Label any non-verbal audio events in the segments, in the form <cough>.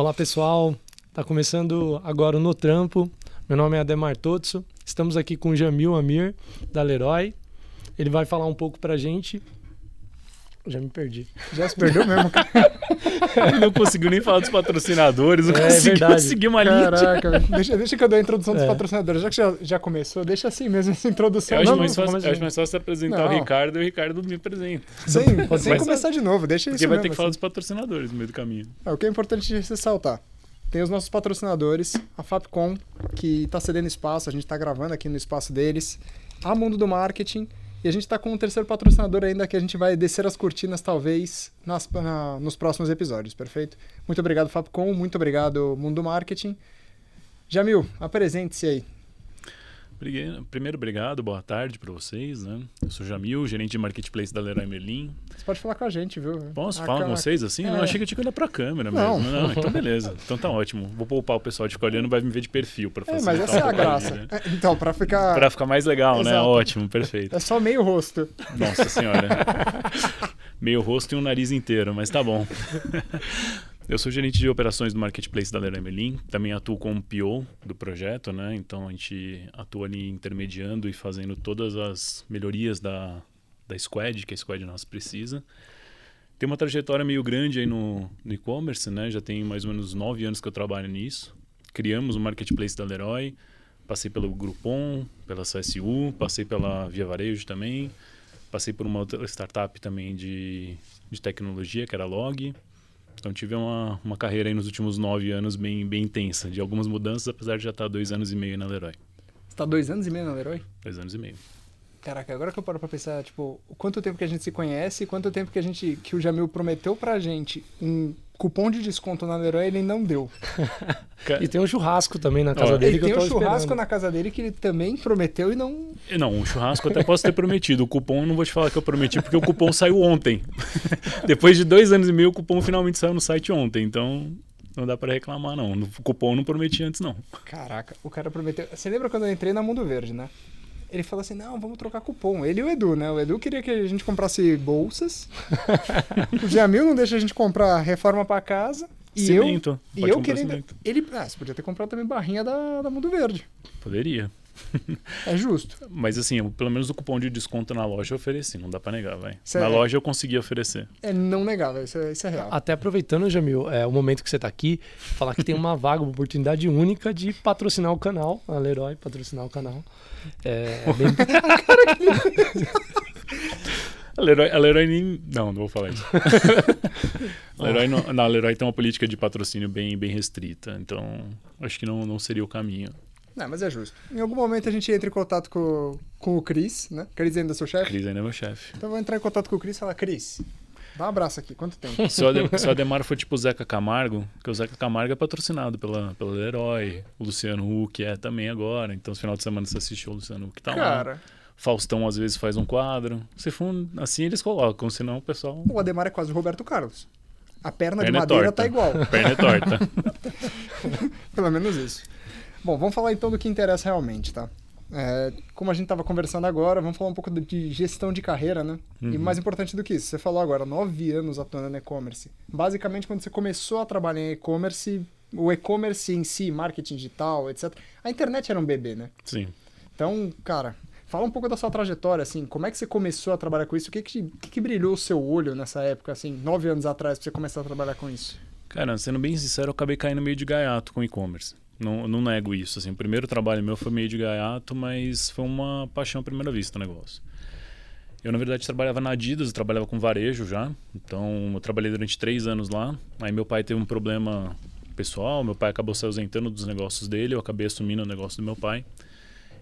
Olá pessoal, tá começando agora o No Trampo. Meu nome é Ademar Totso. Estamos aqui com o Jamil Amir, da Leroy. Ele vai falar um pouco pra gente. Já me perdi. Já se perdeu mesmo, cara. <laughs> não conseguiu nem falar dos patrocinadores, não É, conseguiu verdade. seguir uma. Caraca, deixa, deixa que eu dou a introdução dos É. patrocinadores. Já que já, já começou, deixa assim mesmo essa introdução. Eu acho, Não, mais não, fácil, eu acho mais fácil apresentar Não. o Ricardo e o Ricardo me apresenta. sem, sem começar de novo, deixa Porque isso vai mesmo, ter que falar assim. dos patrocinadores no meio do caminho. É, o que é importante ressaltar. Tem os nossos patrocinadores, a Fapcom, que está cedendo espaço, a gente está gravando aqui no espaço deles, a Mundo do Marketing, e a gente está com um terceiro patrocinador ainda que a gente vai descer as cortinas, talvez, nas- na- nos próximos episódios, perfeito? Muito obrigado, Fapcom, muito obrigado, Mundo do Marketing. Jamil, apresente-se aí. Primeiro, obrigado, boa tarde para vocês. Né? Eu sou Jamil, gerente de marketplace da Leroy Merlin. Você pode falar com a gente, viu? Posso Ah, falar com vocês assim? É. Não, achei que eu tinha que olhar pra câmera Não. mesmo. Não, então beleza. Então tá ótimo. Vou poupar o pessoal de ficar olhando, vai me ver de perfil para É, facilitar mas essa é a graça. vida. É, Então, para ficar... Pra ficar mais legal, né? Exato. Ótimo, perfeito. É só meio rosto. Nossa senhora. <laughs> Meio rosto e um nariz inteiro, mas tá bom. <laughs> Eu sou gerente de operações do marketplace da Leroy Merlin. Também atuo como PO do projeto, né? Então a gente atua ali intermediando e fazendo todas as melhorias da, da squad, que a squad nossa precisa. Tem uma trajetória meio grande aí no, no e-commerce, né? Já tem mais ou menos nove anos que eu trabalho nisso. Criamos o marketplace da Leroy. Passei pelo Groupon, pela CSU, passei pela Via Varejo também. Passei por uma outra startup também de, de tecnologia, que era Log. Então tive uma, uma carreira aí nos últimos nove anos bem, bem intensa, de algumas mudanças, apesar de já estar dois anos e meio na Leroy. Você tá dois anos e meio na Leroy? Dois anos e meio. Caraca, agora que eu paro pra pensar, tipo, o quanto tempo que a gente se conhece, quanto tempo que a gente que o Jamil prometeu pra gente um cupom de desconto na Leroy, ele não deu. <laughs> E tem um churrasco também na casa Ó, dele Ele que tem eu tô um churrasco esperando. na casa dele que ele também prometeu e não. Não, um churrasco eu até posso ter prometido. O cupom eu não vou te falar que eu prometi, porque o cupom saiu ontem. <laughs> Depois de dois anos e meio, o cupom finalmente saiu no site ontem. Então não dá pra reclamar, não. O cupom eu não prometi antes, não. Caraca, o cara prometeu. Você lembra quando eu entrei na Mundo Verde, né? Ele falou assim: não, vamos trocar cupom. Ele e o Edu, né? O Edu queria que a gente comprasse bolsas. <laughs> o Jamil não deixa a gente comprar reforma pra casa. E Cimento. eu, e Pode eu comprar querendo. cimento. Ele. Ah, você podia ter comprado também barrinha da, da Mundo Verde. Poderia. <laughs> É justo. Mas assim, eu- pelo menos o cupom de desconto na loja eu ofereci, não dá pra negar, vai. Cê- Na loja eu consegui oferecer. É não negável, isso é, isso é real. Até aproveitando, Jamil, é, o momento que você tá aqui, falar que tem uma vaga, uma oportunidade única de patrocinar o canal, a Leroy patrocinar o canal. É, é bem... <laughs> <laughs> A Leroy, a Leroy nem. Não, não vou falar isso. a Leroy, não, na Leroy tem uma política de patrocínio bem, bem restrita, então acho que não, não seria o caminho. Não, mas é justo. Em algum momento a gente entra em contato com, com o Cris, né? Cris ainda é seu chefe? Cris ainda é meu chefe. Então eu vou entrar em contato com o Cris e falar, Cris, dá um abraço aqui, quanto tempo? <laughs> Se o, Adem, se o Ademar for tipo o Zeca Camargo, porque o Zeca Camargo é patrocinado pela, pela Leroy, o Luciano Huck é também agora, então no final de semana você assistiu o Luciano Huck tá lá. Cara, Faustão às vezes faz um quadro. Se for um- assim, eles colocam, senão o pessoal. o Ademar é quase o Roberto Carlos. A perna de Perna é madeira torta. tá igual. Perna é torta. <laughs> <laughs> Pelo menos isso. Bom, vamos falar então do que interessa realmente, tá? É, como a gente estava conversando agora, vamos falar um pouco de gestão de carreira, né? E Uhum. mais importante do que isso, você falou agora, nove anos atuando no e-commerce. Basicamente, quando você começou a trabalhar em e-commerce, o e-commerce em si, marketing digital, etc. A internet era um bebê, né? Sim. Então, cara, fala um pouco da sua trajetória, assim, como é que você começou a trabalhar com isso? O que que, que, que brilhou o seu olho nessa época, assim, nove anos atrás, pra você começar a trabalhar com isso? Cara, sendo bem sincero, eu acabei caindo meio de gaiato com e-commerce. Não, não nego isso. Assim, o primeiro trabalho meu foi meio de gaiato, mas foi uma paixão à primeira vista o negócio. Eu, na verdade, trabalhava na Adidas, eu trabalhava com varejo já. Então, eu trabalhei durante três anos lá. Aí, meu pai teve um problema pessoal, meu pai acabou se ausentando dos negócios dele, eu acabei assumindo o negócio do meu pai.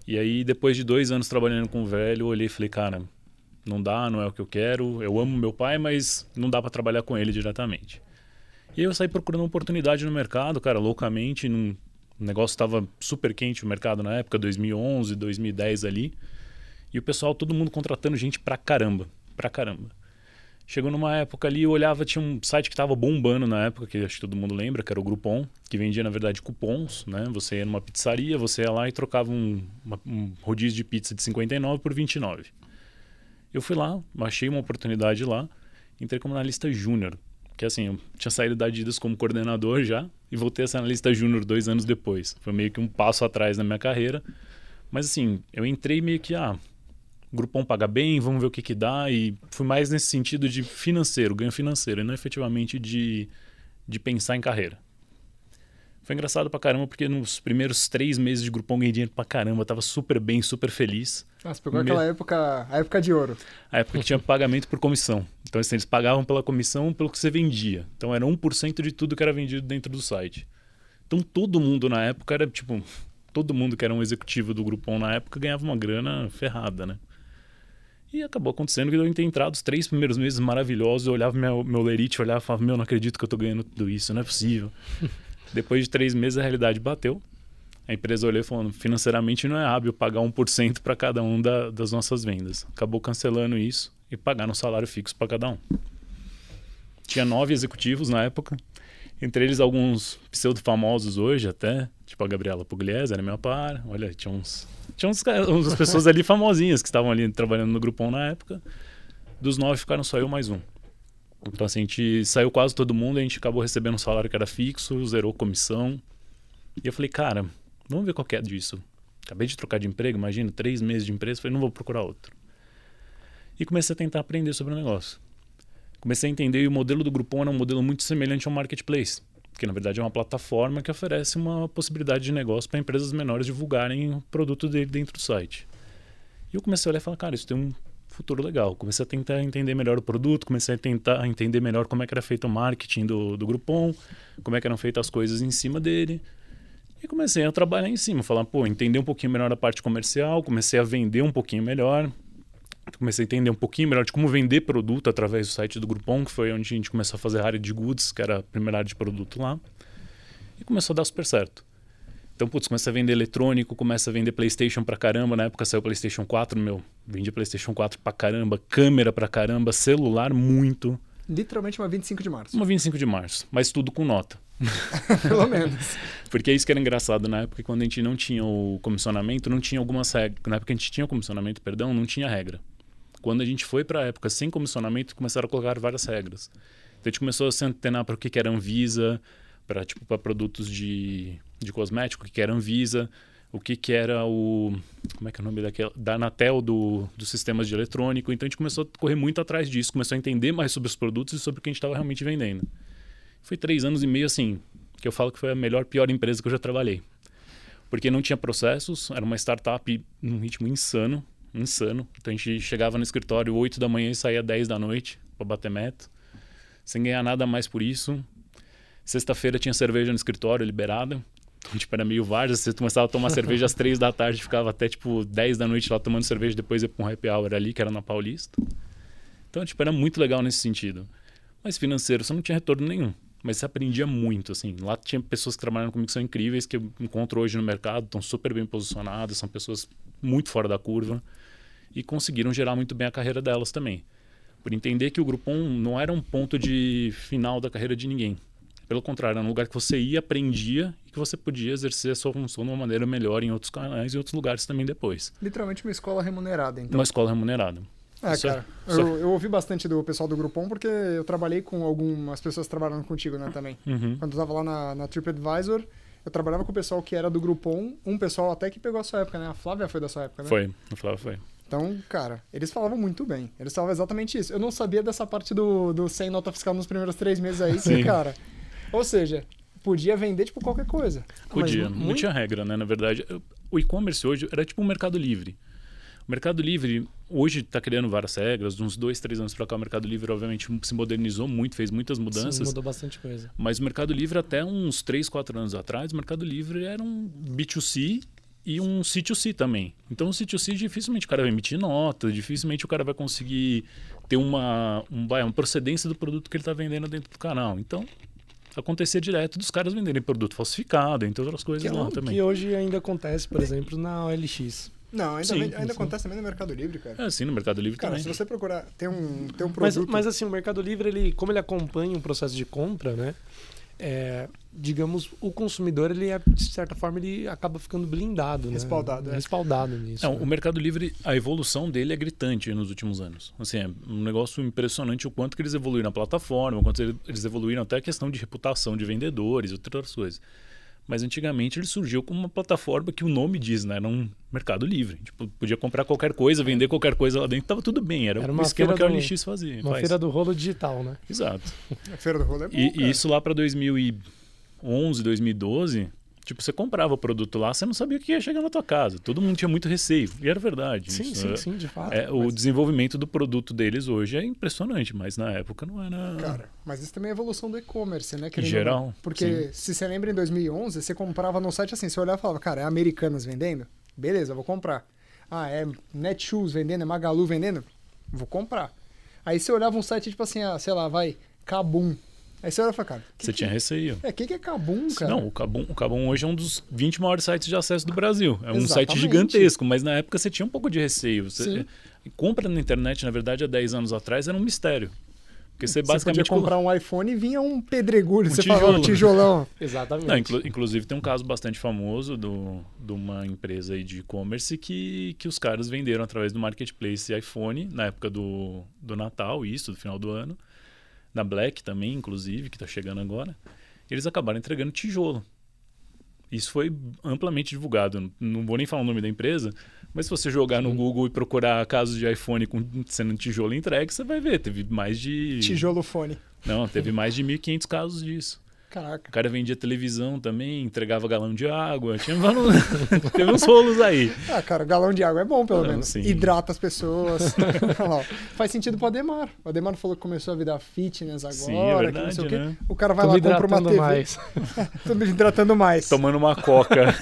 E aí, depois de dois anos trabalhando com o velho, eu olhei e falei, cara, não dá, não é o que eu quero. Eu amo meu pai, mas não dá para trabalhar com ele diretamente. E aí eu saí procurando uma oportunidade no mercado, cara, loucamente. Num, o negócio estava super quente o mercado na época, 2011, 2010 ali. E o pessoal, todo mundo contratando gente pra caramba, pra caramba. Chegou numa época ali, eu olhava, tinha um site que estava bombando na época, que acho que todo mundo lembra, que era o Groupon, que vendia, na verdade, cupons, né? Você ia numa pizzaria, você ia lá e trocava um, uma- um rodízio de pizza de 59 por 29. Eu fui lá, achei uma oportunidade lá, entrei como analista júnior. Que assim, eu tinha saído da Adidas como coordenador já e voltei a ser analista júnior dois anos depois. Foi meio que um passo atrás na minha carreira. Mas assim, eu entrei meio que, ah, o Grupom paga bem, vamos ver o que que dá. E fui mais nesse sentido de financeiro, ganho financeiro, e não efetivamente de, de pensar em carreira. Foi engraçado pra caramba, porque nos primeiros três meses de Grupom ganhei dinheiro pra caramba, tava super bem, super feliz. Nossa, pegou aquela época, a época de ouro. A época que tinha pagamento por comissão. Então, assim, eles pagavam pela comissão pelo que você vendia. Então, era 1% de tudo que era vendido dentro do site. Então, todo mundo na época era, tipo... Todo mundo que era um executivo do Grupom na época ganhava uma grana ferrada, né? E acabou acontecendo que eu ter entrado os três primeiros meses maravilhosos. Eu olhava meu, meu lerite, olhava e falava, meu, não acredito que eu tô ganhando tudo isso, não é possível. <laughs> Depois de três meses, a realidade bateu. A empresa olhou e falou: financeiramente não é hábil pagar 1% para cada um da, das nossas vendas. Acabou cancelando isso e pagaram um salário fixo para cada um. Tinha nove executivos na época, entre eles alguns pseudo-famosos hoje até, tipo a Gabriela Pugliese, era minha par. Olha, tinha uns. Tinha uns, umas pessoas ali famosinhas que estavam ali trabalhando no Grupom na época. Dos nove ficaram só eu mais um. Então, assim, a gente saiu quase todo mundo, a gente acabou recebendo um salário que era fixo, zerou comissão. E eu falei, cara, vamos ver qual que é disso. Acabei de trocar de emprego, imagina, três meses de empresa, falei, não vou procurar outro. E comecei a tentar aprender sobre o negócio. Comecei a entender e o modelo do Groupon era um modelo muito semelhante ao Marketplace, que na verdade é uma plataforma que oferece uma possibilidade de negócio para empresas menores divulgarem o produto dele dentro do site. E eu comecei a olhar e falar, cara, isso tem um futuro legal. Comecei a tentar entender melhor o produto, comecei a tentar entender melhor como é que era feito o marketing do, do Groupon, como é que eram feitas as coisas em cima dele. E comecei a trabalhar em cima, falar, pô, entender um pouquinho melhor a parte comercial, comecei a vender um pouquinho melhor, comecei a entender um pouquinho melhor de como vender produto através do site do Groupon, que foi onde a gente começou a fazer a área de goods, que era a primeira área de produto lá. E começou a dar super certo. Então, putz, começa a vender eletrônico, começa a vender PlayStation pra caramba. Na época saiu o PlayStation 4, meu. Vendia PlayStation 4 pra caramba, câmera pra caramba, celular muito. Literalmente uma 25 de março. Uma 25 de março, mas tudo com nota. <laughs> Pelo menos. Porque é isso que era engraçado na época, quando a gente não tinha o comissionamento, não tinha algumas regras. Na época a gente tinha o comissionamento, perdão, não tinha regra. Quando a gente foi para a época sem comissionamento, começaram a colocar várias regras. Então a gente começou a se antenar para o que era Anvisa, para tipo, produtos de, de cosmético, que era Anvisa, o que, que era o. Como é que é o nome daquela? Da Anatel do, dos sistemas de eletrônico. Então a gente começou a correr muito atrás disso, começou a entender mais sobre os produtos e sobre o que a gente estava realmente vendendo. Foi três anos e meio assim, que eu falo que foi a melhor, pior empresa que eu já trabalhei. Porque não tinha processos, era uma startup num ritmo insano, insano. Então a gente chegava no escritório 8 da manhã e saía 10 da noite para bater meta, sem ganhar nada mais por isso. Sexta-feira tinha cerveja no escritório liberada. Então, tipo, era meio várzea. Você começava a tomar cerveja às três da tarde, ficava até, tipo, 10 da noite lá tomando cerveja, depois ia pra um happy hour ali, que era na Paulista. Então, tipo, era muito legal nesse sentido. Mas financeiro, você não tinha retorno nenhum. Mas você aprendia muito, assim. Lá tinha pessoas que trabalham comigo que são incríveis, que eu encontro hoje no mercado, estão super bem posicionadas, são pessoas muito fora da curva e conseguiram gerar muito bem a carreira delas também. Por entender que o Groupon não era um ponto de final da carreira de ninguém. Pelo contrário, era um lugar que você ia, aprendia e que você podia exercer a sua função de uma maneira melhor em outros canais e outros lugares também depois. Literalmente uma escola remunerada, então. Uma escola remunerada. É, Isso cara. É... Eu, eu, ouvi bastante do pessoal do Groupon porque eu trabalhei com algumas pessoas trabalhando contigo, né, também. Uhum. Quando eu tava lá na, na TripAdvisor, eu trabalhava com o pessoal que era do Groupon, um pessoal até que pegou a sua época, né? A Flávia foi da sua época, né? Foi, a Flávia foi. Então, cara, eles falavam muito bem. Eles falavam exatamente isso. Eu não sabia dessa parte do, do sem nota fiscal nos primeiros três meses aí, que, cara. Ou seja, podia vender tipo qualquer coisa. Podia, Mas, não muito... tinha regra, né? Na verdade, o e-commerce hoje era tipo um mercado livre. O Mercado Livre hoje está criando várias regras. Uns dois, três anos para cá, o Mercado Livre obviamente se modernizou muito, fez muitas mudanças. Sim, mudou bastante coisa. Mas o Mercado Livre até uns três, quatro anos atrás, o Mercado Livre era um B2C e um C2C também. Então, o C2C dificilmente o cara vai emitir nota, dificilmente o cara vai conseguir ter uma, um, uma procedência do produto que ele está vendendo dentro do canal. Então, acontecer direto dos caras venderem produto falsificado, entre outras coisas que lá também. Que hoje ainda acontece, por exemplo, na OLX. Não, ainda, sim, ainda sim. acontece também no Mercado Livre, cara. É, sim, no Mercado Livre cara, também. se você procurar, tem um, tem um produto... Mas, mas assim, o Mercado Livre, ele, como ele acompanha o processo de compra, né? É, digamos, o consumidor, ele é, de certa forma, ele acaba ficando blindado, né? Respaldado, é. Respaldado nisso. Não, né? o Mercado Livre, a evolução dele é gritante nos últimos anos. Assim, é um negócio impressionante o quanto que eles evoluíram na plataforma, o quanto eles evoluíram até a questão de reputação de vendedores, outras coisas. Mas antigamente ele surgiu como uma plataforma que o nome diz, né? Era um mercado livre. Tipo, podia comprar qualquer coisa, vender qualquer coisa lá dentro, tava tudo bem. Era, Era um uma esquema que a OLX fazia. Uma faz. feira do rolo digital, né? Exato. A feira do rolo é bom, E, cara. e isso lá para 2011, 2012, tipo, você comprava o produto lá, você não sabia o que ia chegar na tua casa. Todo mundo tinha muito receio. E era verdade. Sim, isso. sim, É- sim, de fato. é, o Mas- desenvolvimento do produto deles hoje é impressionante, mas na época não era. Cara, mas isso também é evolução do e-commerce, né? querendo ou geral, não. Porque se você lembra em 2011, você comprava no site assim, você olhava e falava, cara, é Americanas vendendo? Beleza, vou comprar. Ah, é Netshoes vendendo, é Magalu vendendo? Vou comprar. Aí você olhava um site tipo assim, ah, sei lá, vai, Kabum. Aí você e falava, cara, que você que- tinha receio. É, o que, que é Kabum, cara? Não, o Kabum, o Kabum hoje é um dos 20 maiores sites de acesso do Brasil. É um site gigantesco, mas na época você tinha um pouco de receio. Você, Sim. compra na internet, na verdade, há 10 anos atrás era um mistério. Porque você Você podia basicamente comprar um iPhone e vinha um pedregulho. Um você falava, um tijolo. tijolão. <laughs> Exatamente. Não, inclu- inclusive tem um caso bastante famoso do, de uma empresa aí de e-commerce que, que os caras venderam através do marketplace iPhone na época do, do Natal, isso, do final do ano. Na Black também, inclusive, que está chegando agora. Eles acabaram entregando tijolo. Isso foi amplamente divulgado. Não vou nem falar o nome da empresa, mas se você jogar no Google e procurar casos de iPhone com, sendo tijolo entregue, você vai ver. Teve mais de. Tijolo fone. Não, teve mais de 1.500 casos disso. O Caraca. cara vendia televisão também, entregava galão de água. Tinha <laughs> vários... Teve uns rolos aí. Ah, cara, galão de água é bom, pelo Não, menos. sim. Hidrata as pessoas. <laughs> Faz sentido pro Ademar. O Ademar falou que começou a virar fitness agora. Sim, é que não verdade, sei o quê. né? O cara vai Tô lá me compra uma hidratando TV. mais. <laughs> Tô me hidratando mais. Tomando uma coca.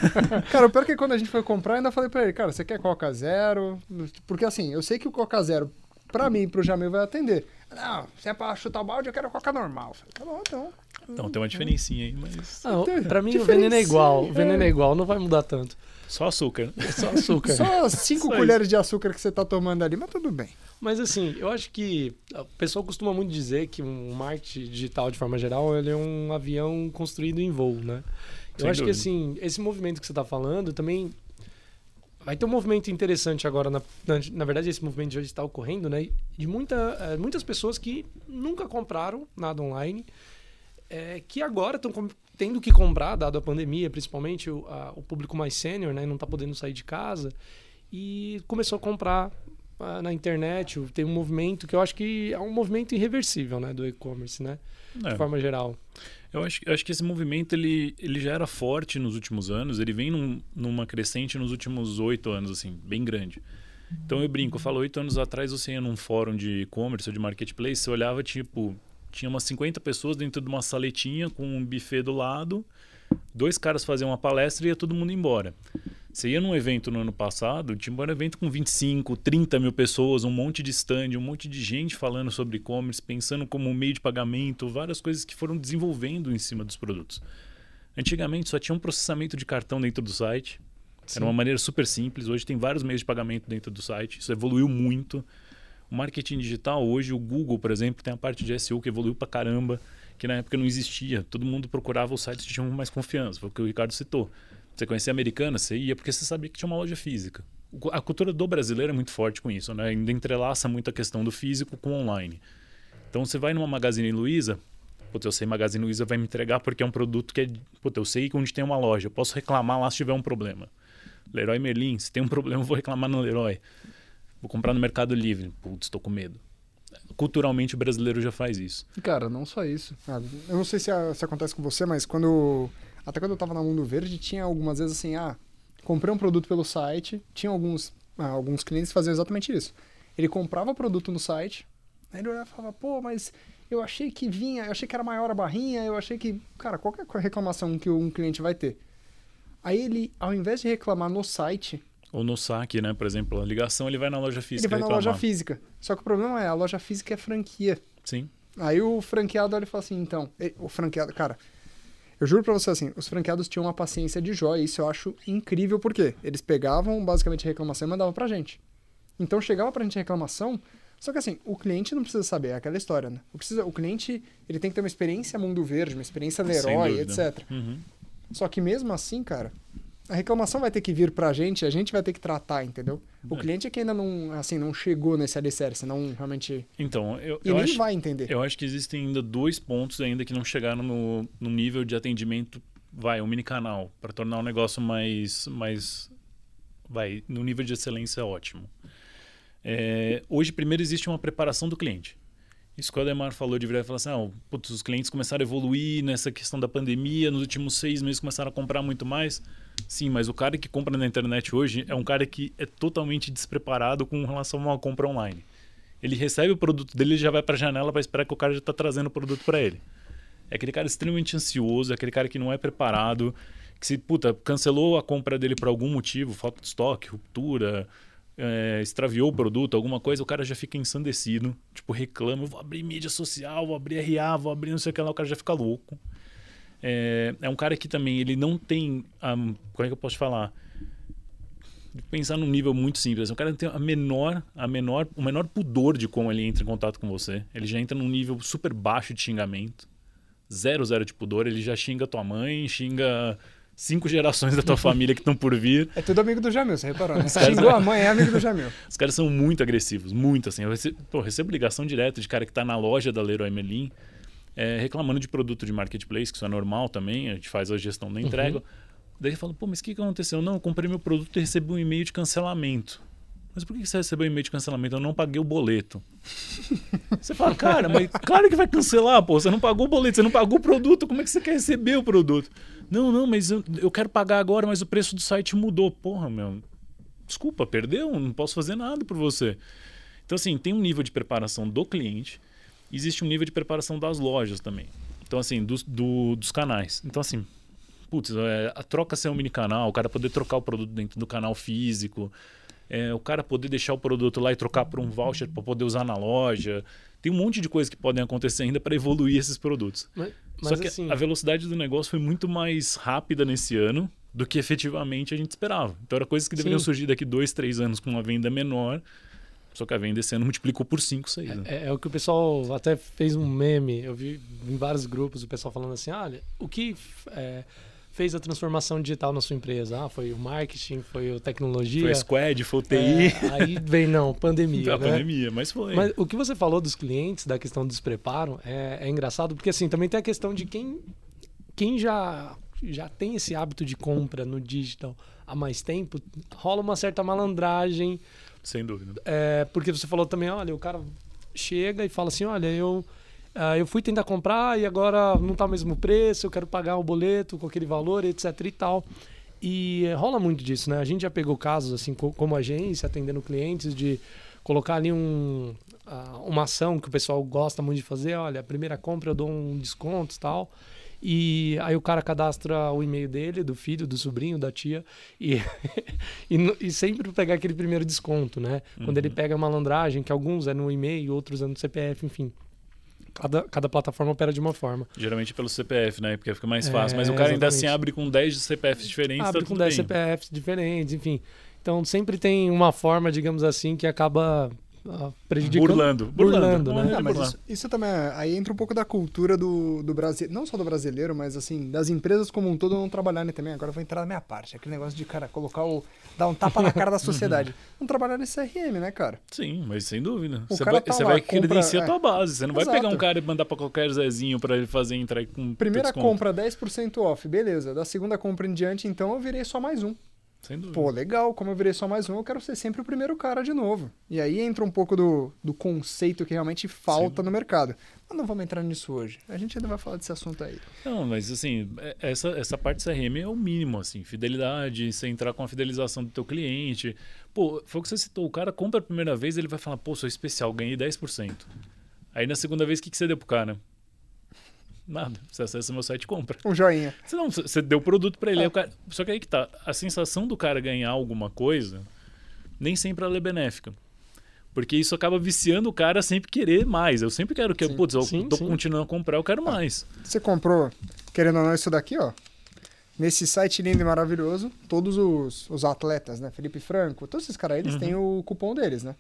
Cara, o pior é que quando a gente foi comprar, eu ainda falei pra ele, cara, você quer Coca Zero? Porque assim, eu sei que o Coca Zero, pra mim e pro Jamil, vai atender. Não, se é pra chutar o balde, eu quero Coca normal. Falei, tá bom, então. Então tem uma diferencinha aí, mas. Não, Tem- pra mim o veneno é igual. O é. veneno é igual, não vai mudar tanto. Só açúcar. É só açúcar. Só <laughs> cinco Só colheres de açúcar que você tá tomando ali, mas tudo bem. Mas assim, eu acho que o pessoal costuma muito dizer que um marketing digital, de forma geral, ele é um avião construído em voo, né? Eu Sem acho que dúvida. assim, esse movimento que você está falando também vai ter um movimento interessante agora, na, na, na verdade esse movimento já está ocorrendo, né? De muita, eh, muitas pessoas que nunca compraram nada online, eh, que agora estão tendo que comprar, dado a pandemia, principalmente o, a- o público mais sênior, né? Não está podendo sair de casa e começou a comprar ah, na internet. Tem um movimento que eu acho que é um movimento irreversível, né? Do e-commerce, né? De É, forma geral. eu, acho, eu acho que esse movimento ele, ele já era forte nos últimos anos, ele vem num- numa crescente nos últimos oito anos, assim, bem grande. Então eu brinco, eu falo, oito anos atrás você ia num fórum de e-commerce ou de marketplace, você olhava, tipo, tinha umas 50 pessoas dentro de uma saletinha com um buffet do lado, dois caras faziam uma palestra e ia todo mundo embora. Você ia num evento no ano passado, tinha um evento com 25, 30 mil pessoas, um monte de stand, um monte de gente falando sobre e-commerce, pensando como um meio de pagamento, várias coisas que foram desenvolvendo em cima dos produtos. Antigamente só tinha um processamento de cartão dentro do site. Era uma maneira super simples. Hoje tem vários meios de pagamento dentro do site. Isso evoluiu muito. O marketing digital, hoje, o Google, por exemplo, tem a parte de SEO que evoluiu pra caramba, que na época não existia. Todo mundo procurava os sites que tinham mais confiança. Foi o que o Ricardo citou. Você conhecia a americana, você ia porque você sabia que tinha uma loja física. A cultura do brasileiro é muito forte com isso, né? Ainda entrelaça muito a questão do físico com online. Então você vai numa Magazine Luiza, Puta, eu sei Magazine Luiza vai me entregar porque é um produto que é. Puta, eu sei onde tem uma loja. Eu posso reclamar lá se tiver um problema. Leroy Merlin, se tem um problema, eu vou reclamar no Leroy. Vou comprar no Mercado Livre. Putz, estou com medo. Culturalmente o brasileiro já faz isso. Cara, não só isso. Ah, eu não sei se, a- se acontece com você, mas quando. Até quando eu tava na Mundo Verde, tinha algumas vezes assim, ah, comprei um produto pelo site, tinha alguns, ah, alguns clientes que faziam exatamente isso. Ele comprava produto no site, aí ele olhava e falava, pô, mas eu achei que vinha, eu achei que era maior a barrinha, eu achei que. Cara, qualquer co- reclamação que um cliente vai ter. Aí ele, ao invés de reclamar no site, Ou no saque, né? Por exemplo, a ligação ele vai na loja física. ele vai na reclamar. loja física. Só que o problema é, a loja física é franquia. Sim. Aí o franqueado olha e fala assim, então, o franqueado, cara, eu juro pra você assim, os franqueados tinham uma paciência de jóia, isso eu acho incrível, porque eles pegavam basicamente a reclamação e mandavam pra gente. Então chegava pra gente a reclamação, Só que assim, o cliente não precisa saber, é aquela história, né? O, precisa, o cliente ele tem que ter uma experiência mundo verde, uma experiência Leroy, etc. Uhum. Só que mesmo assim, cara, a reclamação vai ter que vir pra gente, a gente vai ter que tratar, entendeu? O É. cliente é que ainda não, assim, não chegou nesse alicerce, não realmente... Então, eu, E eu acho, vai entender. eu acho que existem ainda dois pontos ainda que não chegaram no, no nível de atendimento, vai, um mini canal, para tornar o negócio mais, mais, vai, no nível de excelência ótimo. É, hoje, primeiro, existe uma preparação do cliente. Isso que o Ademar falou de virar e falar assim, ah, putz, os clientes começaram a evoluir nessa questão da pandemia, nos últimos seis meses começaram a comprar muito mais. Sim, mas o cara que compra na internet hoje é um cara que é totalmente despreparado com relação a uma compra online. Ele recebe o produto dele e já vai para a janela para esperar que o cara já está trazendo o produto para ele. É aquele cara extremamente ansioso, é aquele cara que não é preparado, que se, puta, cancelou a compra dele por algum motivo, falta de estoque, ruptura, é, extraviou o produto, alguma coisa, o cara já fica ensandecido, tipo, reclama, vou abrir mídia social, vou abrir RA, vou abrir não sei o que lá, o cara já fica louco. É, é um cara que também, ele não tem, a, como é que eu posso falar? Pensar num nível muito simples, o cara tem a menor, a menor, o menor pudor de como ele entra em contato com você. Ele já entra num nível super baixo de xingamento, zero, zero de pudor, ele já xinga tua mãe, xinga cinco gerações da tua família que estão por vir. É tudo amigo do Jamil, você reparou, né? Xingou a mãe, é amigo do Jamil. <laughs> Os caras são muito agressivos, muito assim. Eu recebo, pô, recebo ligação direta de cara que tá na loja da Leroy Merlin é, reclamando de produto de marketplace, que isso é normal também, a gente faz a gestão da entrega. Daí ele fala, pô, mas o que, que aconteceu? Não, eu comprei meu produto e recebi um e-mail de cancelamento. Mas por que que você recebeu um e-mail de cancelamento? Eu não paguei o boleto. <laughs> Você fala, cara, mas claro que vai cancelar, pô. Você não pagou o boleto, você não pagou o produto, como é que você quer receber o produto? Não, não, mas eu, eu quero pagar agora, mas o preço do site mudou. Porra, meu. Desculpa, perdeu, não posso fazer nada por você. Então, assim, tem um nível de preparação do cliente, existe um nível de preparação das lojas também. Então, assim, dos, do- dos canais. Então, assim, putz, é, a troca ser um mini canal, o cara poder trocar o produto dentro do canal físico, é, o cara poder deixar o produto lá e trocar por um voucher para poder usar na loja. Tem um monte de coisas que podem acontecer ainda para evoluir esses produtos. Mas, Só mas que assim, a velocidade do negócio foi muito mais rápida nesse ano do que efetivamente a gente esperava. Então, era coisas que deveriam Sim. surgir daqui dois, três anos com uma venda menor. Só que a venda esse <laughs> ano multiplicou por 5, 6. Né? É, é o que o pessoal até fez um meme. Eu vi em vários grupos o pessoal falando assim: olha, o que é, fez a transformação digital na sua empresa? Ah, foi o marketing, foi a tecnologia. Foi a Squad, foi o TI, É, aí vem, não, pandemia. a né? pandemia, mas foi. Mas o que você falou dos clientes, da questão do despreparo, é, é engraçado, porque assim, também tem a questão de quem, quem já, já tem esse hábito de compra no digital há mais tempo, rola uma certa malandragem, Sem dúvida. é, porque você falou também, olha, o cara chega e fala assim, olha, eu, ah, eu fui tentar comprar e agora não tá o mesmo preço, eu quero pagar o boleto com aquele valor, etc e tal. E rola muito disso, né? A gente já pegou casos, assim, co- como agência, atendendo clientes, de colocar ali um, ah, uma ação que o pessoal gosta muito de fazer. Olha, a primeira compra eu dou um desconto e tal. E aí o cara cadastra o e-mail dele, do filho, do sobrinho, da tia, e, <laughs> e, e sempre pegar aquele primeiro desconto, né? Quando ele pega a malandragem, que alguns é no e-mail, outros é no CPF, enfim. Cada, cada plataforma opera de uma forma. Geralmente pelo CPF, né? Porque fica mais É, fácil. Mas o cara ainda assim exatamente. abre com 10 CPFs diferentes. Abre tá com tudo 10 bem. CPFs diferentes, enfim. Então sempre tem uma forma, digamos assim, que acaba prejudicando. Burlando. Burlando, Burlando, né? De mas isso, isso também é- aí entra um pouco da cultura do, do Brasil, não só do brasileiro, mas assim, das empresas como um todo não trabalharem também. Agora eu vou entrar na minha parte, aquele negócio de cara colocar o dar um tapa na cara da <laughs> sociedade. Não trabalhar nesse CRM, né, cara? Sim, mas sem dúvida. O Você cara vai, tá você lá, vai compra- credenciar a é. tua base. Você não vai Exato. pegar um cara e mandar pra qualquer Zezinho pra ele fazer entrar com Primeira desconto. compra 10% off, beleza. Da segunda compra em diante, então eu virei só mais um. Sem dúvida. Pô, legal, como eu virei só mais um, eu quero ser sempre o primeiro cara de novo. E aí entra um pouco do, do conceito que realmente falta no mercado. Mas não vamos entrar nisso hoje. A gente ainda vai falar desse assunto aí. Não, mas assim, é- essa, essa parte do CRM é o mínimo, assim. Fidelidade, você entrar com a fidelização do teu cliente. Pô, foi o que você citou. O cara compra a primeira vez, ele vai falar, pô, sou especial, ganhei 10%. Aí na segunda vez, o que, que você deu pro cara? Nada. Você acessa meu site e compra. Um joinha. Você não, você deu o produto pra ele. É. cara- só que aí que tá. A sensação do cara ganhar alguma coisa, nem sempre ela é benéfica. Porque isso acaba viciando o cara a sempre querer mais. Eu sempre quero que, Sim. putz, eu Sim, tô sim. continuando a comprar, eu quero mais. Você comprou, querendo ou não, isso daqui, ó. Nesse site lindo e maravilhoso, todos os, os atletas, né? Felipe Franco, todos esses caras, eles Uhum. têm o cupom deles, né?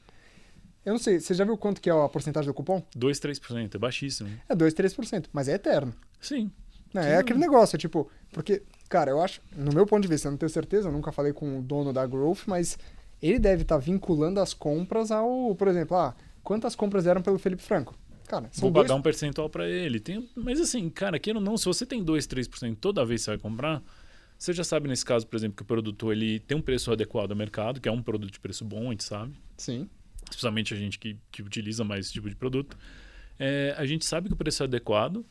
Eu não sei, você já viu quanto que é a porcentagem do cupom? 2, 3%, é baixíssimo. É 2, 3%, mas é eterno. Sim. Né? Sim. É aquele negócio, é tipo, porque, cara, eu acho, no meu ponto de vista, eu não tenho certeza, eu nunca falei com o dono da Growth, mas ele deve estar vinculando as compras ao, por exemplo, ah, quantas compras eram pelo Felipe Franco? Cara, Vou dois... pagar um percentual para ele. Tem, mas assim, cara, queira ou não, se você tem 2, 3% toda vez que você vai comprar, você já sabe nesse caso, por exemplo, que o produto ele tem um preço adequado ao mercado, que é um produto de preço bom, a gente sabe. Sim. Especialmente a gente que, que utiliza mais esse tipo de produto. É, a gente sabe que o preço é adequado.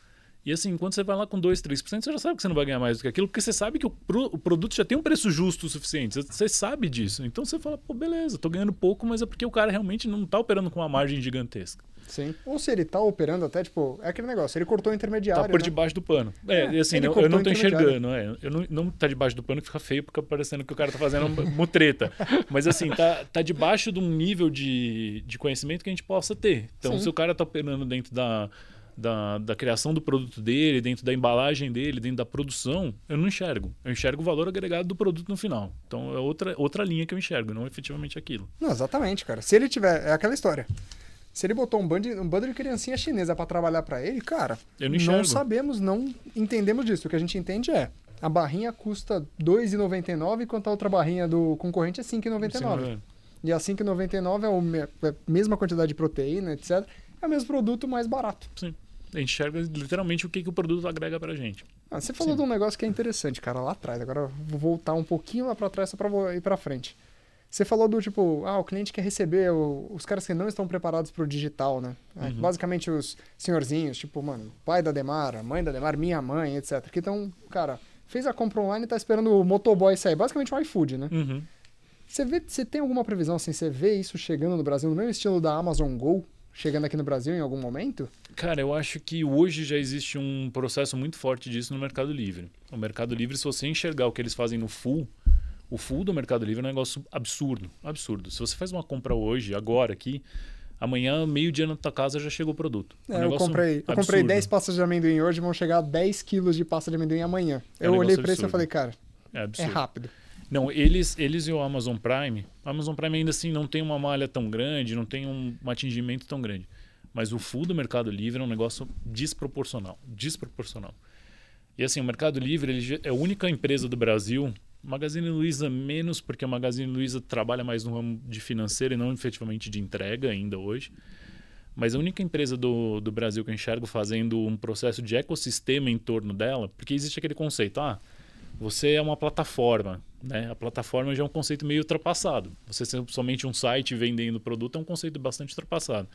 E assim, quando você vai lá com 2, 3%, você já sabe que você não vai ganhar mais do que aquilo, porque você sabe que o, pro, o produto já tem um preço justo o suficiente. Você, sabe disso. Então você fala, pô, beleza, tô ganhando pouco, mas é porque o cara realmente não tá operando com uma margem gigantesca. Sim. Ou se ele tá operando até, tipo, é aquele negócio, ele cortou o intermediário. Tá por né? debaixo do pano. É, É, assim, eu, eu não tô enxergando, é. Eu não, não tá debaixo do pano que fica feio, porque parecendo que o cara tá fazendo uma mutreta. Mas assim, tá, tá debaixo de um nível de, de conhecimento que a gente possa ter. Então, Sim. se o cara tá operando dentro da, da, da criação do produto dele, dentro da embalagem dele, dentro da produção, eu não enxergo. Eu enxergo o valor agregado do produto no final. Então, é outra, outra linha que eu enxergo, não efetivamente aquilo. Não, exatamente, cara. Se ele tiver, é aquela história. Se ele botou um bando, um bando de criancinha chinesa pra trabalhar pra ele, cara, Eu não enxergo. sabemos, não entendemos disso. O que a gente entende é, a barrinha custa R$ 2,99, enquanto a outra barrinha do concorrente é R$ 5,99. E a 5,99 é é a mesma quantidade de proteína, etc. É o mesmo produto mais barato. Sim. A gente enxerga literalmente o que, que o produto agrega pra gente. Ah, você falou Sim. de um negócio que é interessante, cara, lá atrás. Agora eu vou voltar um pouquinho lá pra trás só pra ir pra frente. Você falou do tipo, ah, o cliente quer receber o- os caras que não estão preparados pro digital, né? É, Uhum. Basicamente os senhorzinhos, tipo, mano, pai da Demar, mãe da Demar, minha mãe, etc. Que estão, cara, fez a compra online e tá esperando o motoboy sair. Basicamente o iFood, né? Uhum. Você vê, você tem alguma previsão assim? Você vê isso chegando no Brasil no mesmo estilo da Amazon Go? Chegando aqui no Brasil em algum momento? Cara, eu acho que hoje já existe um processo muito forte disso no Mercado Livre. O Mercado Livre, se você enxergar o que eles fazem no full, o full do Mercado Livre é um negócio absurdo, absurdo. Se você faz uma compra hoje, agora aqui, amanhã, meio-dia na tua casa já chegou o produto. É um eu comprei, eu comprei absurdo. 10 pastas de amendoim hoje, vão chegar 10 quilos de pasta de amendoim amanhã. É um eu olhei negócio pra isso e falei, cara, É é rápido. Não, eles, eles e o Amazon Prime, o Amazon Prime ainda assim não tem uma malha tão grande, não tem um, um atingimento tão grande. Mas o full do Mercado Livre é um negócio desproporcional, desproporcional. E assim, o Mercado Livre ele é a única empresa do Brasil, Magazine Luiza menos, porque a Magazine Luiza trabalha mais no ramo de financeiro e não efetivamente de entrega ainda hoje. Mas a única empresa do, do Brasil que eu enxergo fazendo um processo de ecossistema em torno dela, porque existe aquele conceito, ah, você é uma plataforma, né? A plataforma já é um conceito meio ultrapassado. Você ser somente um site vendendo produto é um conceito bastante ultrapassado.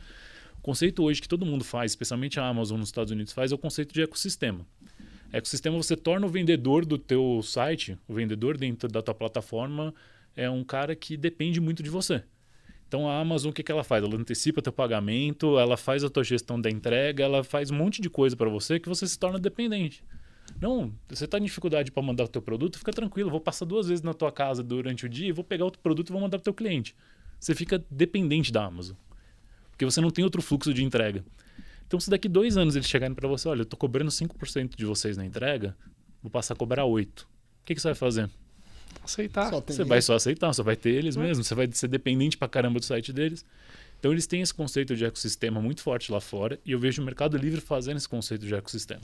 O conceito hoje que todo mundo faz, especialmente a Amazon nos Estados Unidos faz, é o conceito de ecossistema. Ecossistema você torna o vendedor do teu site, o vendedor dentro da tua plataforma é um cara que depende muito de você. Então a Amazon o que, que ela faz? Ela antecipa teu pagamento, ela faz a tua gestão da entrega, ela faz um monte de coisa para você que você se torna dependente. Não, você está em dificuldade para mandar o teu produto, fica tranquilo, vou passar duas vezes na tua casa durante o dia, vou pegar outro produto e vou mandar para o teu cliente. Você fica dependente da Amazon, porque você não tem outro fluxo de entrega. Então, se daqui dois anos eles chegarem para você, olha, eu estou cobrando 5% de vocês na entrega, vou passar a cobrar 8%. O que, que você vai fazer? Aceitar. Você vai só aceitar, só vai ter eles mesmos, você vai ser dependente pra caramba do site deles. Então eles têm esse conceito de ecossistema muito forte lá fora e eu vejo o Mercado Livre fazendo esse conceito de ecossistema.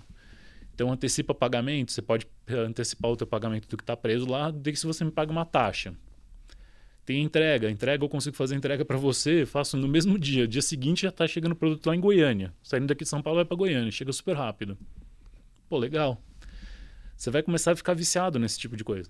Então antecipa pagamento, você pode eh, antecipar o teu pagamento do que está preso lá, desde que se você me paga uma taxa. Tem entrega, entrega eu consigo fazer entrega para você, faço no mesmo dia. Dia seguinte já está chegando o produto lá em Goiânia. Saindo daqui de São Paulo vai para Goiânia, chega super rápido. Pô, legal. Você vai começar a ficar viciado nesse tipo de coisa.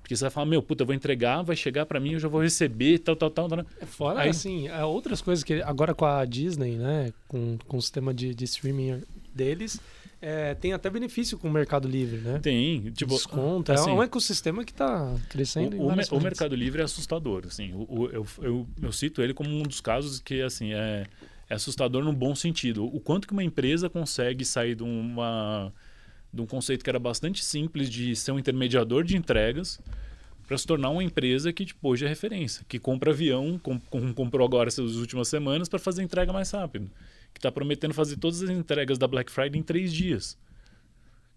Porque você vai falar, meu, puta, eu vou entregar, vai chegar para mim, eu já vou receber, tal, tal, tal. tal. É Fora, Aí- assim, é outras coisas que agora com a Disney, né, com, com o sistema de, de streaming deles, é, tem até benefício com o Mercado Livre, né? Tem, tipo, Desconto, assim, é um ecossistema que está crescendo O, o, o. Mercado Livre é assustador, assim. O- eu, eu, eu cito ele como um dos casos que, assim, é, é assustador no bom sentido. O quanto que uma empresa consegue sair de uma de um conceito que era bastante simples de ser um intermediador de entregas para se tornar uma empresa que tipo, hoje é referência, que compra avião, com, com- comprou agora essas últimas semanas para fazer entrega mais rápido, que está prometendo fazer todas as entregas da Black Friday em três dias.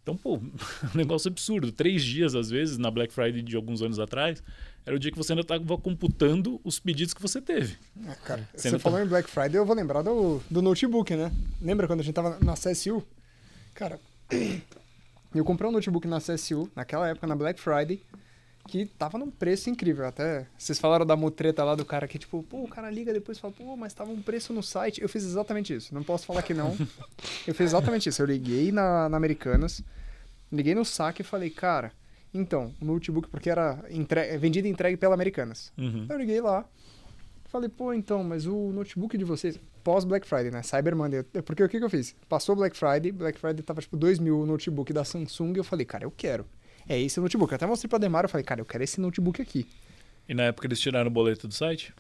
Então, pô, <laughs> um negócio absurdo. Três dias, às vezes, na Black Friday de alguns anos atrás, era o dia que você ainda estava computando os pedidos que você teve. Ah, cara, Você você falou em Black Friday, eu vou lembrar do, do notebook, né? Lembra quando a gente tava na CSU? Cara, <clears throat> eu comprei um notebook na CSU, naquela época, na Black Friday, que tava num preço incrível. Até vocês falaram da mutreta lá do cara que, tipo, pô, o cara liga depois e fala, pô, mas tava um preço no site. Eu fiz exatamente isso. Não posso falar que não. <laughs> Eu fiz exatamente isso. Eu liguei na, na Americanas, liguei no saque e falei, cara, então, o notebook, porque era entre... vendido e entregue pela Americanas. Uhum. Eu liguei lá, falei, pô, então, mas o notebook de vocês, pós Black Friday, né? Cyber Monday. Porque o que, que eu fiz? Passou Black Friday, Black Friday tava tipo 2 mil o notebook da Samsung, eu falei, cara, eu quero. É esse notebook. Eu até mostrei pra Demar, eu falei, cara, eu quero esse notebook aqui. E na época eles tiraram o boleto do site?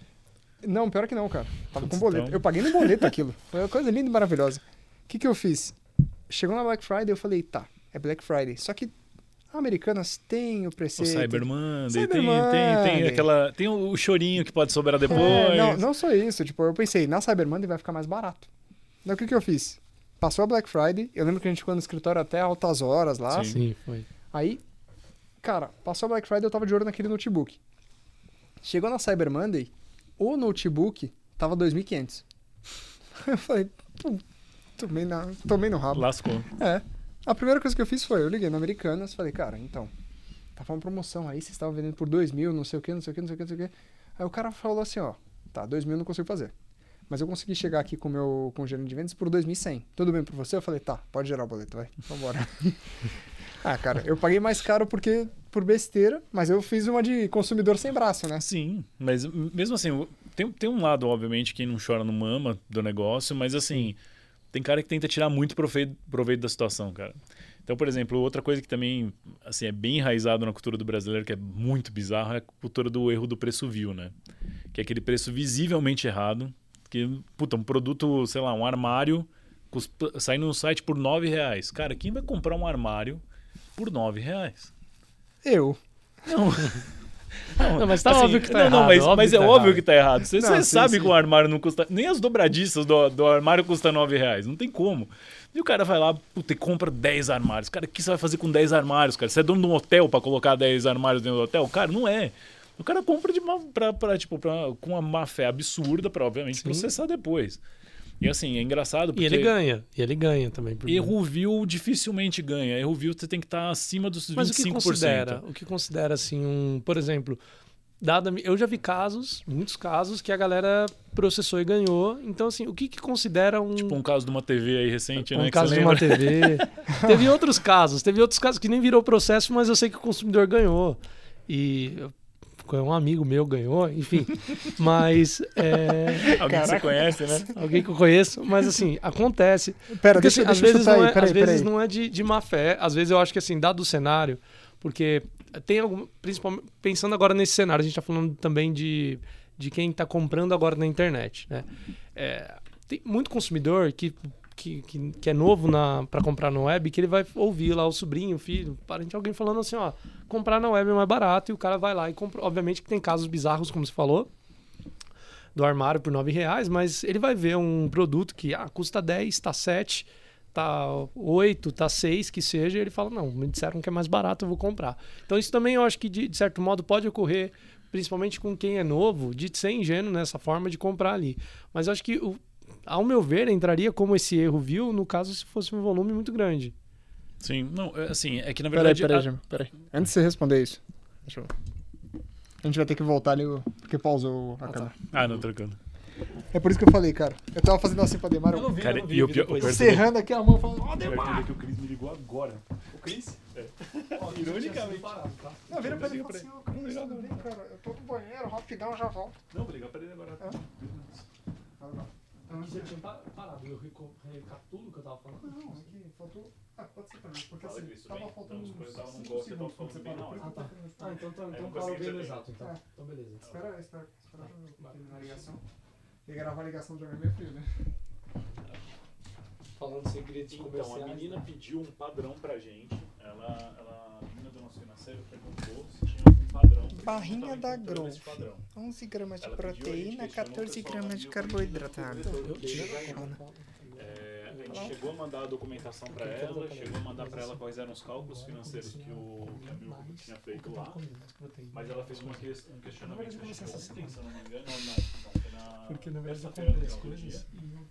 Não, pior que não, cara. Tava Putz, com boleto. então. Eu paguei no boleto aquilo. <laughs> Foi uma coisa linda e maravilhosa. O que, que eu fiz? Chegou na Black Friday, eu falei, tá, é Black Friday. Só que Americanas tem o O preceito. Cyber Monday, Cyber tem, tem, tem Monday. aquela. Tem o chorinho que pode sobrar depois. É, não, não só isso, tipo, eu pensei, na Cyber Monday vai ficar mais barato. Então o que, que eu fiz? Passou a Black Friday, eu lembro que a gente ficou no escritório até altas horas lá. Sim. Sim, foi. Aí, cara, passou a Black Friday, eu tava de olho naquele notebook. Chegou na Cyber Monday, o notebook tava 2.500. <laughs> Eu falei, tomei, na, tomei no rabo. Lascou. É. A primeira coisa que eu fiz foi, eu liguei na Americanas, falei, cara, então, tava uma promoção aí, vocês estavam vendendo por 2 mil, não sei o que, não sei o que, não sei o que, não sei o que. Aí o cara falou assim, ó, tá, 2 mil eu não consigo fazer. Mas eu consegui chegar aqui com o meu com o gerente de vendas por 2.100. Tudo bem pra você? Eu falei, tá, pode gerar o boleto, vai, vambora. <laughs> ah, cara, eu paguei mais caro porque por besteira, mas eu fiz uma de consumidor sem braço, né? Sim, mas mesmo assim, tem, tem um lado, obviamente, quem não chora não mama do negócio, mas assim, tem cara que tenta tirar muito proveito, proveito da situação, cara. Então, por exemplo, outra coisa que também assim, é bem enraizado na cultura do brasileiro, que é muito bizarro, é a cultura do erro do preço vil, né? Que é aquele preço visivelmente errado, que, puta, um produto, sei lá, um armário, sai no site por nove reais. Cara, quem vai comprar um armário por nove reais? Eu. Não. <laughs> Não, mas tá óbvio que tá não, não, errado, mas, óbvio mas que é tá óbvio errado. que tá errado. Você, Não, você sim, sabe sim. que o armário não custa. Nem as dobradiças do, do armário custam 9 reais. Não tem como. E o cara vai lá, puta, e compra 10 armários. Cara, o que você vai fazer com 10 armários, cara? Você é dono de um hotel pra colocar 10 armários dentro do hotel? Cara, não é. O cara compra de uma, pra, pra, tipo, pra, com uma má fé absurda pra, obviamente, Sim. processar depois. E assim, é engraçado porque... E ele ganha. E ele ganha também. por- Erro dificilmente ganha. Erro você tem que estar acima dos 25%. Mas o que considera? O que considera assim um, por exemplo, dada eu já vi casos, muitos casos que a galera processou e ganhou. Então assim, o que que considera um Tipo um caso de uma TV aí recente, um né? que caso de uma? TV? <laughs> teve outros casos, teve outros casos que nem virou processo, mas eu sei que o consumidor ganhou. E eu- um amigo meu ganhou, enfim. <laughs> Mas é, Alguém que você conhece, né? alguém que eu conheço, mas assim, acontece. Pera, Porque, deixa, assim, deixa às vezes, não aí, é, peraí, às vezes não é de, de má fé. Às vezes eu acho que, assim, dado o cenário, porque tem algum. Principalmente pensando agora nesse cenário, a gente está falando também de, de quem está comprando agora na internet. Né? É, tem muito consumidor que. Que, que, que é novo para comprar na web, que ele vai ouvir lá o sobrinho, o filho, parente, alguém falando assim, ó, comprar na web é mais barato, e o cara vai lá e compra. Obviamente que tem casos bizarros, como você falou, do armário por nove reais, mas ele vai ver um produto que ah, custa 10, tá 7, tá 8, tá 6, que seja, e ele fala, não, me disseram que é mais barato, eu vou comprar. Então isso também eu acho que de, de certo modo pode ocorrer, principalmente com quem é novo, de ser ingênuo nessa forma de comprar ali. Mas acho que, o- ao meu ver, entraria como esse erro viu, no caso se fosse um volume muito grande. Sim, não, é assim, é que na Peraí, verdade. peraí, a- Jimmy, peraí. Antes de você responder isso, deixa eu... A gente vai ter que voltar ali, porque pausou a Ah, tá. câmera. Ah, não, trocando. É por isso que eu falei, cara. Eu tava fazendo assim pra Demar, eu vi, Cara, eu não vi, e o pior- cerrando aqui a mão, falando, ó, Demar! que o Cris me ligou agora. O Cris? <laughs> Ironicamente. Não, vira pra ele e fala pra assim, ó, Cris, tudo bem, cara? Eu tô no banheiro, rapidão, já volto. Não, vou ligar pra ele agora. Você tinha parado, eu recapitulo o que eu tava falando? Não, aqui faltou... Ah, pode ser também, porque Fala, assim, tudo tava bem? faltando Então, uns num cinco golpe, eu tava segundos quando você parou. na hora. Ah, tá. Ah, então, então, Aí então parou consegui bem no exato, então. É. Então beleza. Espera, espera, espera eu Vai. terminar a ligação. E gravar a ligação do meu frio, né? Falando segredos Então, a comerciais. menina né? pediu um padrão pra gente. Ela, ela, a menina do nosso financeiro perguntou padrão. Barrinha da Growth. esse padrão. 11 gramas de proteína, questionou, 14 o pessoal gramas de carboidrato. Gente chegou a mandar a documentação para ela, chegou a mandar para ela quais eram os cálculos financeiros que o Camilo tinha feito lá. Mas ela fez uma que, um questionamento que ontem, se eu não me engano, não, não, foi na Porque terça-feira no final do dia.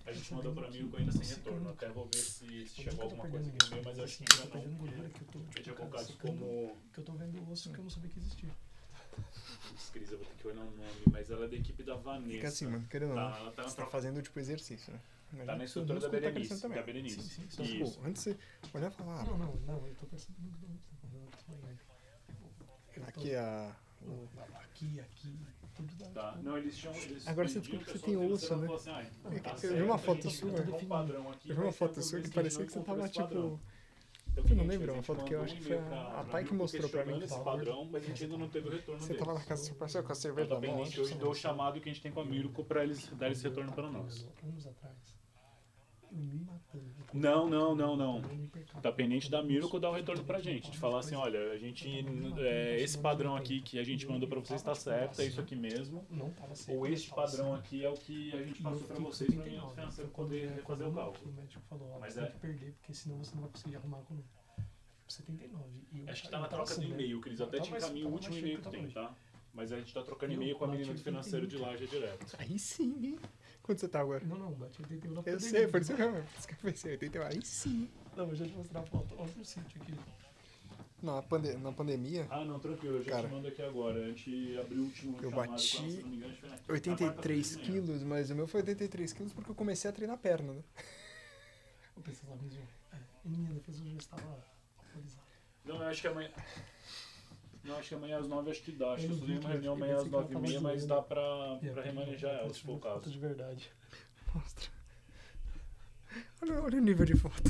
A gente mandou para percebendo mim ainda sem que retorno. Até vou ver se, Não chegou que tô alguma coisa aqui no meio, mas eu acho assim, que eu ainda não. gordura que eu tinha colocado como. que eu tô vendo osso que eu não sabia que existia. Cris, eu vou ter que olhar o nome, mas ela é da equipe da Vanessa. Fica assim, mano, querendo ou não. Tá, ela tá, Você tá fazendo, tipo, exercício, né? Tá na estrutura da tá Berenice. Da também. Berenice. Sim, sim, Então, Isso. tipo, antes de você olhar e falar, Não, não, não, eu tô tá. Eu ah, tô- aqui a... o- Aqui, aqui, tudo dá. Tá. tipo, Não, eles tinham. Eles Agora você descobriu que o você tem osso, né? assim, "Ai, É tá eu vi uma foto sua. aqui, Eu vi uma mas foto sua que parecia que você tava, tipo... Então, Você não a Uma gente foto que eu acho que foi a- pra- a pra Pai que Milko mostrou pra mim. esse padrão, mas a gente ainda não teve o retorno Você deles. tava na casa do seu parceiro com a cerveja Então tá na mão. hoje do chamado que a gente tem com a Mirko pra eles darem esse retorno para nós. Anos atrás, eu. Não, não, não, não. Tá pendente da Mirko dar o retorno pra gente. De falar assim, olha, a gente. é, esse padrão aqui que a gente mandou pra vocês tá certo, é isso aqui mesmo. Não tava certo. Ou este padrão aqui é o que a gente passou pra vocês pra mim 39, financeiro foi poder refazer quando o cálculo. O médico falou, ó, Mas você é- tem que perder, porque senão você não vai conseguir arrumar com 79. E eu- Acho que tá na tava troca assim, de né? e-mail, que eles Tá até te mais- encaminham o tá último mais e-mail que tem, tá tá? Mas a gente tá trocando e-mail com a menina do 81. financeiro de laje direto. Aí sim, hein? Quanto você tá agora? Não, não, bati 81 na Eu pandemia. sei, por isso mesmo. Por isso que eu pensei, 81. Aí sim. Não, eu já te mostrar a foto. Olha o sítio aqui. Na, pande na pandemia, Ah, não, tranquilo, eu já Cara, te mando aqui agora. A gente abriu o último eu chamado bati com ela, se não me engano, acho que foi na- na 83 quarta-feira de manhã. quilos, mas o meu foi 83 quilos porque eu comecei a treinar perna, né? Eu precisava mesmo. É, e minha defesa já estava alcoolizada. Não, eu acho que amanhã. Não, acho que amanhã às 9 acho que dá. Acho que Eu eu vi tenho que uma reunião eu amanhã às pensei que ela 9 e meia, mas dá pra, E pra remanejar ela, se for o foto caso. de verdade. <laughs> Mostra. Olha, olha o nível de foto.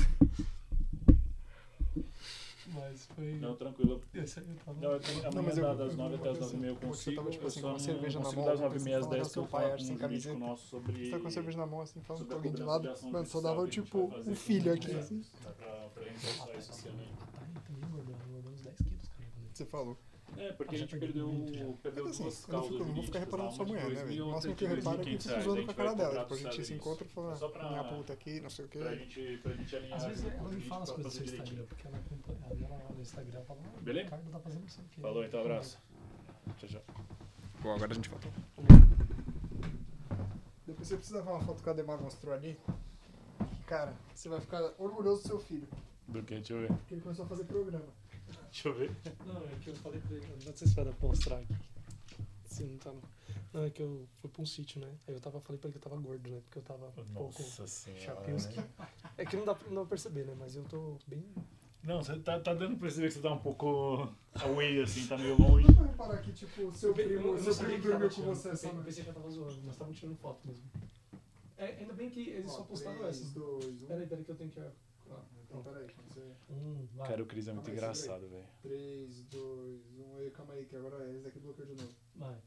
Mas foi. Não, tranquilo. Esse aí eu tava. Não, eu tenho, Não, amanhã mas eu- dá eu- das eu- 9 até as eu- 9 e meia eu você consigo. tava, tipo Eu assim, só com a não cerveja na consigo mão, das 9 e meia às você fala 10 com que eu seu pai, falo assim, com um camiseta. jurídico nosso sobre. Você tá com a cerveja na mão, assim, falando com alguém de lado. Mano, só dava, que tipo, um filho aqui, juiz. assim. Tá pra, pra isso esse ano aí. Tá aí também engordou, engordou uns 10 quilos, cara. Você falou. É, porque Ah, a gente perdeu perdeu, muito, já. perdeu Mas assim, duas eu causas fico, não vou ficar jurídicas reparando lá, sua mulher, né, 2.000 velho? O máximo que eu reparo é que eu 2.500 fico reais. zoando A com a gente cara dela. Tipo, a gente se encontra e fala, minha puta aqui, não sei o quê. Pra gente, pra gente alinhar Às vezes o ela me fala as pra coisas do fazer seu direitinho. Instagram, porque ela acompanha. Ela olha no Instagram e fala, ah, o Beleza? Ricardo tá fazendo isso aqui. Falou, então abraço. Tchau, tchau. Bom, agora a gente volta. Depois você precisa ver uma foto que o Ademar mostrou ali. Cara, você vai ficar orgulhoso do seu filho. Do que? Deixa eu ver. Porque ele começou a fazer programa. Deixa eu ver. Não, é que eu falei pra ele, não sei se vai dar pra mostrar aqui. Se não tá. Não, é que eu fui pra um sítio, né? Aí eu tava, falei pra ele que eu tava gordo, né? Porque eu tava um pouco senhora. chapeuski. É que não dá, pra- não perceber, né? Mas eu tô bem... Não, você tá, tá dando pra perceber que você tá um pouco away, assim, tá meio longe. Vou reparar que, tipo, seu Eu primo, não seu primo que tava dormiu com tirando, você, eu pensei- sabe? Eu pensei que eu tava zoando, mas estavam tirando foto mesmo. É, ainda bem que eles só postaram essas. 2, 1. Peraí, peraí que eu tenho que... Então, peraí. quando você- Um, vai. Cara, o Cris é muito engraçado, velho. 3, 2, 1. Aí, calma aí, que agora esse daqui bloqueou de novo. Vai.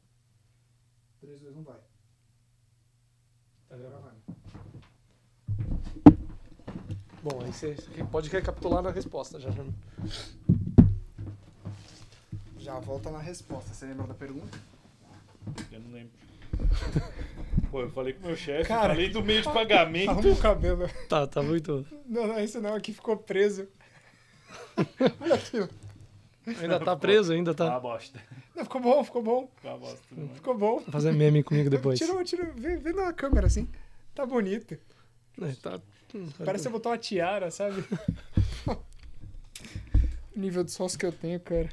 3, 2, 1, vai. Tá Agora gravando. vai. Bom, aí você pode recapitular na resposta já. já. Já volta na resposta. Você lembra da pergunta? Eu não lembro. <laughs> Pô, eu falei com o meu chefe, Cara, falei do meio de pagamento. Arruma o cabelo. Tá, tá muito. Não, não, isso não. Aqui ficou preso. <laughs> Olha aquilo. Ainda tá preso, ainda Ah, tá. bosta. Não, ficou bom, ficou bom. Ah, bosta. Não é? Ficou bom. Vou fazer meme comigo depois. Tira, tira, vê, vê na câmera assim. Tá bonito. É, tá. Parece que você botou uma tiara, sabe? <laughs> o nível de sócio que eu tenho, cara.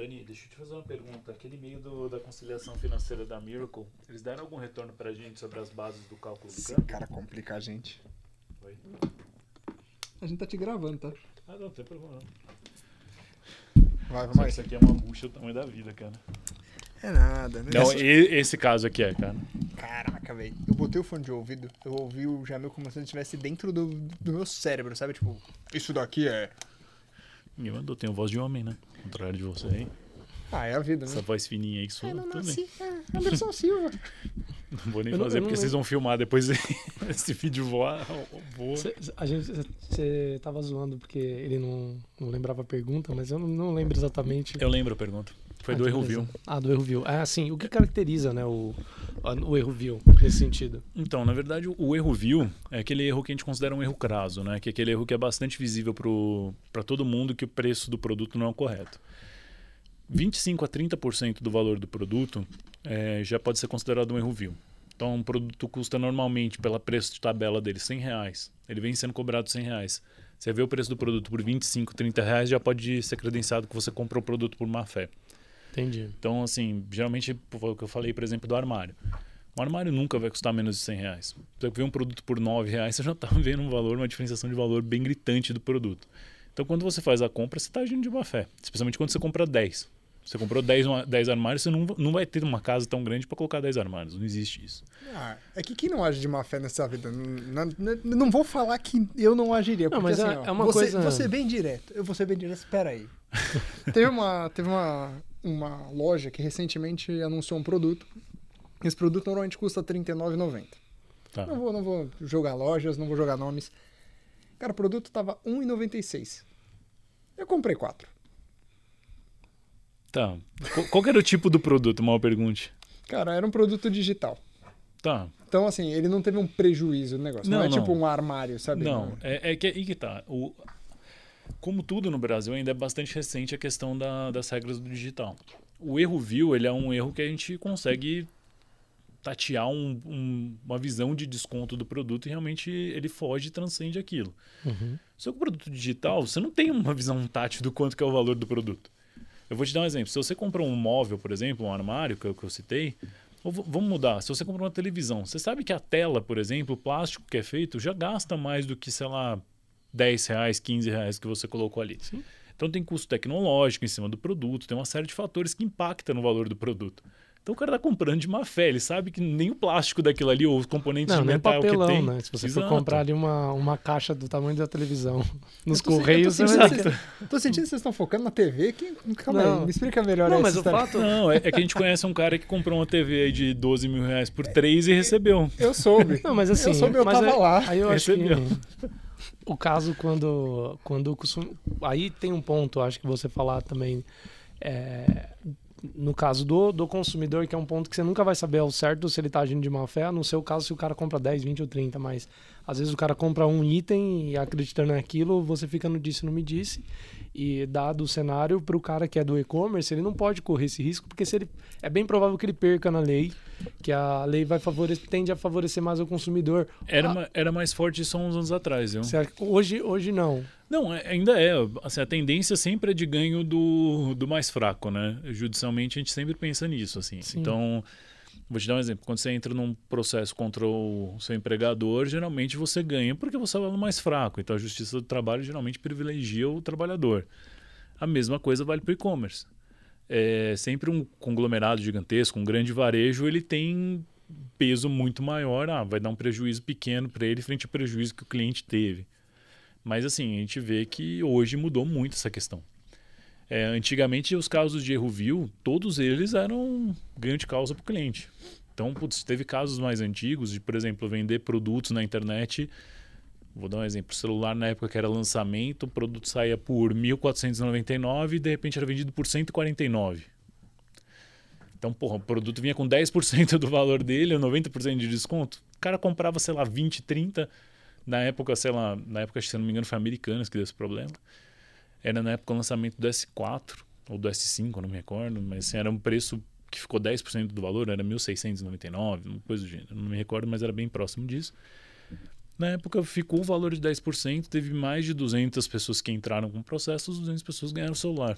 Dani, deixa eu te fazer uma pergunta. Aquele e-mail do, da conciliação financeira da Miracle, eles deram algum retorno pra gente sobre as bases do cálculo do Esse câmbio? cara complica a gente. Oi? A gente tá te gravando, tá? Ah, não, não tem problema não. Vai, Só vamos que aí. Isso aqui é uma bucha do tamanho da vida, cara. É nada. né? Não, e- esse caso aqui é, cara. Caraca, velho. Eu botei o fone de ouvido, eu ouvi o Jamil como se ele estivesse dentro do, do meu cérebro, sabe? Tipo, isso daqui é. Ninguém mandou, tem voz de homem, né? Ao contrário de você aí. Ah, é a vida, né? Essa voz fininha aí que sua, tudo bem. É, Anderson Silva. <laughs> Não vou nem Eu não- fazer eu não porque vocês vão filmar depois <laughs> esse vídeo voar. voa. Cê- a gente, você tava zoando porque ele não, não lembrava a pergunta, mas eu não, não lembro exatamente. Eu lembro a pergunta. Foi Ah, do. View. Ah, do erro view. É assim, o que caracteriza, né, o, o erro vil nesse sentido? Então, na verdade, o erro vil é aquele erro que a gente considera um erro craso, né? Que é aquele erro que é bastante visível para todo mundo que o preço do produto não é o correto. 25 a 30% do valor do produto é, já pode ser considerado um erro vil. Então, um produto custa normalmente, pelo preço de tabela dele, 100 reais. Ele vem sendo cobrado 100 reais. Você vê o preço do produto por 25, 30 reais, já pode ser credenciado que você comprou o produto por má fé. Entendi. Então, assim, geralmente, o que eu falei, por exemplo, do armário. Um armário nunca vai custar menos de 100 reais. Você vê um produto por 9 reais, <laughs> você já está vendo um valor, uma diferenciação de valor bem gritante do produto. Então, quando você faz a compra, você está agindo de má fé. Especialmente quando você compra 10. Você comprou 10, 10 armários, você não, não vai ter uma casa tão grande para colocar 10 armários. Não existe isso. Ah, é que quem não age de má fé nessa vida? Não, não, não vou falar que eu não agiria. Porque, não, mas assim, é, ó, é uma você, coisa... Você bem direto. Eu vou ser bem direto. Espera aí. <laughs> teve uma, teve uma, uma loja que recentemente anunciou um produto. Esse produto normalmente custa R$ 39,90. Tá. Não, vou, não vou jogar lojas, não vou jogar nomes. Cara, o produto estava R$ 1,96. Eu comprei quatro. Tá. Qual era o tipo do produto, mal pergunte? Cara, era um produto digital. Tá. Então, assim, ele não teve um prejuízo no negócio. Não, não é não. tipo um armário, sabe? Não, é, é que aí que tá. O, como tudo no Brasil, ainda é bastante recente a questão da, das regras do digital. O erro vil, ele é um erro que a gente consegue tatear um, um, uma visão de desconto do produto e realmente ele foge e transcende aquilo. Uhum. Só que o produto digital, você não tem uma visão tátil do quanto que é o valor do produto. Eu vou te dar um exemplo. Se você comprou um móvel, por exemplo, um armário que eu, que eu citei, ou vamos mudar. Se você comprou uma televisão, você sabe que a tela, por exemplo, o plástico que é feito, já gasta mais do que, sei lá, 10 reais, 15 reais que você colocou ali. Sim. Então tem custo tecnológico em cima do produto, tem uma série de fatores que impactam no valor do produto. Então o cara tá comprando de má fé, ele sabe que nem o plástico daquilo ali, ou os componentes não, de metal papelão, que tem. Né? Se você Exato. for comprar ali uma, uma caixa do tamanho da televisão <laughs> nos correios, você vai Tô sentindo que vocês estão focando na TV. Que... Calma não. aí, me explica melhor Não, mas o fato. Não, é, é, que a gente conhece um cara que comprou uma TV aí de 12 mil reais por 3 e recebeu. Eu soube. Não, mas assim. Eu soube, eu tava é, lá. Aí eu recebeu. acho que o caso quando quando aí tem um ponto acho que você falar também é, no caso do, do consumidor, que é um ponto que você nunca vai saber ao certo se ele está agindo de má fé, no seu caso se o cara compra 10, 20 ou 30, mas às vezes o cara compra um item e acreditando naquilo, você fica no disse não me disse. E dado o cenário para o cara que é do e-commerce, ele não pode correr esse risco, porque se ele é bem provável que ele perca na lei, que a lei vai favorecer, tende a favorecer mais o consumidor. Era, ah, era mais forte isso há uns anos atrás, viu? Hoje, hoje não. Não, é, ainda é. Assim, a tendência sempre é de ganho do, do mais fraco, né? Judicialmente a gente sempre pensa nisso, assim. Sim. Então, vou te dar um exemplo. Quando você entra num processo contra o seu empregador, geralmente você ganha porque você é o mais fraco. Então a justiça do trabalho geralmente privilegia o trabalhador. A mesma coisa vale para o e-commerce. É, sempre um conglomerado gigantesco, um grande varejo, ele tem peso muito maior. Ah, vai dar um prejuízo pequeno para ele frente ao prejuízo que o cliente teve. Mas assim, a gente vê que hoje mudou muito essa questão. É, antigamente, os casos de erro todos eles eram ganho de causa para o cliente. Então, putz, teve casos mais antigos de, por exemplo, vender produtos na internet. Vou dar um exemplo: celular na época que era lançamento, o produto saía por 1.499 e de repente era vendido por 149. Então, porra, o produto vinha com 10% do valor dele, 90% de desconto. O cara comprava, sei lá, 20, 30 na época, sei lá, na época, se não me engano, foi Americanas que deu esse problema. Era na época o lançamento do S4 ou do S5, não me recordo, mas assim, era um preço que ficou 10% do valor, era 1.699, uma coisa do gênero. Não me recordo, mas era bem próximo disso. Na época ficou o valor de 10%, teve mais de 200 pessoas que entraram com o processo, 200 pessoas ganharam o celular.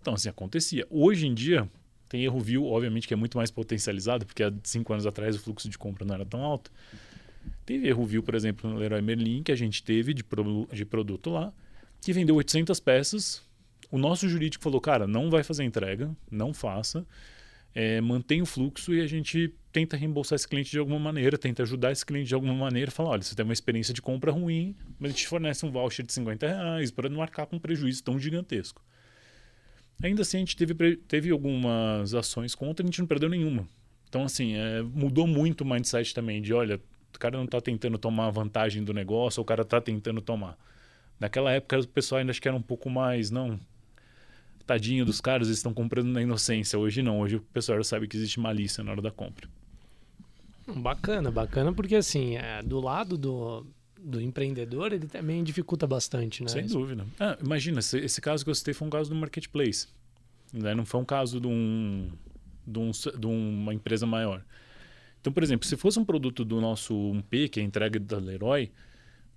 Então, assim, acontecia. Hoje em dia, tem erro vil, obviamente, que é muito mais potencializado, porque há cinco anos atrás o fluxo de compra não era tão alto. Teve erro vil, por exemplo, no Leroy Merlin, que a gente teve de, pro, de produto lá, que vendeu 800 peças. O nosso jurídico falou, cara, não vai fazer entrega, não faça, é, mantém o fluxo e a gente tenta reembolsar esse cliente de alguma maneira, tenta ajudar esse cliente de alguma maneira, falar, olha, você tem uma experiência de compra ruim, mas a gente fornece um voucher de 50 reais para não marcar com um prejuízo tão gigantesco. Ainda assim, a gente teve, teve algumas ações contra, a gente não perdeu nenhuma. Então, assim, é, mudou muito o mindset também de, olha, o cara não está tentando tomar vantagem do negócio, ou o cara está tentando tomar. Naquela época o pessoal ainda acho que era um pouco mais, não. tadinho dos caras, eles estão comprando na inocência. Hoje não, hoje o pessoal sabe que existe malícia na hora da compra. Bacana, bacana, porque assim, é, do lado do, do empreendedor, ele também dificulta bastante, né? Sem dúvida. Ah, imagina, esse, esse, caso que eu citei foi um caso do marketplace. Né? Não foi um caso de, um, de, um, de uma empresa maior. Então, por exemplo, se fosse um produto do nosso 1P, que é a entrega da Leroy,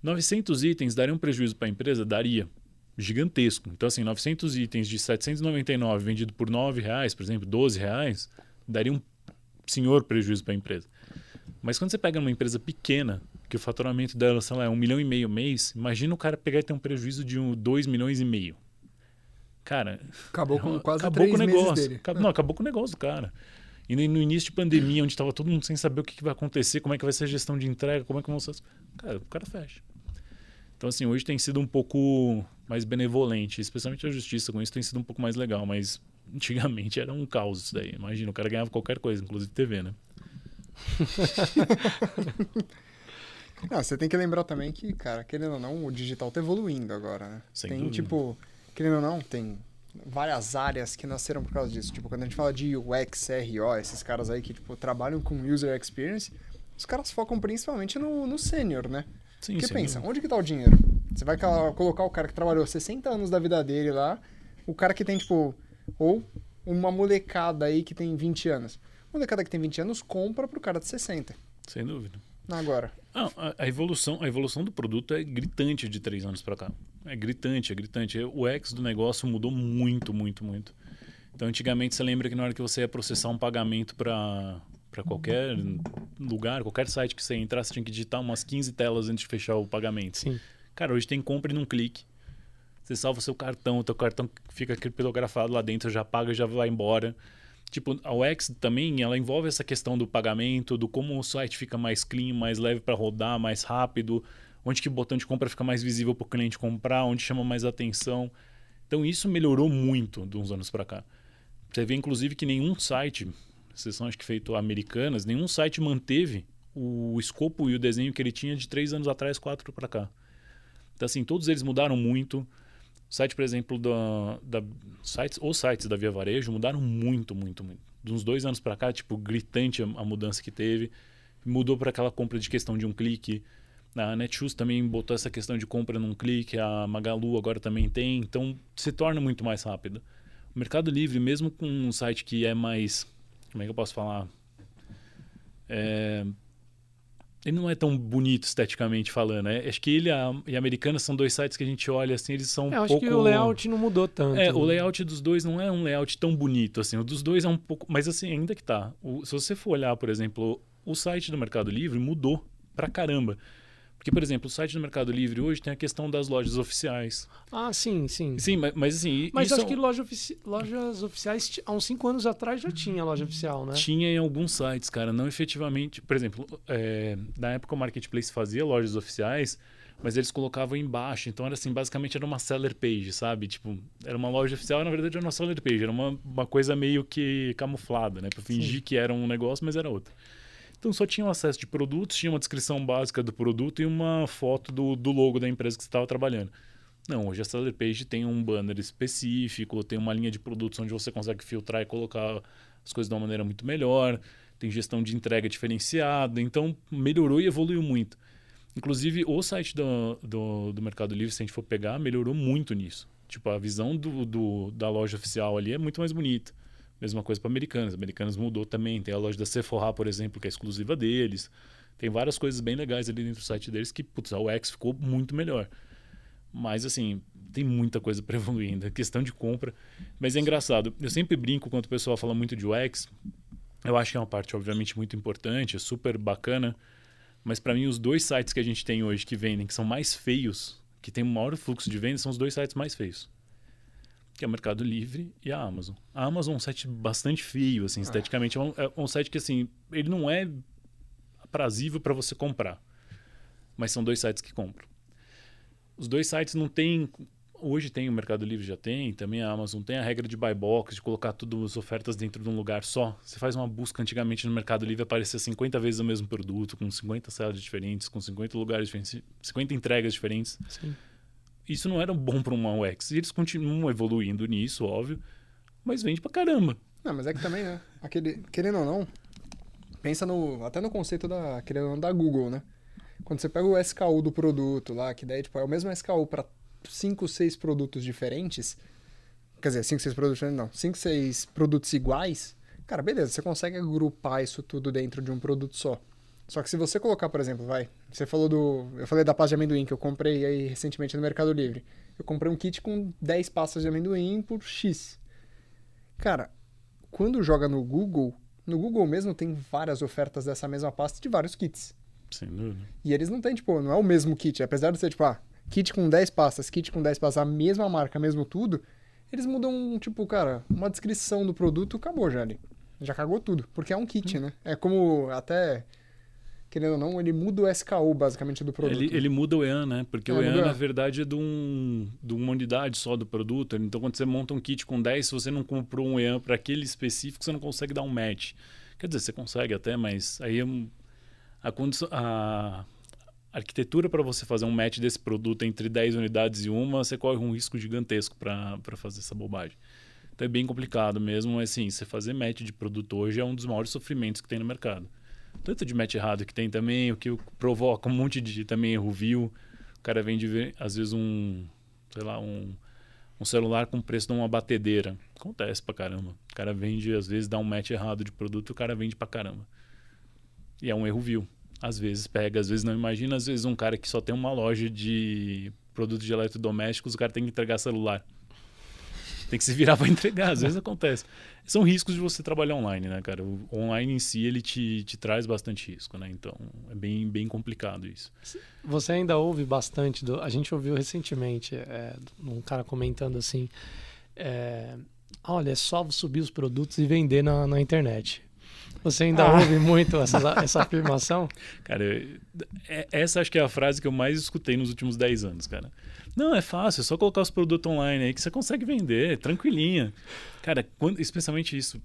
900 itens daria um prejuízo para a empresa? Daria. Gigantesco. Então, assim, 900 itens de 799 vendido por R$ reais, por exemplo, R$ reais, daria um senhor prejuízo para a empresa. Mas quando você pega uma empresa pequena, que o faturamento dela, sei lá, é um milhão e meio mês, imagina o cara pegar e ter um prejuízo de um, dois milhões e meio. Cara. Acabou com <laughs> quase acabou três com o negócio. dele. Não, acabou com o negócio do cara. E no início de pandemia, onde estava todo mundo sem saber o que, que, vai acontecer, como é que vai ser a gestão de entrega, como é que vão ser. Cara, o cara fecha. Então, assim, hoje tem sido um pouco mais benevolente, especialmente a justiça com isso tem sido um pouco mais legal, mas antigamente <laughs> era um caos isso daí. Imagina, o cara ganhava qualquer coisa, inclusive TV, né? Não, <laughs> você tem que lembrar também que, cara, querendo ou não, o digital tá evoluindo agora, né? Sem tem, dúvida. tipo, querendo ou não, tem várias áreas que nasceram por causa disso. Tipo, quando a gente fala de UX, RO, esses caras aí que, tipo, trabalham com user experience, os caras focam principalmente no, no sênior, né? Sim, Porque pensa, onde que tá o dinheiro? Você vai colocar o cara que trabalhou 60 anos da vida dele lá, o cara que tem, tipo, ou uma molecada aí que tem 20 anos. Molecada que tem 20 anos compra pro cara de 60. Sem dúvida. Agora. Ah, a, a evolução, a evolução do produto é gritante de três anos para cá. É gritante, é gritante. O X do negócio mudou muito, muito, muito. Então, antigamente, você lembra que na hora que você ia processar um pagamento para para qualquer lugar, qualquer site que você entrar, você tinha que digitar umas 15 telas antes de fechar o pagamento. Sim. Cara, hoje tem compra num clique. Você salva o seu cartão, o teu cartão fica criptografado lá dentro, já paga, já vai embora. Tipo, a UX também, ela envolve essa questão do pagamento, do como o site fica mais clean, mais leve para rodar, mais rápido, onde que o botão de compra fica mais visível para o cliente comprar, onde chama mais atenção. Então isso melhorou muito de uns anos para cá. Você vê inclusive que nenhum site, exceção acho que feito americanas, nenhum site manteve o escopo e o desenho que ele tinha de três anos atrás, quatro para cá. Então assim, todos eles mudaram muito. O site, por exemplo, da, da sites, os sites da Via Varejo mudaram muito, muito, muito. De uns dois anos para cá, tipo, gritante a, a mudança que teve. Mudou para aquela compra de questão de um clique. A Netshoes também botou essa questão de compra num clique. A Magalu agora também tem. Então, se torna muito mais rápido. O Mercado Livre, mesmo com um site que é mais... Como é que eu posso falar? É, ele não é tão bonito esteticamente falando. né? Acho que ele a, e a Americana são dois sites que a gente olha assim, eles são um É, eu acho pouco... que o layout não mudou tanto. É, o né? layout dos dois não é um layout tão bonito assim. O dos dois é um pouco, mas assim, ainda que tá. O- se você for olhar, por exemplo, o site do Mercado Livre mudou pra caramba. Porque, por exemplo, o site do Mercado Livre hoje tem a questão das lojas oficiais. Ah, sim, sim. Sim, mas, mas assim, Mas acho é um- que loja ofici- lojas oficiais, há uns cinco anos atrás já tinha loja oficial, né? Tinha em alguns sites, cara, não efetivamente. Por exemplo, é, na época o Marketplace fazia lojas oficiais, mas eles colocavam embaixo. Então era assim, basicamente era uma seller page, sabe? Tipo, era uma loja oficial, na verdade era uma seller page. Era uma, uma coisa meio que camuflada, né? Pra fingir Sim. que era um negócio, mas era outro. Então só tinha o acesso de produtos, tinha uma descrição básica do produto e uma foto do, do logo da empresa que você estava trabalhando. Não, hoje a Seller Page tem um banner específico, tem uma linha de produtos onde você consegue filtrar e colocar as coisas de uma maneira muito melhor, tem gestão de entrega diferenciada, então melhorou e evoluiu muito. Inclusive, o site do, do, do Mercado Livre, se a gente for pegar, melhorou muito nisso. Tipo, a visão do, do- da loja oficial ali é muito mais bonita. Mesma coisa para Americanas. Americanas mudou também. Tem a loja da Sephora, por exemplo, que é exclusiva deles. Tem várias coisas bem legais ali dentro do site deles que, putz, a UX ficou muito melhor. Mas, assim, tem muita coisa para evoluir ainda. <laughs> Questão de compra. Mas é engraçado. Eu sempre brinco quando o pessoal fala muito de UX. Eu acho que é uma parte, obviamente, muito importante, é super bacana. Mas, para mim, os dois sites que a gente tem hoje que vendem, que são mais feios, que tem o maior fluxo de venda, são os dois sites mais feios. Que é o Mercado Livre e a Amazon. A Amazon é um site bastante feio, assim, esteticamente. É um, é um site que, assim, ele não é aprazível para você comprar. Mas são dois sites que compram. Os dois sites não têm. Hoje tem o Mercado Livre, já tem, também a Amazon tem a regra de buy box, de colocar todas as ofertas dentro de um lugar só. Você faz uma busca antigamente no Mercado Livre, aparecia 50 vezes o mesmo produto, com 50 sellers diferentes, com 50 lugares diferentes, 50 entregas diferentes. Sim. Isso não era bom para uma UX. Eles continuam evoluindo nisso, óbvio, mas vende pra caramba. Não, mas é que também, né? Aquele, querendo ou não, pensa no, até no conceito da, querendo ou não, da Google, né? Quando você pega o SKU do produto lá, que daí tipo, é o mesmo SKU para 5, 6 produtos diferentes, quer dizer, 5, 6 produtos diferentes, não, 5, 6 produtos iguais, cara, beleza, você consegue agrupar isso tudo dentro de um produto só. Só que se você colocar, por exemplo, vai, você falou do, eu falei da pasta de amendoim que eu comprei aí recentemente no Mercado Livre. Eu comprei um kit com 10 pastas de amendoim por X. Cara, quando joga no Google, no Google mesmo tem várias ofertas dessa mesma pasta de vários kits. Sem dúvida. E eles não têm, tipo, não é o mesmo kit. Apesar de ser, tipo, ah, kit com 10 pastas, kit com 10 pastas, a mesma marca, mesmo tudo, eles mudam, tipo, cara, uma descrição do produto, acabou já ali. Já cagou tudo. Porque é um kit, hum. né? É como até querendo ou não, ele muda o SKU basicamente do produto. Ele, ele muda o EAN, né? Porque é, o EAN, na verdade, é de, um, de uma unidade só do produto. Então, quando você monta um kit com 10, se você não comprou um EAN para aquele específico, você não consegue dar um match. Quer dizer, você consegue até, mas aí é a, a arquitetura para você fazer um match desse produto entre 10 unidades e uma, você corre um risco gigantesco para fazer essa bobagem. Então é bem complicado mesmo, mas assim, você fazer match de produto hoje é um dos maiores sofrimentos que tem no mercado. Tanto de match errado que tem também, o que provoca um monte de também erro view. O cara vende, às vezes, um, sei lá, um, um celular com preço de uma batedeira. Acontece pra caramba. O cara vende, às vezes, dá um match errado de produto o cara vende pra caramba. E é um erro view. Às vezes pega, às vezes não imagina. Às vezes um cara que só tem uma loja de produtos de eletrodomésticos, o cara tem que entregar celular tem que se virar para entregar, às vezes acontece. São riscos de você trabalhar online, né, cara? O online em si, ele te, te traz bastante risco, né? Então, é bem, bem complicado isso. Você ainda ouve bastante, do, a gente ouviu recentemente é, um cara comentando assim, é, olha, é só subir os produtos e vender na, na internet. Você ainda ah. ouve muito essa, essa afirmação? <laughs> Cara, é, essa acho que é a frase que eu mais escutei nos últimos 10 anos, cara. Não, é fácil, é só colocar os produtos online aí que você consegue vender, tranquilinha. Cara, quando, especialmente isso,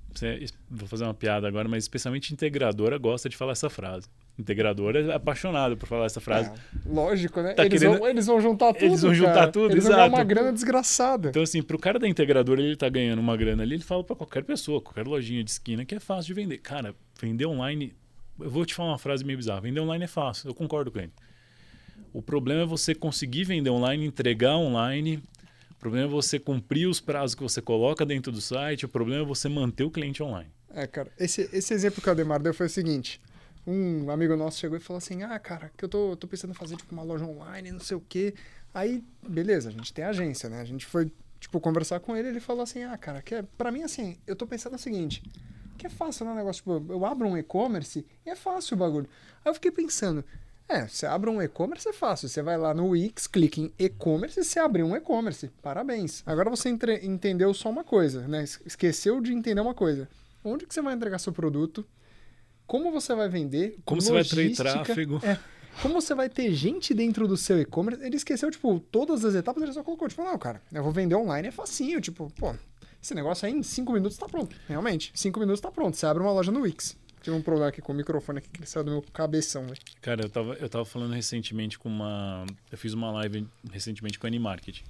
vou fazer uma piada agora, mas especialmente integradora gosta de falar essa frase. Integradora é apaixonado por falar essa frase. É, lógico, né? Tá eles, querendo... vão, eles vão juntar tudo. Eles vão juntar cara. tudo, eles exato. Vão uma grana desgraçada. Então, assim, pro cara da integradora, ele tá ganhando uma grana ali, ele fala para qualquer pessoa, qualquer lojinha de esquina que é fácil de vender. Cara, vender online. Eu vou te falar uma frase meio bizarra. Vender online é fácil, eu concordo com ele. O problema é você conseguir vender online, entregar online. O problema é você cumprir os prazos que você coloca dentro do site. O problema é você manter o cliente online. É, cara. Esse, esse exemplo que o Ademar deu foi o seguinte. Um amigo nosso chegou e falou assim: Ah, cara, que eu tô, tô pensando em fazer tipo, uma loja online, não sei o quê. Aí, beleza, a gente tem agência, né? A gente foi, tipo, conversar com ele ele falou assim: Ah, cara, que é, pra mim, assim, eu tô pensando o seguinte: que é fácil, né? O negócio, tipo, eu abro um e-commerce e é fácil o bagulho. Aí eu fiquei pensando: é, você abre um e-commerce é fácil. Você vai lá no Wix, clica em e-commerce e você abre um e-commerce. Parabéns. Agora você entre... entendeu só uma coisa, né? Esqueceu de entender uma coisa. Onde que você vai entregar seu produto? Como você vai vender? Como você vai ter tráfego? É, como você vai ter gente dentro do seu e-commerce? Ele esqueceu, tipo, todas as etapas, ele só colocou, tipo, não, cara, eu vou vender online, é facinho, tipo, pô, esse negócio aí em cinco minutos tá pronto. Realmente, cinco minutos tá pronto. Você abre uma loja no Wix. Tive um problema aqui com o microfone aqui que ele saiu do meu cabeção, velho. Cara, eu tava, eu tava falando recentemente com uma. Eu fiz uma live recentemente com a Animarket.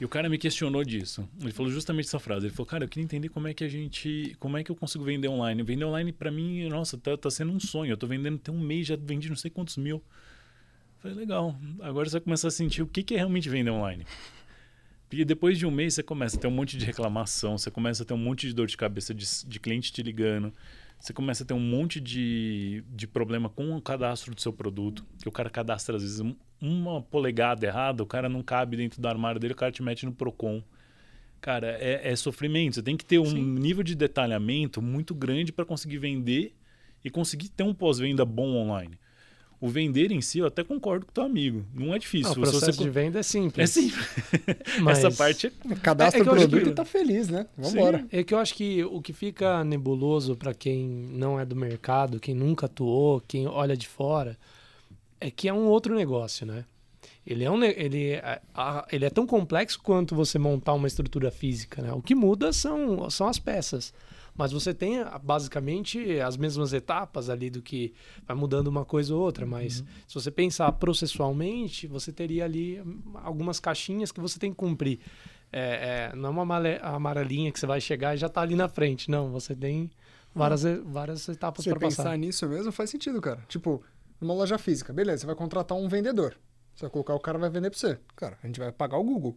E o cara me questionou disso. Ele falou justamente essa frase. Ele falou, cara, eu queria entender como é que a gente. Como é que eu consigo vender online? Vender online, para mim, nossa, tá, tá sendo um sonho. Eu tô vendendo tem um mês, já vendi não sei quantos mil. Eu falei, legal. Agora você vai começar a sentir o que, que é realmente vender online. Porque depois de um mês você começa a ter um monte de reclamação, você começa a ter um monte de dor de cabeça de, de cliente te ligando você começa a ter um monte de, de problema com o cadastro do seu produto, que o cara cadastra às vezes uma polegada errada, o cara não cabe dentro do armário dele, o cara te mete no Procon. Cara, é, é sofrimento. Você tem que ter um Sim. nível de detalhamento muito grande para conseguir vender e conseguir ter um pós-venda bom online. O vender em si, eu até concordo com o teu amigo. Não é difícil. Não, o processo você... de venda é simples. É simples. <laughs> Mas... Essa parte é... Cadastra é, é o produto que... e tá feliz, né? Vamos embora. É que eu acho que o que fica nebuloso para quem não é do mercado, quem nunca atuou, quem olha de fora, é que é um outro negócio, né? Ele é, um, ele, é, ele é tão complexo quanto você montar uma estrutura física, né? O que muda são, são as peças. Mas você tem ah, basicamente as mesmas etapas ali do que vai mudando uma coisa ou outra. Mas Uhum. se você pensar processualmente, você teria ali hum, algumas caixinhas que você tem que cumprir. É, é, não é uma amarelinha que você vai chegar e já está ali na frente. Não, você tem várias, várias etapas Se você para pensar passar. nisso mesmo, faz sentido, cara. Tipo, numa loja física, beleza, você vai contratar um vendedor. Você vai colocar o cara vai vender pra você. Cara, a gente vai pagar o Google.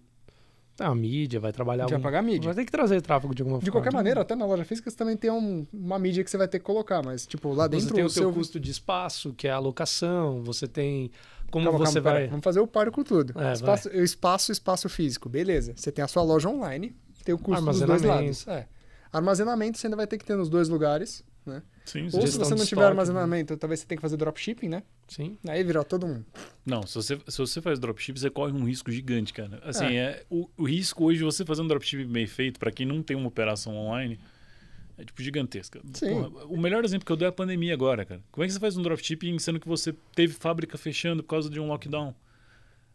Ah, A mídia vai trabalhar. vai um- pagar a mídia. Vai ter que trazer tráfego de alguma De forma. qualquer maneira, até na loja física você também tem um- uma mídia que você vai ter que colocar, mas, tipo, lá dentro você tem o, o seu custo de espaço, que é a alocação, você tem como Calma, você calma, pera, vai. Vamos fazer o par com tudo. É, espaço, espaço, espaço físico, beleza. Você tem a sua loja online, tem o custo dos dois Armazenamento. lados. É. Armazenamento você ainda vai ter que ter nos dois lugares, né? Sim, Ou se você de não tiver estoque, armazenamento, talvez você tenha que fazer dropshipping, né? Sim. Aí virou todo mundo. Não, se você, se você faz dropship, você corre um risco gigante, cara. Assim, é. o, o risco hoje de você fazer um dropship bem feito, pra quem não tem uma operação online, é tipo gigantesca. Sim. Porra, o melhor exemplo que eu dou é a pandemia agora, cara. Como é que você faz um dropshipping sendo que você teve fábrica fechando por causa de um lockdown?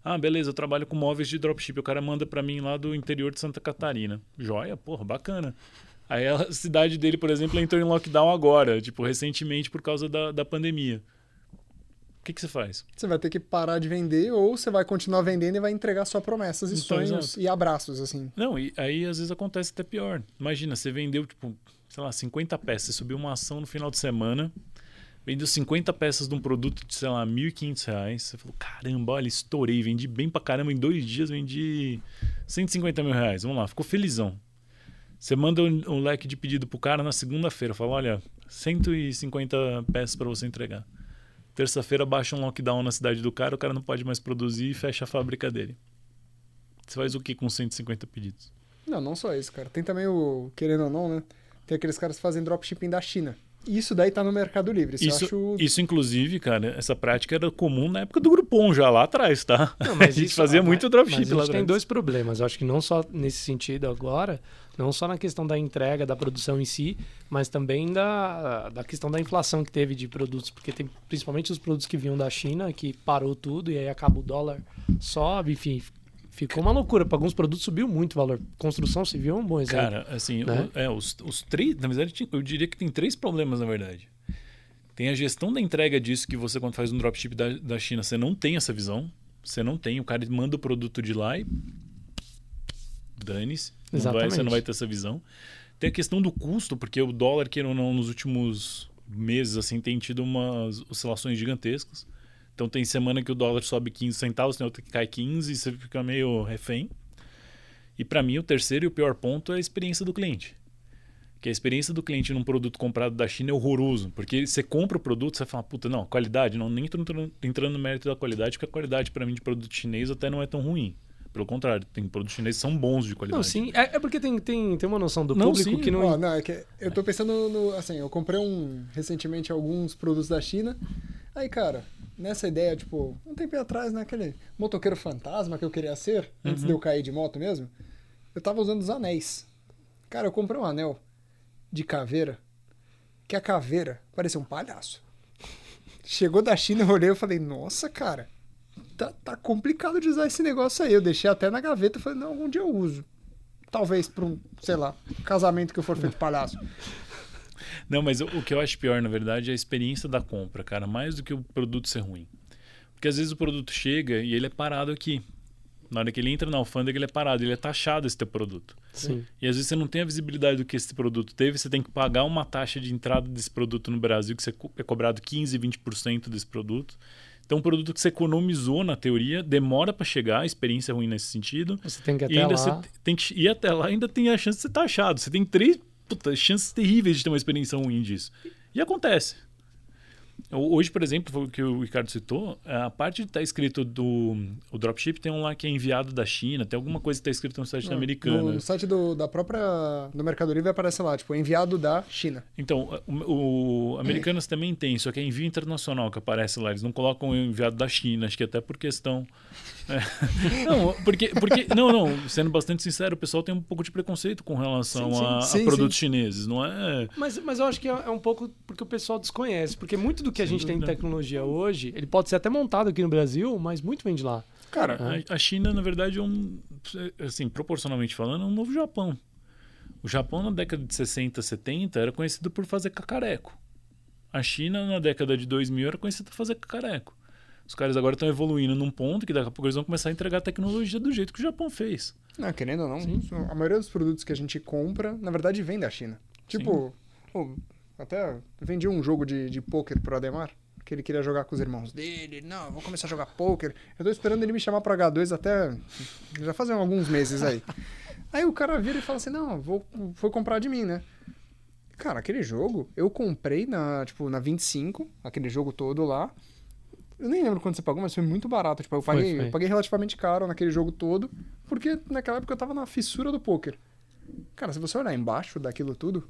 Ah, beleza, eu trabalho com móveis de dropship. O cara manda pra mim lá do interior de Santa Catarina. Joia, porra, bacana. Aí a <laughs> cidade dele, por exemplo, entrou em lockdown agora, tipo, recentemente por causa da, da pandemia. O que, que você faz? Você vai ter que parar de vender ou você vai continuar vendendo e vai entregar só promessas e Então, sonhos exato. e abraços, assim. Não, e aí às vezes acontece até pior. Imagina, você vendeu, tipo, sei lá, 50 peças, você subiu uma ação no final de semana, vendeu 50 peças de um produto de, sei lá, 1.500 reais. Você falou, caramba, olha, estourei, vendi bem pra caramba, em dois dias vendi 150 mil reais. Vamos lá, ficou felizão. Você manda um, um leque de pedido pro cara na segunda-feira, fala, olha, 150 peças para você entregar. Terça-feira baixa um lockdown na cidade do cara, o cara não pode mais produzir e fecha a fábrica dele. Você faz o que com 150 pedidos? Não, não só isso, cara. Tem também o, querendo ou não, né? Tem aqueles caras que fazem dropshipping da China. Isso daí tá no Mercado Livre. Isso, Isso, eu acho. isso, inclusive, cara, essa prática era comum na época do Groupon, já lá atrás, tá? Não, <laughs> a gente fazia ah, muito mas- dropship mas a lá gente tem atrás. dois problemas. Eu acho que não só nesse sentido agora, não só na questão da entrega, da produção em si, mas também da, da questão da inflação que teve de produtos, porque tem principalmente os produtos que vinham da China, que parou tudo e aí acaba o dólar sobe, enfim, ficou uma loucura. Para alguns produtos subiu muito o valor. Construção civil é um bom exemplo. Cara, assim, Né? o- é, os, os três, na verdade, eu diria que tem três problemas, na verdade. Tem a gestão da entrega disso, que você, quando faz um dropship da, da China, você não tem essa visão. Você não tem, o cara manda o produto de lá e. Dane-se. Não vai- Você Exatamente. não vai ter essa visão. Tem a questão do custo, porque o dólar, queira ou não, nos últimos meses, assim, tem tido umas oscilações gigantescas. Então tem semana que o dólar sobe 15 centavos, tem outra que cai 15 e você fica meio refém. E para mim, o terceiro e o pior ponto é a experiência do cliente. Que a experiência do cliente num produto comprado da China é horroroso. Porque você compra o produto, você fala, puta, não, qualidade, não, nem tô entrando no mérito da qualidade, porque a qualidade para mim de produto chinês até não é tão ruim. Pelo contrário, tem produtos chineses que são bons de qualidade. Não, sim, é, é porque tem, tem, tem uma noção do Não, público sim. que não. Ó, não, é que eu tô pensando no. Assim, eu comprei um recentemente alguns produtos da China. Aí, cara, nessa ideia, tipo, um tempo atrás, né? Aquele motoqueiro fantasma que eu queria ser, antes de eu cair de moto mesmo, eu tava usando os anéis. Cara, eu comprei um anel de caveira, que a caveira parecia um palhaço. Chegou da China, eu olhei e falei, nossa, cara, tá, tá complicado de usar esse negócio aí. Eu deixei até na gaveta e falei, não, algum dia eu uso. Talvez pra um, sei lá, casamento que eu for feito palhaço. Não, mas o, o que eu acho pior, na verdade, é a experiência da compra, cara, mais do que o produto ser ruim. Porque às vezes o produto chega e ele é parado aqui. Na hora que ele entra na alfândega, ele é parado, ele é taxado esse teu produto. Sim. E às vezes você não tem a visibilidade do que esse produto teve, você tem que pagar uma taxa de entrada desse produto no Brasil, que é cobrado 15, 20% desse produto. Então, um produto que você economizou na teoria, demora para chegar, a experiência é ruim nesse sentido. Você tem que ir E até ainda lá. você tem que ir até lá, ainda tem a chance de ser taxado. Você tem três puta, chances terríveis de ter uma experiência ruim disso. E acontece. Hoje, por exemplo, o que o Ricardo citou, a parte de estar escrito do o dropship tem um lá que é enviado da China, tem alguma coisa que está escrito no site americano. No, site do, da própria do Mercado Livre aparece lá, tipo, enviado da China. Então, o, o Americanas também tem, só que é envio internacional que aparece lá. Eles não colocam enviado da China, acho que até por questão. É. <laughs> Não, porque, porque. Não, não, sendo bastante sincero, o pessoal tem um pouco de preconceito com relação Sim, sim. a, a Sim, produtos chineses, não é? Mas, mas eu acho que é, é um pouco porque o pessoal desconhece. Porque muito do que a gente tem de dúvida. tecnologia hoje, ele pode ser até montado aqui no Brasil, mas muito vem de lá. Cara, A, a China, na verdade, é um. Assim, proporcionalmente falando, é um novo Japão. O Japão, na década de 60, 70, era conhecido por fazer cacareco. A China, na década de 2000, era conhecida por fazer cacareco. Os caras agora estão evoluindo num ponto que daqui a pouco eles vão começar a entregar tecnologia do jeito que o Japão fez. Não, querendo ou não, Sim. a maioria dos produtos que a gente compra, na verdade, vem da China. Tipo, pô, até vendi um jogo de, de pôquer pro Ademar, que ele queria jogar com os irmãos dele. Não, vou começar a jogar pôquer. Eu tô esperando ele me chamar pra H2 até. Já fazem alguns meses aí. <laughs> aí o cara vira e fala assim: não, vou, vou comprar de mim, né? Cara, aquele jogo eu comprei na, tipo, na 25, aquele jogo todo lá. Eu nem lembro quanto você pagou, mas foi muito barato. Tipo, eu paguei, foi, foi. Eu paguei relativamente caro naquele jogo todo, porque naquela época eu tava na fissura do poker. Cara, se você olhar embaixo daquilo tudo,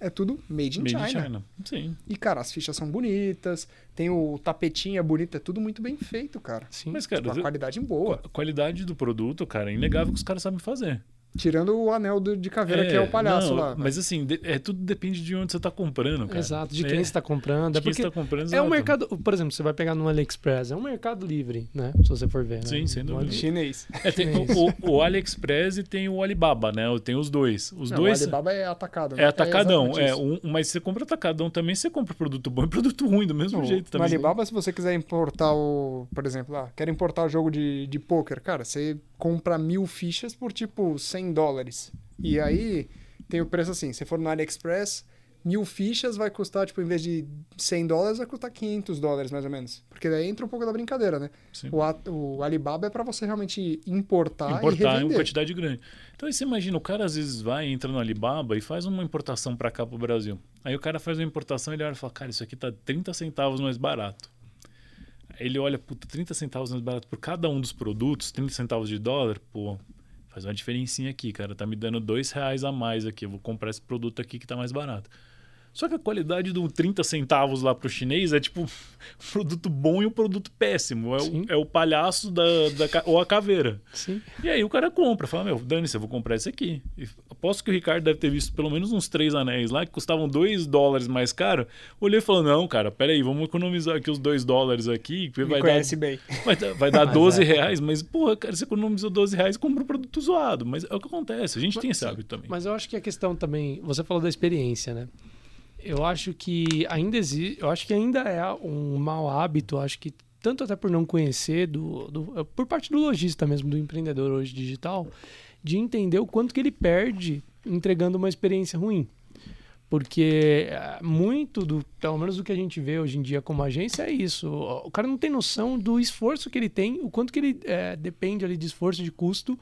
é tudo made in made China. China. Sim. E, cara, as fichas são bonitas, tem o tapetinho é bonito, é tudo muito bem feito, cara. Sim. Mas, cara, tipo, a qualidade boa. A qualidade do produto, cara, é inegável que os caras sabem fazer. Tirando o anel de caveira, é, que é o palhaço não, lá. Mas assim, é, tudo depende de onde você está comprando, cara. Exato, de quem é. você está comprando. De é quem você está comprando, É um mercado, por exemplo, você vai pegar no AliExpress, é um mercado livre, né? Se você for ver. Né? Sim, sem dúvida. Chinês. É, tem o, o, AliExpress e tem o Alibaba, né? Tem os dois. Os não, dois. O Alibaba é atacado. Né? É atacadão, é. Um, mas você compra atacadão também, você compra produto bom e produto ruim, do mesmo jeito também. No Alibaba, se você quiser importar o. Por exemplo, lá, quer importar o jogo de, de poker, cara, você compra mil fichas por tipo 100 dólares. E aí tem o preço assim, se for no AliExpress, mil fichas vai custar, tipo, em vez de 100 dólares, vai custar 500 dólares, mais ou menos. Porque daí entra um pouco da brincadeira, né? O, o, Alibaba é para você realmente importar, importar e revender. em quantidade grande. Então aí você imagina, o cara às vezes vai, entra no Alibaba e faz uma importação para cá pro Brasil. Aí o cara faz uma importação ele olha e fala, cara, isso aqui tá 30 centavos mais barato. Aí ele olha, puta, 30 centavos mais barato por cada um dos produtos, 30 centavos de dólar, pô, faz uma diferencinha aqui, cara. Tá me dando dois reais a mais aqui. Eu vou comprar esse produto aqui que tá mais barato. Só que a qualidade do 30 centavos lá pro chinês é tipo <laughs> um produto bom e um produto péssimo. É, o, é o, palhaço da, da, ou a caveira. Sim. E aí o cara compra, fala, meu, dane-se, eu vou comprar esse aqui. E aposto que o Ricardo deve ter visto pelo menos uns três anéis lá que custavam 2 dólares mais caro. Olhei e falou, não, cara, peraí, vamos economizar aqui os 2 dólares aqui. Que vai conhece dar, bem. Vai, vai dar <laughs> 12 é. reais, mas, porra, cara, você economizou 12 reais e compra um produto zoado. Mas é o que acontece, a gente mas, tem esse hábito também. Mas eu acho que a questão também, você falou da experiência, né? eu acho que ainda existe, eu acho que ainda é um mau hábito, acho que tanto até por não conhecer do, do, por parte do lojista mesmo, do empreendedor hoje digital, de entender o quanto que ele perde entregando uma experiência ruim. Porque eh, muito do, pelo menos do que a gente vê hoje em dia como agência é isso. O cara não tem noção do esforço que ele tem, o quanto que ele é, depende ali de esforço, de custo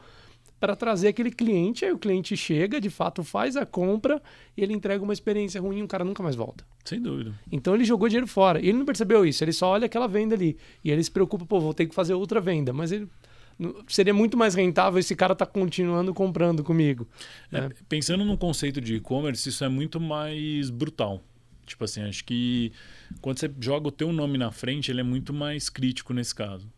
para trazer aquele cliente. Aí o cliente chega, de fato faz a compra e ele entrega uma experiência ruim e o cara nunca mais volta. Sem dúvida. Então ele jogou dinheiro fora. E ele não percebeu isso, ele só olha aquela venda ali. E ele se preocupa, pô, vou ter que fazer outra venda. Mas ele seria muito mais rentável esse cara tá continuando comprando comigo. É, né? Pensando no conceito de e-commerce, isso é muito mais brutal. Tipo assim, acho que quando você joga o teu nome na frente, ele é muito mais crítico nesse caso.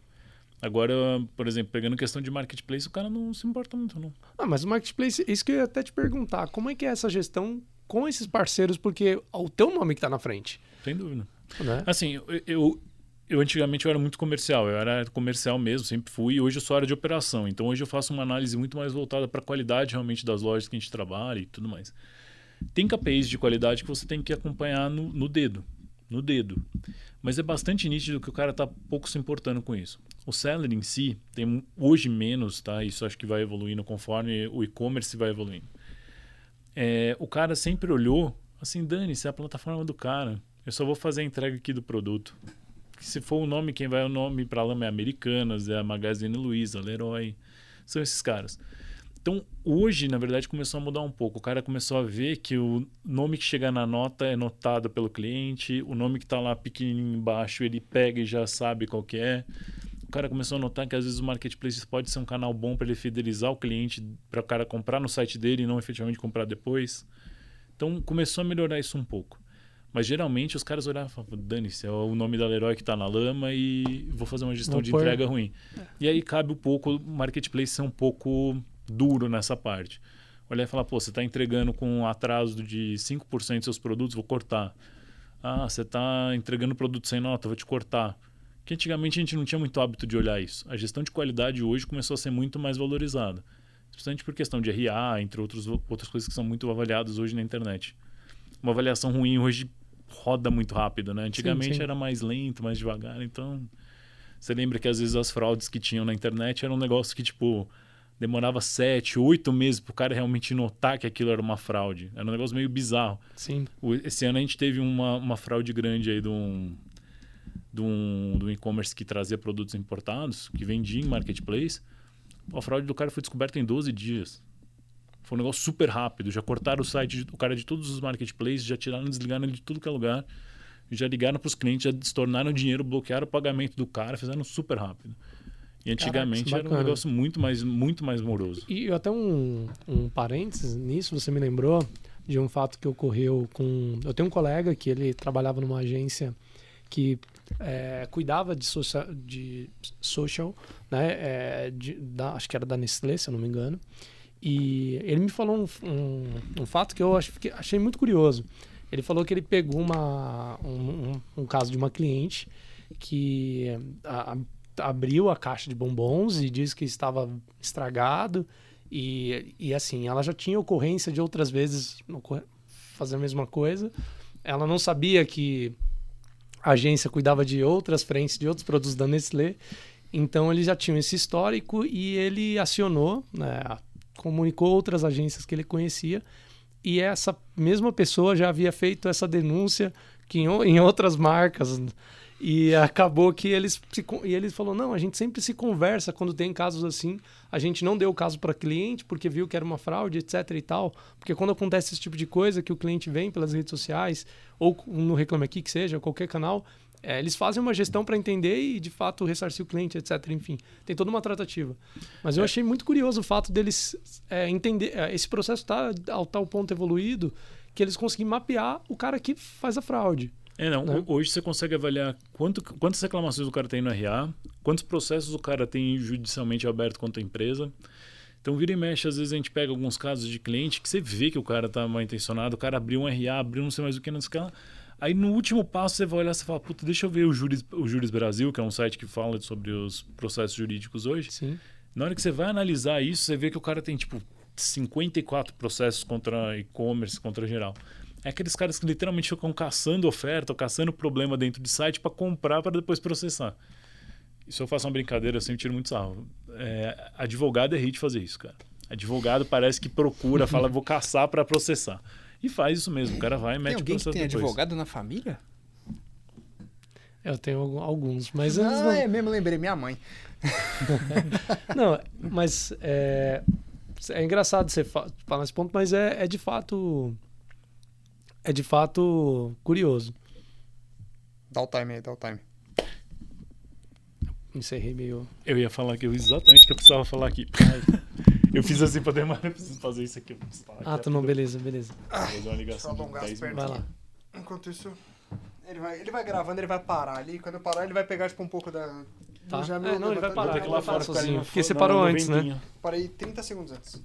Agora, por exemplo, pegando questão de marketplace, o cara não se importa muito, não. Ah, mas o marketplace, isso que eu ia até te perguntar, como é que é essa gestão com esses parceiros, porque o teu nome que está na frente. Sem dúvida. Né? Assim, eu, eu, eu, antigamente eu era muito comercial, eu era comercial mesmo, sempre fui, e hoje eu sou área de operação. Então hoje eu faço uma análise muito mais voltada para a qualidade realmente das lojas que a gente trabalha e tudo mais. Tem KPIs de qualidade que você tem que acompanhar no, no dedo. No dedo. Mas é bastante nítido que o cara está pouco se importando com isso. O seller em si tem hoje menos, tá? Isso acho que vai evoluindo conforme o e-commerce vai evoluindo. É, o cara sempre olhou assim, Dani, se é a plataforma do cara, eu só vou fazer a entrega aqui do produto. Se for o nome, quem vai o nome para lá é Americanas, é a Magazine Luiza, Leroy, são esses caras. Então, hoje, na verdade, começou a mudar um pouco. O cara começou a ver que o nome que chega na nota é notado pelo cliente, o nome que está lá pequenininho embaixo, ele pega e já sabe qual que é cara começou a notar que às vezes o marketplace pode ser um canal bom para ele fidelizar o cliente, para o cara comprar no site dele e não efetivamente comprar depois. Então começou a melhorar isso um pouco. Mas geralmente os caras olhavam e falavam, dane-se, é o nome da Leroy que está na lama e vou fazer uma gestão Vou de pôr. entrega ruim. É. E aí cabe um pouco o marketplace ser um pouco duro nessa parte. Olhar e falar, pô, você está entregando com um atraso de 5% dos seus produtos, vou cortar. Ah, você está entregando produto sem nota, vou te cortar que antigamente a gente não tinha muito hábito de olhar isso. A gestão de qualidade hoje começou a ser muito mais valorizada. Principalmente por questão de RA, entre outros, outras coisas que são muito avaliadas hoje na internet. Uma avaliação ruim hoje roda muito rápido, né? Antigamente Sim, sim. era mais lento, mais devagar, então... Você lembra que às vezes as fraudes que tinham na internet eram um negócio que, tipo, demorava sete, oito meses pro cara realmente notar que aquilo era uma fraude. Era um negócio meio bizarro. Sim. O- Esse ano a gente teve uma, uma fraude grande aí de um, de um, de um e-commerce que trazia produtos importados, que vendia em marketplace. A fraude do cara foi descoberta em 12 dias. Foi um negócio super rápido. Já cortaram o site do cara de todos os marketplaces, já tiraram, desligaram ele de tudo que é lugar. Já ligaram para os clientes, já tornaram dinheiro, bloquearam o pagamento do cara, fizeram super rápido. E antigamente era um negócio muito mais, muito mais moroso. E até um, um parênteses nisso, você me lembrou de um fato que ocorreu com. Eu tenho um colega que ele trabalhava numa agência que é, cuidava de, socia de social, né? é, de- da- acho que era da Nestlé, se eu não me engano. E ele me falou um, um, um fato que eu acho, que achei muito curioso. Ele falou que ele pegou uma, um, um- caso de uma cliente que a- a- abriu a caixa de bombons e disse que estava estragado. E, e assim, ela já tinha ocorrência de outras vezes fazer a mesma coisa. Ela não sabia que a agência cuidava de outras frentes, de outros produtos da Nestlé. Então eles já tinham esse histórico e ele acionou, né, comunicou outras agências que ele conhecia e essa mesma pessoa já havia feito essa denúncia que em, em outras marcas e acabou que eles se, e ele falou não a gente sempre se conversa quando tem casos assim a gente não deu o caso para cliente porque viu que era uma fraude etc e tal porque quando acontece esse tipo de coisa que o cliente vem pelas redes sociais ou no reclame aqui que seja qualquer canal é, eles fazem uma gestão para entender e de fato ressarcir o cliente etc enfim tem toda uma tratativa mas eu É. achei muito curioso o fato deles é, entender é, esse processo está ao tal ponto evoluído que eles conseguem mapear o cara que faz a fraude É, não. Né? ho- Hoje você consegue avaliar quanto, quantas reclamações o cara tem no RA, quantos processos o cara tem judicialmente aberto contra a empresa. Então, vira e mexe, às vezes a gente pega alguns casos de cliente que você vê que o cara tá mal intencionado, o cara abriu um RA, abriu não sei mais o que, não sei o que lá. Aí no último passo você vai olhar e fala, puta, deixa eu ver o Juris, o Brasil, que é um site que fala sobre os processos jurídicos hoje. sim Na hora que você vai analisar isso, você vê que o cara tem, tipo, 54 processos contra e-commerce, contra geral. É aqueles caras que literalmente ficam caçando oferta, ou caçando problema dentro de site para comprar para depois processar. E se eu faço uma brincadeira, eu sempre tiro muito sarro. É, advogado é de fazer isso, cara. Advogado parece que procura, fala, vou caçar para processar. E faz isso mesmo. O cara vai e Tem mete o alguém que processo tem depois. advogado na família? eu tenho alguns mas Ah, não, é mesmo, lembrei, minha mãe. <laughs> Não, mas é, é engraçado você fa- falar nesse ponto, mas é, é de fato. É de fato curioso. Dá o time aí, dá o time. Encerrei meio. Eu ia falar que eu exatamente o que eu precisava falar aqui. Eu fiz assim para demais, eu preciso fazer isso aqui. Ah, aqui tá não, beleza, beleza. Vou fazer uma ligação 10 pernas. minutos. Vai lá. Enquanto isso, ele vai, ele vai gravando, ele vai parar ali. Quando eu parar, ele vai pegar tipo um pouco da. Tá. Jamil É, não, ele vai parar, Vou ter ele que vai lá fora sozinho, porque você parou antes, né? Parei 30 segundos antes.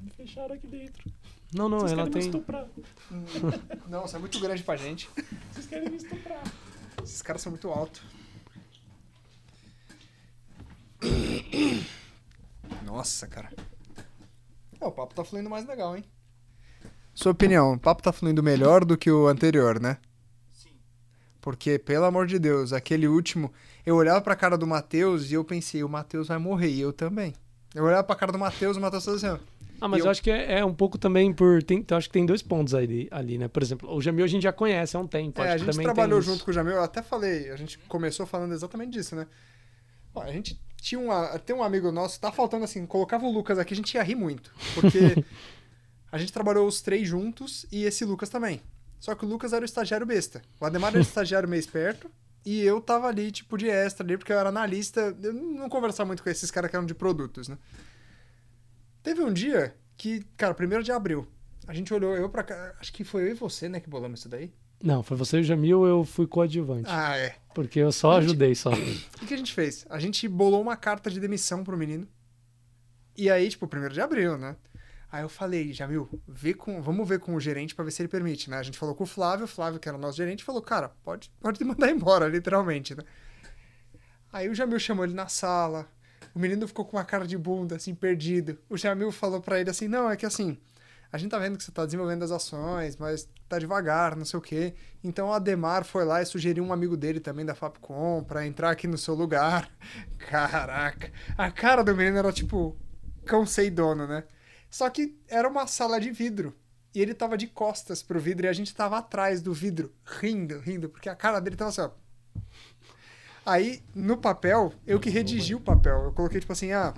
Me fecharam aqui dentro. Não, não, Vocês ela querem me tem. estuprar. Hum, Não, isso é muito grande pra gente. Vocês querem me estuprar. Esses caras são muito altos. Nossa, cara. É, o papo tá fluindo mais legal, hein? Sua opinião, o papo tá fluindo melhor do que o anterior, né? Sim. Porque, pelo amor de Deus, aquele último. Eu olhava pra cara do Matheus e eu pensei, o Matheus vai morrer, e eu também. Eu olhava pra cara do Matheus e o Matheus fazia assim, ó. Ah, mas eu... eu- acho que é, é um pouco também por. Tem, eu acho que tem dois pontos ali, ali, né? Por exemplo, o Jamil a gente já conhece há um tempo. É, acho a que gente também trabalhou tem isso. junto com o Jamil, eu até falei, a gente começou falando exatamente disso, né? Ó, a gente tinha uma, tem um amigo nosso, tá faltando assim, colocava o Lucas aqui, a gente ia rir muito, porque <laughs> a gente trabalhou os três juntos e esse Lucas também. Só que o Lucas era o estagiário besta. O Ademar era o estagiário meio esperto e eu tava ali, tipo, de extra ali, porque eu era analista, eu não conversava muito com esses caras que eram de produtos, né? Teve um dia que, cara, primeiro de abril, a gente olhou, eu pra cá, acho que foi eu e você, né, que bolamos isso daí. Não, foi você e o Jamil, eu fui coadjuvante. Ah, é. Porque eu só ajudei só. O que, a gente fez? A gente bolou uma carta de demissão pro menino. E aí, tipo, primeiro de abril, né? Aí eu falei, Jamil, vê com, vamos ver com o gerente pra ver se ele permite, né? A gente falou com o Flávio, o Flávio, que era o nosso gerente, falou, cara, pode, pode te <laughs> mandar embora, literalmente, né? Aí o Jamil chamou ele na sala, O menino ficou com uma cara de bunda, assim, perdido. O Jamil falou pra ele assim: não, é que assim, a gente tá vendo que você tá desenvolvendo as ações, mas tá devagar, não sei o quê. Então o Ademar foi lá e sugeriu um amigo dele também da Fapcom pra entrar aqui no seu lugar. <laughs> Caraca, a cara do menino era tipo cão sei dono, né? Só que era uma sala de vidro. E ele tava de costas pro vidro e a gente tava atrás do vidro, rindo, rindo, porque a cara dele tava assim, ó. Aí, no papel, eu que redigi o papel. Eu coloquei tipo assim, ah,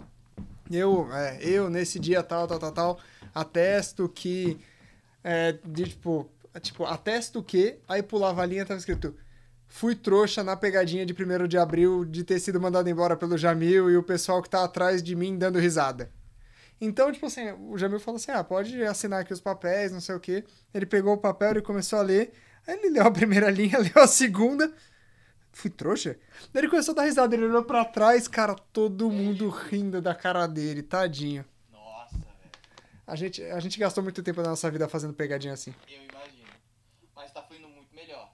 eu, é, eu nesse dia tal, tal, tal, tal, atesto que. É, de, tipo, tipo, atesto que. Aí pulava a linha tava escrito. Fui trouxa na pegadinha de 1 de abril de ter sido mandado embora pelo Jamil e o pessoal que tá atrás de mim dando risada. Então, tipo assim, o Jamil falou assim: ah, pode assinar aqui os papéis, não sei o quê. Ele pegou o papel e começou a ler. Aí ele leu a primeira <laughs> linha, leu a segunda. Fui trouxa? Daí ele começou a dar risada, ele olhou pra trás, cara, todo mundo rindo da cara dele, tadinho. Nossa, velho. A gente, a gente gastou muito tempo da nossa vida fazendo pegadinha assim. Eu imagino. Mas tá fluindo muito melhor.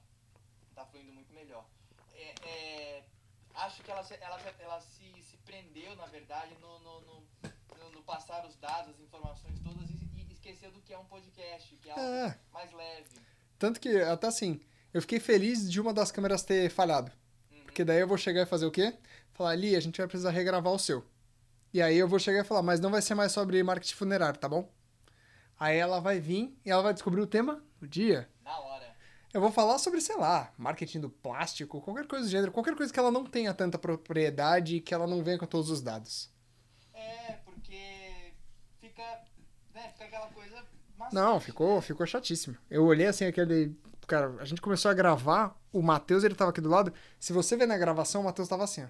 Tá fluindo muito melhor. É, é, acho que ela, se- ela, ela se, se prendeu, na verdade, no, no, no, no- passar os dados, as informações todas e, e esqueceu do que é um podcast, que é algo É. mais leve. Tanto que, até assim, eu fiquei feliz de uma das câmeras ter falhado. Porque daí eu vou chegar e fazer o quê? Falar, ali, a gente vai precisar regravar o seu. E aí eu vou chegar e falar, mas não vai ser mais sobre marketing funerário, tá bom? Aí ela vai vir e ela vai descobrir o tema no dia. Na hora. Eu vou falar sobre, sei lá, marketing do plástico, qualquer coisa do gênero, qualquer coisa que ela não tenha tanta propriedade e que ela não venha com todos os dados. É, porque fica, né, fica aquela coisa maçante, Não, né? ficou, ficou chatíssimo. Eu olhei assim aquele. Cara, a gente começou a gravar, o Matheus ele tava aqui do lado. Se você ver na gravação, o Matheus tava assim, ó.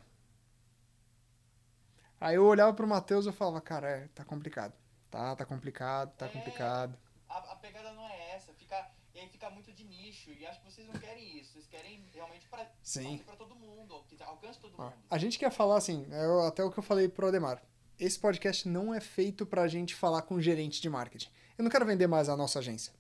Aí eu olhava pro Matheus e eu falava, cara, é, tá complicado. Tá, tá complicado, tá É. complicado. A, a pegada não é essa, fica, e aí fica muito de nicho, e acho que vocês não querem isso, vocês querem realmente pra todo mundo, que alcance todo mundo. a gente quer falar assim, é até o que eu falei pro Ademar. Esse podcast não é feito pra gente falar com gerente de marketing. Eu não quero vender mais a nossa agência.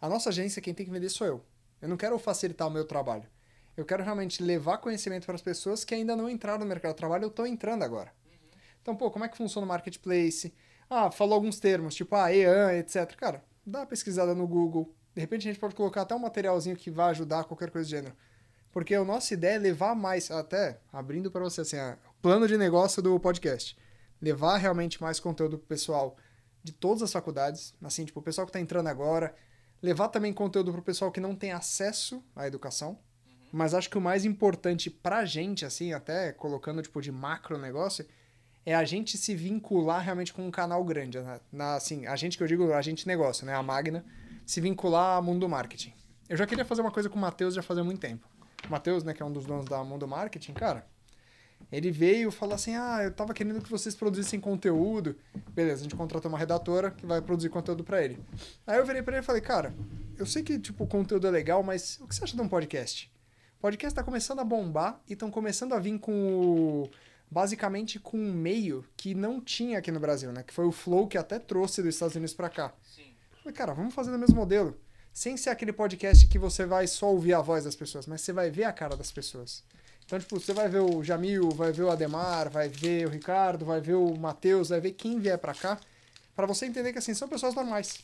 A nossa agência, quem tem que vender sou eu. Eu não quero facilitar o meu trabalho. Eu quero realmente levar conhecimento para as pessoas que ainda não entraram no mercado de trabalho, eu estou entrando agora. Então, pô, como é que funciona o marketplace? Ah, falou alguns termos, tipo, ah, EAN, etc. Cara, dá uma pesquisada no Google. De repente a gente pode colocar até um materialzinho que vai ajudar qualquer coisa do gênero. Porque a nossa ideia é levar mais, até abrindo para você assim, o plano de negócio do podcast. Levar realmente mais conteúdo pro pessoal de todas as faculdades, assim, tipo, o pessoal que está entrando agora, levar também conteúdo pro pessoal que não tem acesso à educação. Mas acho que o mais importante pra gente, assim, até colocando tipo de macro negócio, é a gente se vincular realmente com um canal grande. né? Na, assim, a gente que eu digo, a gente negócio, né? A Magna, se vincular ao mundo do marketing. Eu já queria fazer uma coisa com o Matheus já fazia muito tempo. O Matheus, né, que é um dos donos da Mundo Marketing, cara, ele veio falou assim: Ah, eu tava querendo que vocês produzissem conteúdo. Beleza, a gente contratou uma redatora que vai produzir conteúdo pra ele. Aí eu virei pra ele e falei: Cara, eu sei que tipo, o conteúdo é legal, mas o que você acha de um podcast? O podcast tá começando a bombar e estão começando a vir com o. Basicamente com um meio que não tinha aqui no Brasil, né? Que foi o Flow que até trouxe dos Estados Unidos pra cá. Falei, cara, vamos fazer no mesmo modelo. Sem ser aquele podcast que você vai só ouvir a voz das pessoas, mas você vai ver a cara das pessoas. Então, tipo, você vai ver o Jamil, vai ver o Ademar, vai ver o Ricardo, vai ver o Matheus, vai ver quem vier pra cá, pra você entender que, assim, são pessoas normais.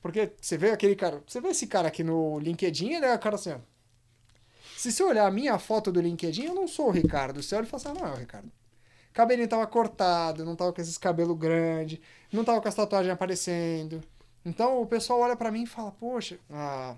Porque você vê aquele cara, você vê esse cara aqui no LinkedIn, ele é o cara assim, ó. Se você olhar a minha foto do LinkedIn, eu não sou o Ricardo. Você olha e fala assim, ah, não é o Ricardo. Cabelinho tava cortado, não tava com esses cabelos grandes, não tava com as tatuagens aparecendo. Então o pessoal olha pra mim e fala, poxa, ah,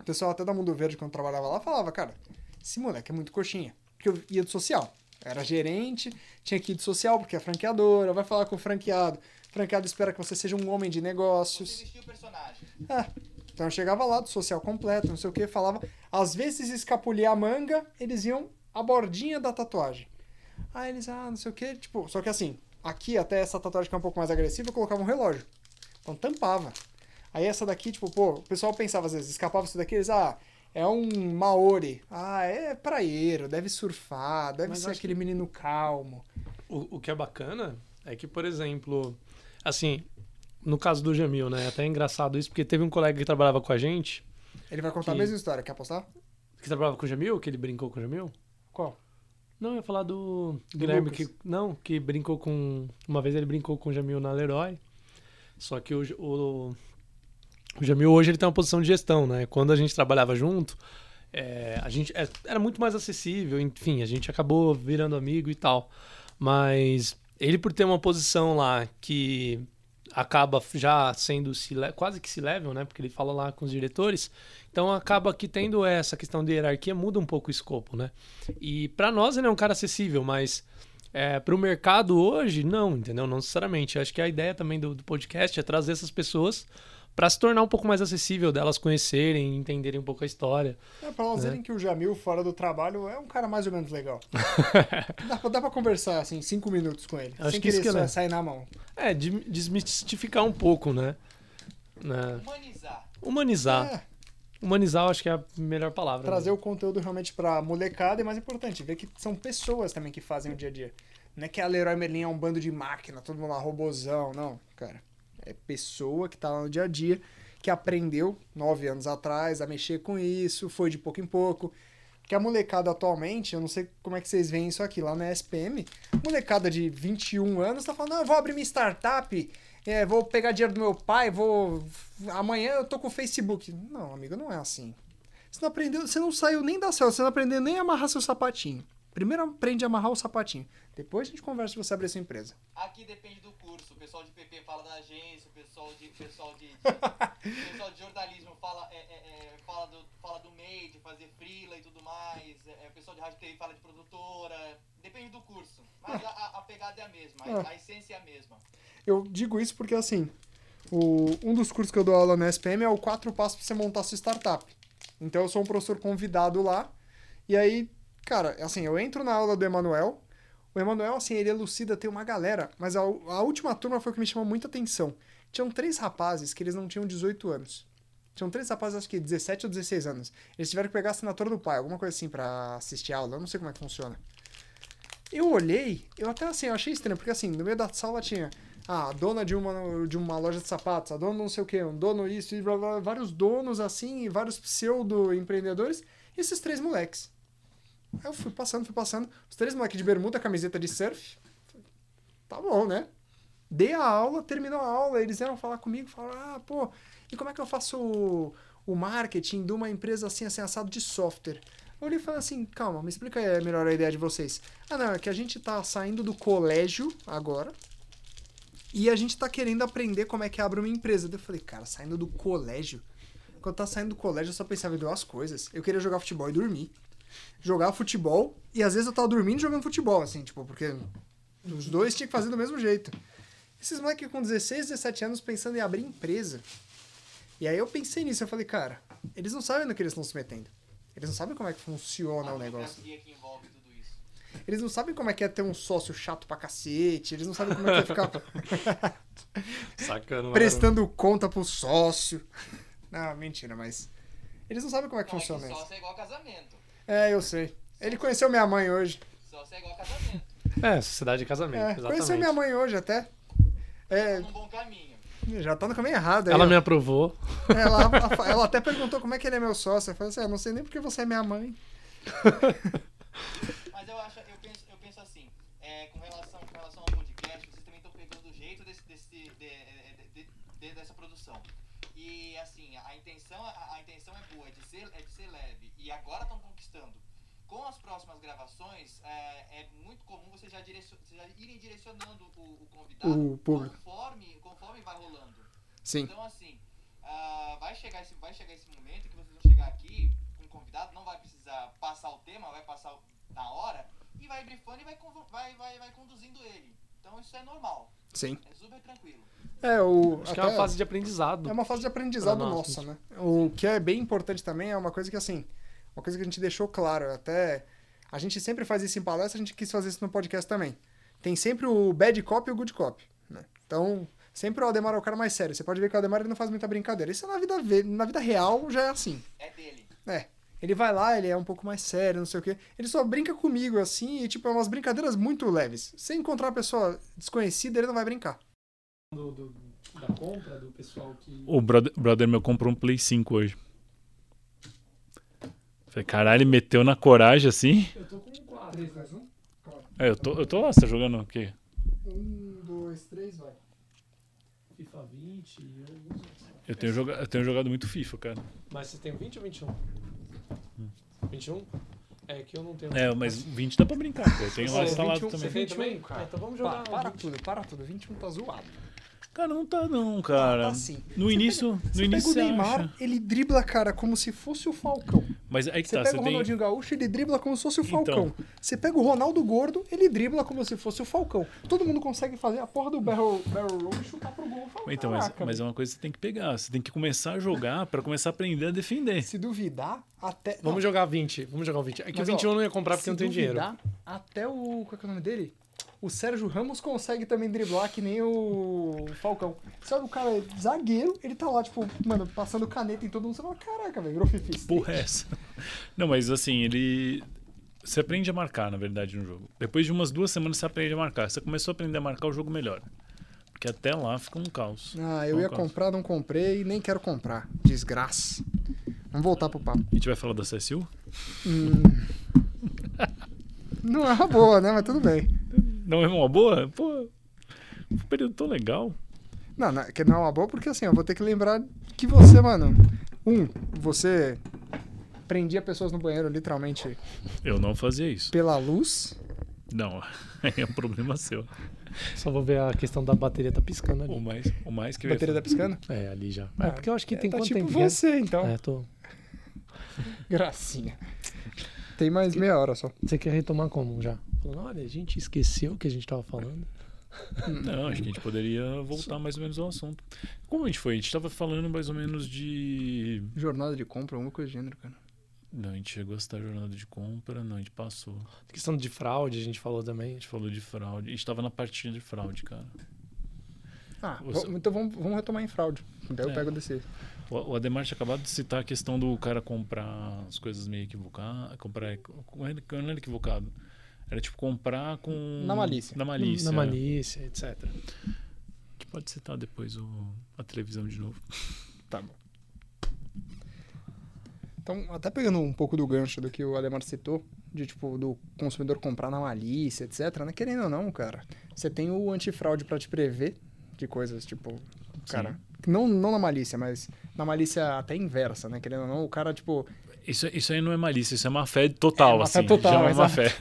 o pessoal até da Mundo Verde, quando trabalhava lá, falava, cara, esse moleque é muito coxinha. Porque eu ia de social. Era gerente, tinha que ir de social, porque é franqueadora, vai falar com o franqueado. O franqueado espera que você seja um homem de Você negócios. vestiu o personagem. É. Então eu chegava lá do social completo, não sei o que, falava. Às vezes escapulia a manga, eles iam a bordinha da tatuagem. Aí eles, ah, não sei o que, tipo, só que assim, aqui até essa tatuagem que é um pouco mais agressiva, eu colocava um relógio. Então tampava. Aí essa daqui, tipo, pô, o pessoal pensava às vezes, escapava isso daqui, eles, ah, é um Maori. Ah, é praieiro, deve surfar, deve Mas ser aquele menino calmo. O, o que é bacana é que, por exemplo, assim, no caso do Jamil, né? é Até engraçado isso, porque teve um colega que trabalhava com a gente, Ele vai contar Que- a mesma história, quer apostar? que trabalhava com o Jamil, que ele brincou com o Jamil. Qual? Não, eu ia falar do Guilherme Lucas. que não, que brincou com uma vez ele brincou com o Jamil na Leroy. Só que o, o, o Jamil hoje ele tem uma posição de gestão, né? Quando a gente trabalhava junto, é, a gente é, era muito mais acessível, enfim, a gente acabou virando amigo e tal. Mas ele por ter uma posição lá que acaba já sendo quase que se level, né? Porque ele fala lá com os diretores. Então acaba que tendo essa questão de hierarquia muda um pouco o escopo, né? E para nós ele é um cara acessível, mas é, para o mercado hoje, não, entendeu? Não necessariamente. Eu acho que a ideia também do, do podcast é trazer essas pessoas para se tornar um pouco mais acessível, delas conhecerem, entenderem um pouco a história. É pra elas Né? verem que o Jamil, fora do trabalho, é um cara mais ou menos legal. <laughs> dá, pra, dá pra conversar, assim, cinco minutos com ele. Acho sem que isso querer que só é. sair na mão. É, de- desmistificar um pouco, né? Né? Humanizar. Humanizar. É, Humanizar acho que é a melhor palavra. trazer né? o conteúdo realmente pra molecada e mais importante, ver que são pessoas também que fazem o dia a dia. Não é que a Leroy Merlin é um bando de máquina, todo mundo lá robozão, não, cara. É pessoa que tá lá no dia a dia, que aprendeu nove anos atrás a mexer com isso, foi de pouco em pouco. Porque a molecada atualmente, eu não sei como é que vocês veem isso aqui lá na SPM, molecada de 21 anos tá falando, não, eu vou abrir minha startup, é, vou pegar dinheiro do meu pai, vou. Amanhã eu tô com o Facebook. Não, amigo, não é assim. Você não aprendeu, você não saiu nem da cela, você não aprendeu nem a amarrar seu sapatinho. Primeiro aprende a amarrar o sapatinho. Depois a gente conversa se você abrir sua empresa. Aqui depende do curso. O pessoal de PP fala da agência, o pessoal de, pessoal de, <laughs> de- pessoal de jornalismo fala, é, é, é, fala, do, fala do MEI, de fazer freela e tudo mais. É, é, o pessoal de rádio TV fala de produtora. Depende do curso. Mas a, a- a pegada é a mesma, a, É. a essência é a mesma. Eu digo isso porque, assim, o- um dos cursos que eu dou aula na SPM é o quatro passos para você montar sua startup. Então, eu sou um professor convidado lá. E aí, cara, assim, eu entro na aula do Emanuel. O Emanuel, assim, ele elucida, tem uma galera. Mas a, a última turma foi o que me chamou muita atenção. Tinham três rapazes que eles não tinham 18 anos. Tinham três rapazes, acho que 17 ou 16 anos. Eles tiveram que pegar a assinatura do pai, alguma coisa assim, pra assistir a aula. Eu não sei como é que funciona. Eu olhei, eu até assim, eu achei estranho, porque assim, no meio da sala tinha ah, a dona de uma, de uma loja de sapatos, a dona não sei o que, um dono isso, e blá, blá, vários donos assim, e vários pseudo-empreendedores, e esses três moleques. Aí eu fui passando, fui passando, os três moleques de bermuda, camiseta de surf. Tá bom, né? Dei a aula, terminou a aula, eles vieram falar comigo, falaram, ah, pô, e como é que eu faço o, o marketing de uma empresa assim, assim, assado de software? Eu olhei e falei assim, calma, me explica melhor a ideia de vocês. Ah, não, é que a gente tá saindo do colégio agora e a gente tá querendo aprender como é que abre uma empresa. Daí Eu falei, cara, saindo do colégio? Quando eu tava saindo do colégio, eu só pensava em duas coisas. Eu queria jogar futebol e dormir. Jogar futebol, e às vezes eu tava dormindo e jogando futebol, assim, tipo, porque os dois tinham que fazer do mesmo jeito. Esses moleques com 16, 17 anos pensando em abrir empresa. E aí eu pensei nisso, eu falei, cara, eles não sabem no que eles estão se metendo. Eles não sabem como é que funciona o negócio. burocracia que envolve. Eles não sabem como é que é ter um sócio chato pra cacete. Eles não sabem como é que é ficar <laughs> Sacana, prestando conta pro sócio. Não, mentira, mas. Eles não sabem como é que é funciona que isso. sócio é igual casamento. É, eu sei. Ele conheceu minha mãe hoje. Sócio é igual casamento. É, sociedade de casamento, É, exatamente. conheceu minha mãe hoje até. É, Num bom caminho. já tá no caminho errado. aí, Ela ó. me aprovou. ela, ela até perguntou como é que ele é meu sócio. Eu falei assim: ah, não sei nem porque você é minha mãe. <laughs> Mas eu acho, eu penso, eu penso assim, é, com, relação, com relação ao podcast, vocês também estão pegando o jeito desse, desse, de- de- de- de- dessa produção. E assim, a intenção, a, a intenção é boa, é de, ser, é de ser leve. E agora estão conquistando. Com as próximas gravações, é, é muito comum vocês já, direcion, vocês já irem direcionando o, o convidado O conforme, conforme vai rolando. Sim. Então, assim, ah, vai, chegar esse, vai chegar esse momento que vocês vão chegar aqui com um convidado, não vai precisar passar o tema, vai passar na hora, e vai brifando e vai, vai, vai, vai conduzindo ele. Então, isso é normal, Sim. é super tranquilo. É, o. Acho que é uma até- fase de aprendizado. É uma fase de aprendizado nós, nossa, né? O que é bem importante também é uma coisa que, assim, uma coisa que a gente deixou claro, até a gente sempre faz isso em palestra, a gente quis fazer isso no podcast também. Tem sempre o bad cop e o good cop, né? Então, sempre o Aldemar é o cara mais sério. Você pode ver que o Aldemar ele não faz muita brincadeira. Isso na vida, na vida real já é assim. É dele. É. Ele vai lá, ele é um pouco mais sério, não sei o quê. Ele só brinca comigo, assim, e, tipo, é umas brincadeiras muito leves. Se encontrar uma pessoa desconhecida, ele não vai brincar. Do, do- da compra, do pessoal que. O brother, brother meu comprou um Play 5 hoje. Falei, caralho, ele meteu na coragem assim. Eu tô com um 4. 3, 2, 1. É, eu tô, eu tô lá, você tá jogando o quê? Um, dois, três, vai. FIFA 20 e alguns outros. Eu tenho, joga, eu tenho jogado muito FIFA, cara. Mas você tem 20 ou 21? 21? É que eu não tenho. É, mas 20 dá pra brincar, pô. Eu tenho lá instalado 21, também. Você tem 21, também? cara. Ah, então vamos Pa- jogar. para 20. tudo, para tudo. 21 tá zoado. Cara, não tá não, cara. tá sim. No Você início, no Você início pega o Neymar, acha. ele dribla, cara, como se fosse o Falcão. Mas aí que Você tá, pega você o tem... Ronaldinho Gaúcho, ele dribla como se fosse o Falcão. Então. Você pega o Ronaldo Gordo, ele dribla como se fosse o Falcão. Todo mundo consegue fazer a porra do barrel, barrel roll e chutar pro gol. Fala, Então, mas, "Caraca, mas é velho." uma coisa que você tem que pegar. Você tem que começar a jogar pra começar a aprender a defender. Se duvidar, até... Vamos jogar 20. Vamos jogar o 20. É que o Mas, 21 ó, eu não ia comprar porque se não tenho dinheiro. duvidar, Até o... Qual é, que é o nome dele? O Sérgio Ramos consegue também driblar que nem o Falcão. Sabe, o cara é zagueiro, ele tá lá, tipo, mano, passando caneta em todo mundo. Você fala, caraca, velho, virou fifi. Porra, é essa? <laughs> Não, mas assim, ele. Você aprende a marcar, na verdade, no jogo. Depois de umas duas semanas você aprende a marcar. Você começou a aprender a marcar, o jogo melhora. Porque até lá fica um caos. Ah, eu Um ia caos. comprar, não comprei, nem quero comprar. Desgraça. Vamos voltar pro papo. A gente vai falar da CSU? Hum. <laughs> Não é uma boa, né? Mas tudo bem. <laughs> Não é uma boa? Pô, um período tão legal. Não, não, que não é uma boa porque assim, eu vou ter que lembrar que você, mano. Um, você prendia pessoas no banheiro literalmente Eu não fazia isso. pela luz. Não, <laughs> é um problema seu. Só vou ver a questão da bateria tá piscando O ali. mais, o mais que A bateria tá piscando? É, ali já. É porque eu acho que tem tá quanto tipo tempo? você, então. É, tô. <laughs> Gracinha. Tem mais meia hora só. Você quer retomar como já? Falando, olha, a gente esqueceu o que a gente tava falando. <laughs> Não, acho que a gente poderia voltar mais ou menos ao assunto. Como a gente foi? A gente tava falando mais ou menos de. Jornada de compra, alguma coisa do gênero, cara. Não, a gente chegou a citar jornada de compra, não, a gente passou. A Questão de fraude, a gente falou também. gente falou de fraude. A gente tava na partida de fraude, cara. Ah, Você- vo- então vamos, vamos retomar em fraude. Daí eu É. pego desse. O, o Ademar tinha acabado de citar a questão do cara comprar as coisas meio equivocadas. Comprar. Não era não era equivocado. Era tipo comprar com. Na malícia. Na malícia. Na malícia, etc. Que pode citar depois o, a televisão de novo. <laughs> Tá bom. Então, até pegando um pouco do gancho do que o Ademar citou, de tipo, do consumidor comprar na malícia, etc, né? Querendo ou não, cara, você tem o antifraude pra te prever de coisas, tipo, cara, não, não na malícia, mas na malícia até inversa, né? Querendo ou não, o cara, tipo, Isso, isso aí não é malícia, isso é má fé total, É má fé assim. total, já é má exato. fé.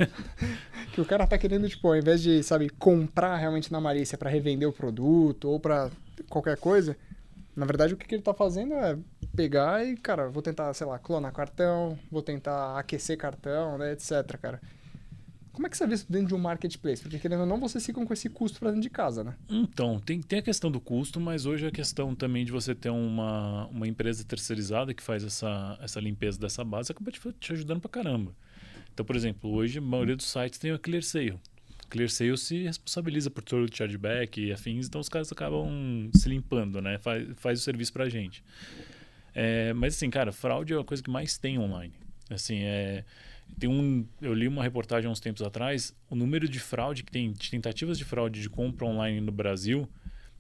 <laughs> que o cara tá querendo, tipo, ao invés de, sabe, comprar realmente na malícia pra revender o produto ou pra qualquer coisa, na verdade o que, que ele tá fazendo é pegar e, cara, vou tentar, sei lá, clonar cartão, vou tentar aquecer cartão, né, etc, cara. Como é que você vê isso dentro de um marketplace? Porque querendo ou não, vocês ficam com esse custo pra dentro de casa, né? Então, tem, tem a questão do custo, mas hoje a questão também de você ter uma, uma empresa terceirizada que faz essa, essa limpeza dessa base acaba te, te ajudando pra caramba. Então, por exemplo, hoje a maioria dos sites tem a ClearSale. ClearSale se responsabiliza por todo o chargeback e afins, então os caras acabam se limpando, né? Faz, faz o serviço pra gente. É, mas assim, cara, fraude é a coisa que mais tem online. Assim, é, tem um, eu li uma reportagem há uns tempos atrás, o número de fraude que tem, de tentativas de fraude de compra online no Brasil,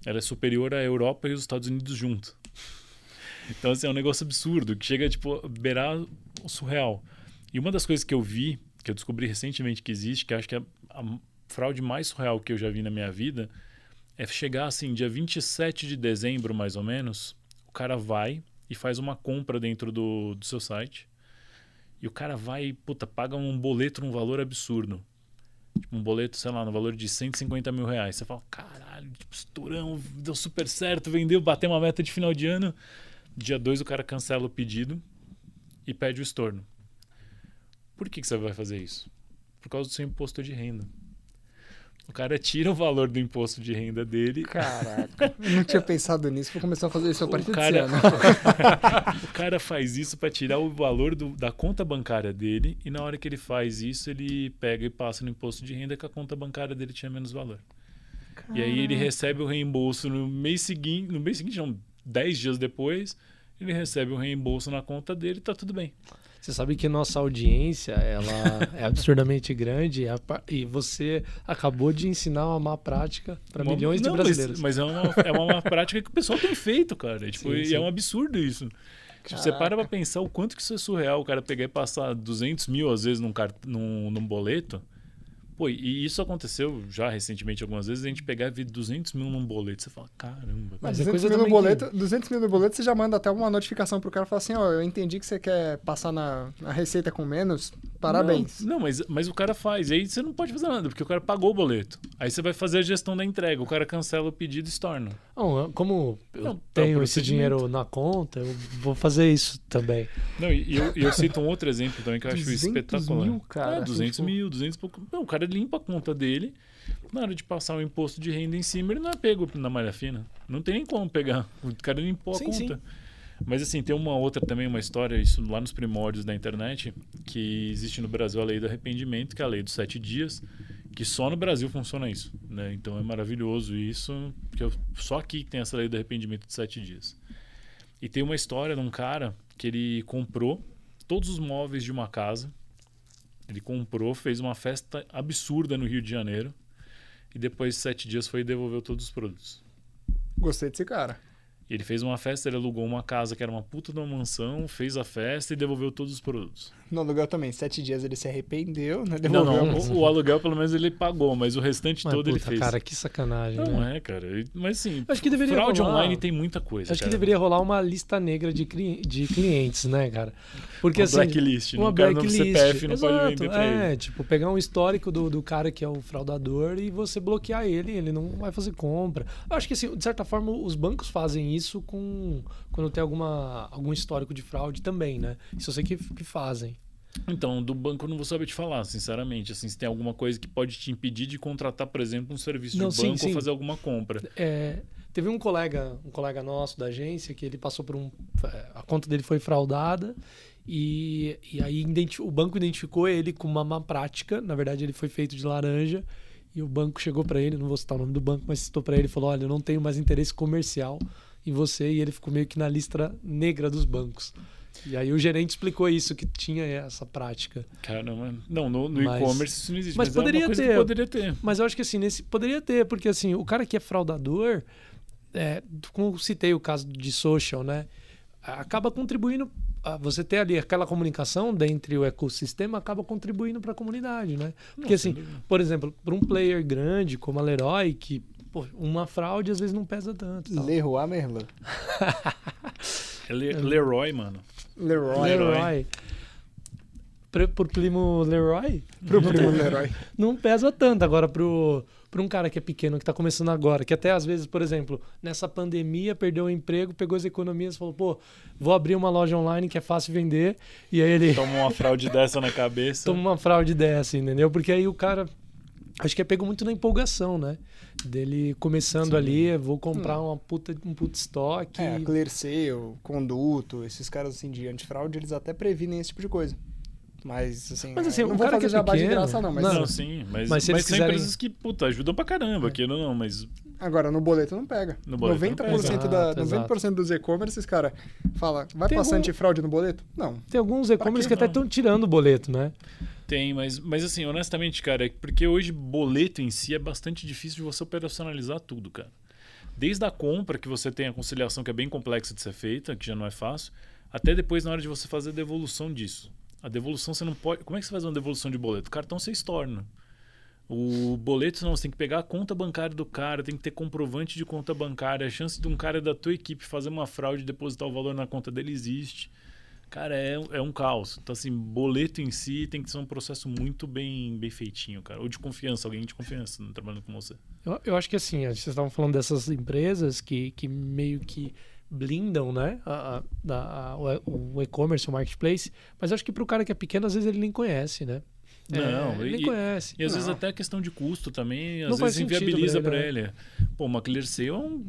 ela é superior à Europa e os Estados Unidos juntos. Então, assim, é um negócio absurdo, que chega, tipo, a beirar o surreal. E uma das coisas que eu vi, que eu descobri recentemente que existe, que acho que é a fraude mais surreal que eu já vi na minha vida, é chegar, assim, dia 27 de dezembro, mais ou menos, o cara vai e faz uma compra dentro do, do seu site, e o cara vai puta, paga um boleto num valor absurdo. Tipo, um boleto, sei lá, no valor de 150 mil reais. Você fala, caralho, tipo, estourão, deu super certo, vendeu, bateu uma meta de final de ano. Dia 2 o cara cancela o pedido e pede o estorno. Por que, que você vai fazer isso? Por causa do seu imposto de renda. O cara tira o valor do imposto de renda dele. Caraca, <laughs> eu não tinha pensado nisso, vou começar a fazer isso a O partir cara, desse ano. <laughs> o cara faz isso para tirar o valor do- da conta bancária dele e na hora que ele faz isso ele pega e passa no imposto de renda que a conta bancária dele tinha menos valor. E aí ele recebe o reembolso no mês seguinte, no mês seguinte não, 10 dias depois, ele recebe o reembolso na conta dele e tá tudo bem. Você sabe que nossa audiência ela é absurdamente grande e e você acabou de ensinar uma má prática para milhões de não, mas- brasileiros. Mas, é, uma, é uma má prática que o pessoal tem feito, cara. Tipo, Sim, e sim. é um absurdo isso. Tipo, você para pra pensar o quanto que isso é surreal, o cara pegar e passar 200 mil às vezes num, num, num boleto. Pô, e isso aconteceu já recentemente algumas vezes, a gente pegar e ver 200 mil num boleto. Você fala, caramba. Mas Mas é 200 coisa mil no boleto, 200 mil no boleto, você já manda até uma notificação pro cara e fala assim, ó, eu entendi que você quer passar na, na receita com menos, parabéns. Não, não, mas, mas o cara faz. E aí você não pode fazer nada, porque o cara pagou o boleto. Aí você vai fazer a gestão da entrega. O cara cancela o pedido e se torna. Não, como eu Não, é tenho esse dinheiro na conta, eu vou fazer isso também. Não, e eu, eu cito um outro exemplo também que eu acho 200 espetacular. mil, cara, É, 200 tipo- mil, 200 e pouco. Não, o cara limpa a conta dele. Na hora de passar o imposto de renda em cima, ele não é pego na malha fina. Não tem nem como pegar. O cara limpou a Sim, conta. sim. Mas assim, tem uma outra também, uma história, isso lá nos primórdios da internet, que existe no Brasil a lei do arrependimento, que é a lei dos sete dias, que só no Brasil funciona isso. Né? Então é maravilhoso isso, porque eu- só aqui tem essa lei do arrependimento de sete dias. E tem uma história de um cara que ele comprou todos os móveis de uma casa. Ele comprou, fez uma festa absurda no Rio de Janeiro. E depois de sete dias foi e devolveu todos os produtos. Gostei desse cara. Ele fez uma festa, ele alugou uma casa que era uma puta de uma mansão, fez a festa e devolveu todos os produtos. No aluguel também, sete dias ele se arrependeu, né? Não, Devolveu. não, o, o aluguel pelo menos ele pagou, mas o restante Mas, todo ele puta, fez. cara, que sacanagem, não né? é, cara. Mas assim, Acho que deveria fraude rolar- online tem muita coisa. Acho que cara. deveria rolar uma lista negra de, cli- de clientes, né, cara? Porque uma assim. blacklist, né? Uma O cara blacklist. CPF não pode Exato, vender pra é, ele. tipo, pegar um histórico do, do cara que é o fraudador e você bloquear ele, ele não vai fazer compra. Eu acho que, assim, de certa forma, os bancos fazem isso com quando tem alguma, algum histórico de fraude também, né? Isso eu sei que, que fazem. Então, do banco eu não vou saber te falar, sinceramente. Assim, se tem alguma coisa que pode te impedir de contratar, por exemplo, um serviço Não, de sim, banco sim. ou fazer alguma compra. É, teve um colega, um colega nosso da agência que ele passou por um, a conta dele foi fraudada e, e aí o banco identificou ele com uma má prática. Na verdade, ele foi feito de laranja e o banco chegou para ele, não vou citar o nome do banco, mas citou para ele e falou: "Olha, eu não tenho mais interesse comercial em você" e ele ficou meio que na lista negra dos bancos. E aí o gerente explicou isso que tinha essa prática. Caramba. Não, no, no Mas- e-commerce isso não existe. mas Mas, poderia é uma coisa ter. poderia ter. Mas eu acho que assim, nesse poderia ter, porque assim, o cara que é fraudador, é, como citei o caso de social, né? Acaba contribuindo. a Você ter ali aquela comunicação dentro o ecossistema acaba contribuindo para a comunidade, né? Porque Não, assim, por exemplo, para um player grande como a Leroy, que pô, uma fraude às vezes não pesa tanto. tal. Leroy Merlin. É <laughs> Le- Leroy, mano. Leroy. Leroy. Leroy. Pro, pro primo Leroy, Pro primo Leroy. <laughs> não pesa tanto. Agora, pro, pro um cara que é pequeno, que tá começando agora, que até às vezes, por exemplo, nessa pandemia, perdeu o emprego, pegou as economias e falou, pô, vou abrir uma loja online que é fácil vender. E aí ele Toma uma fraude dessa na cabeça. <laughs> toma uma fraude dessa, entendeu? Porque aí o cara. Acho que é pego muito na empolgação, né? Dele começando ali, vou comprar uma puta, um puta estoque. É, a ClearSale, Conduto, esses caras assim de antifraude, eles até previnem esse tipo de coisa. Mas assim, Mas, assim, é, o não vou cara fazer que é jabá de pequeno- graça não, mas Não. Não, sim, mas, Mas se mas eles são quiserem- empresas que, puta, ajudam pra caramba, aquilo não, mas agora no boleto não pega. No boleto não 90% pega. da Exato, 90% dos e-commerces, cara, fala, vai Tem passar algum- antifraude no boleto? Não. Tem alguns e-commerce que que até não? estão tirando o boleto, né? Tem, mas, mas assim, honestamente, cara, é porque hoje boleto em si é bastante difícil de você operacionalizar tudo, cara. Desde a compra, que você tem a conciliação que é bem complexa de ser feita, que já não é fácil, até depois na hora de você fazer a devolução disso. A devolução você não pode. Como é que você faz uma devolução de boleto? O cartão você estorna. O boleto não, você tem que pegar a conta bancária do cara, tem que ter comprovante de conta bancária. A chance de um cara da tua equipe fazer uma fraude e depositar o valor na conta dele existe. Cara, é, é um caos. Então, assim, boleto em si tem que ser um processo muito bem, bem feitinho, cara. Ou de confiança, alguém de confiança né, trabalhando com você. Eu, eu acho que assim, vocês estavam falando dessas empresas que, que meio que blindam, né? A, a- a- o- e-commerce, o marketplace. Mas eu acho que para o cara que é pequeno, às vezes ele nem conhece, né? Não, ele e- nem conhece. E às vezes Não. até a questão de custo também, às Não vezes inviabiliza pra pra ele, ele. Pô, uma Clear Sale é um...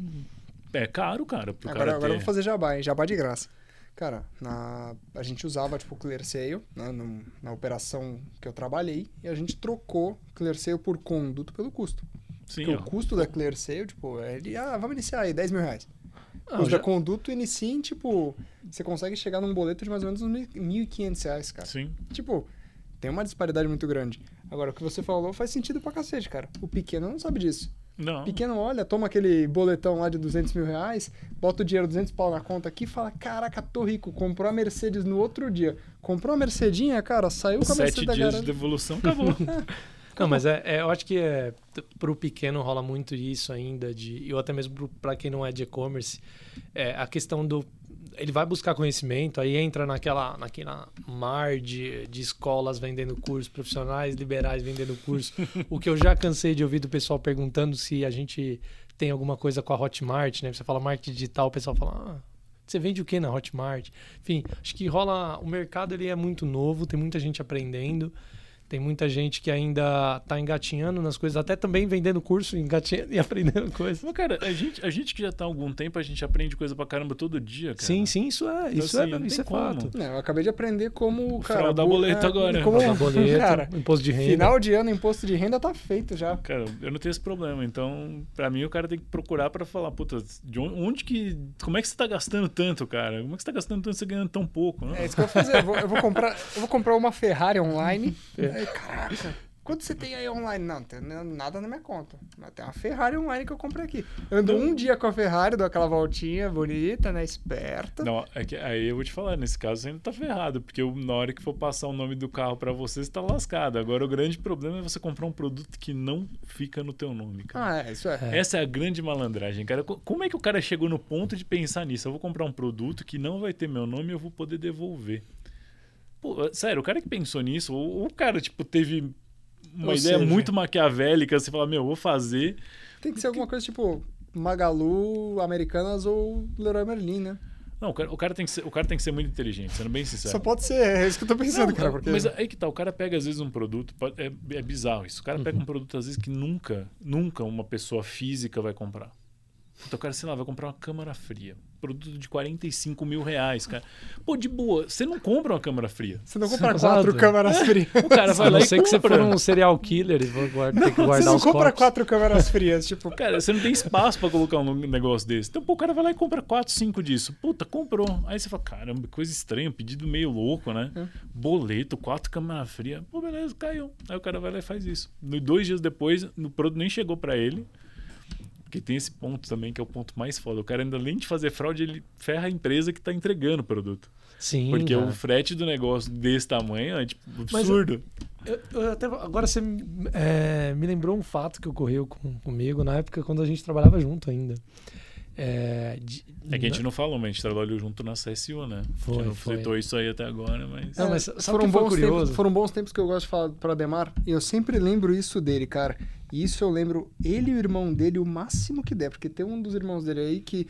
É caro, cara, pro Agora, cara agora ter. vou fazer jabá, hein? Jabá de graça. Cara, na, a gente usava, tipo, ClearSale, né, no- na operação que eu trabalhei, e a gente trocou ClearSale por conduto pelo custo. Sim, Porque ó. o custo da ClearSale, tipo, ele, ah, vamos iniciar aí, 10 mil reais. Não, custo já- da conduto inicia em, tipo, você consegue chegar num boleto de mais ou menos uns 1.500 reais, cara. Sim. Tipo, tem uma disparidade muito grande. Agora, o que você falou faz sentido pra cacete, cara. O pequeno não sabe disso. Não. O pequeno olha, toma aquele boletão lá de 200 mil reais, bota o dinheiro 200 pau na conta aqui e fala, caraca, tô rico, comprou a Mercedes no outro dia. Comprou a Mercedinha, cara, saiu com a Sete Mercedes da dias de devolução, acabou. <laughs> Não, mas é, é- eu acho que é, t- pro pequeno rola muito isso ainda, de, ou até mesmo pra quem não é de e-commerce, é, a questão do. Ele vai buscar conhecimento, aí entra naquela, naquela mar de, de escolas vendendo cursos, profissionais liberais vendendo curso. <laughs> o que eu já cansei de ouvir do pessoal perguntando se a gente tem alguma coisa com a Hotmart, né? Você fala marketing digital, o pessoal fala. Ah, você vende o que na Hotmart? Enfim, acho que rola. O mercado ele é muito novo, tem muita gente aprendendo. Tem muita gente que ainda está engatinhando nas coisas, até também vendendo curso, engatinhando e <laughs> aprendendo coisas. Mas, cara, a gente, a gente que já tá há algum tempo, a gente aprende coisa pra caramba todo dia, cara. Sim, sim, isso é, Então, isso assim, é, isso é como. fato. Não, eu acabei de aprender como, cara... fraudar bu- boleto é, agora. Como, Pagar <laughs> boleto, cara, imposto de renda. final de ano, imposto de renda tá feito já. Cara, eu não tenho esse problema. Então, pra mim, o cara tem que procurar pra falar, puta, de onde, que. Como é que você tá gastando tanto, cara? Como é que você tá gastando tanto e você ganhando tão pouco? Não? É isso que eu vou fazer. Eu vou, eu vou comprar, eu vou comprar uma Ferrari online. <laughs> É. Aí, caraca, quanto você tem aí online? Não, tem nada na minha conta. Mas tem uma Ferrari online que eu comprei aqui. Eu ando um dia com a Ferrari, dou aquela voltinha bonita, né? Esperta. Não, é que, aí eu vou te falar, nesse caso você ainda tá ferrado, porque na hora que for passar o nome do carro pra você, você tá lascado. Agora o grande problema é você comprar um produto que não fica no teu nome, cara. Ah, é, isso é. É. Essa é a grande malandragem, cara. Co- Como é que o cara chegou no ponto de pensar nisso? Eu vou comprar um produto que não vai ter meu nome e eu vou poder devolver. Pô, sério, o cara que pensou nisso, ou o cara, tipo, teve uma Ou ideia seja- muito maquiavélica, você fala, meu, eu vou fazer. Tem que ser alguma coisa tipo Magalu, Americanas ou Leroy Merlin, né? Não, o cara, o cara tem, que ser, o cara tem que ser muito inteligente, sendo bem sincero. Só pode ser, é isso que eu tô pensando, Não, cara. Porque... Mas aí que tá, o cara pega às vezes um produto, é, é bizarro isso. O cara Uhum. pega um produto às vezes que nunca, nunca uma pessoa física vai comprar. Puta, o cara, sei lá, vai comprar uma câmara fria. Produto de 45 mil reais, cara. Pô, de boa, você não compra uma câmara fria. Você não compra Exato. quatro câmeras frias. O cara vai A lá não e ser que você compra. for um serial killer e for guarda, ter que Você guardar não os compra corpos. quatro câmeras frias, <laughs> tipo. Cara, você não tem espaço pra colocar um negócio desse. Então, pô, o cara vai lá e compra 4, 5 disso. Puta, comprou. Aí você fala, caramba, coisa estranha, pedido meio louco, né? É. Boleto, 4 câmera fria. Pô, beleza, caiu. Aí o cara vai lá e faz isso. Dois dias depois, o produto nem chegou pra ele. Porque tem esse ponto também, que é o ponto mais foda. O cara, ainda além de fazer fraude, ele ferra a empresa que tá entregando o produto. Sim, Porque cara. o frete do negócio desse tamanho é, tipo, absurdo. Eu, eu até, agora você é, me lembrou um fato que ocorreu com- comigo na época quando a gente trabalhava junto ainda. É, de- É que a gente não falou, mas a gente trabalhou junto na CSU, né? Foi, a gente não foi. citou isso aí até agora, mas... Não, mas sabe foi bons curioso? Tempos, foram bons tempos que eu gosto de falar pro Ademar. E eu sempre lembro isso dele, cara. E isso eu lembro ele e o irmão dele o máximo que der. Porque tem um dos irmãos dele aí que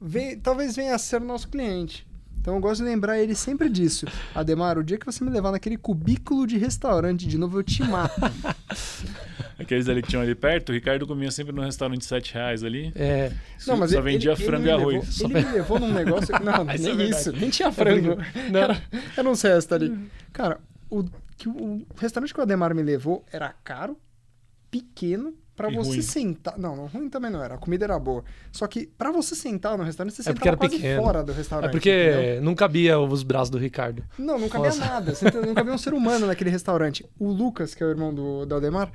vem, talvez venha a ser o nosso cliente. Então eu gosto de lembrar ele sempre disso. Ademar, o dia que você me levar naquele cubículo de restaurante de novo, eu te mato. <laughs> Aqueles ali que tinham ali perto, o Ricardo comia sempre num restaurante de 7 reais ali. É, Não, mas só ele, vendia ele- frango ele e arroz. Levou, ele me levou num negócio. Não, <laughs> Isso é nem verdade. isso. Nem tinha frango. <laughs> Não. Era, era um cesto ali. Cara, o, que o restaurante que o Ademar me levou era caro, pequeno, pra E você ruim. sentar. Não, não, ruim também não era. A comida era boa. Só que pra você sentar no restaurante, você É sentava era quase pequeno. fora do é restaurante. porque entendeu? não cabia os braços do Ricardo. Não, não cabia Nossa. nada. Você não cabia um ser humano naquele restaurante. O Lucas, que é o irmão do, do Ademar,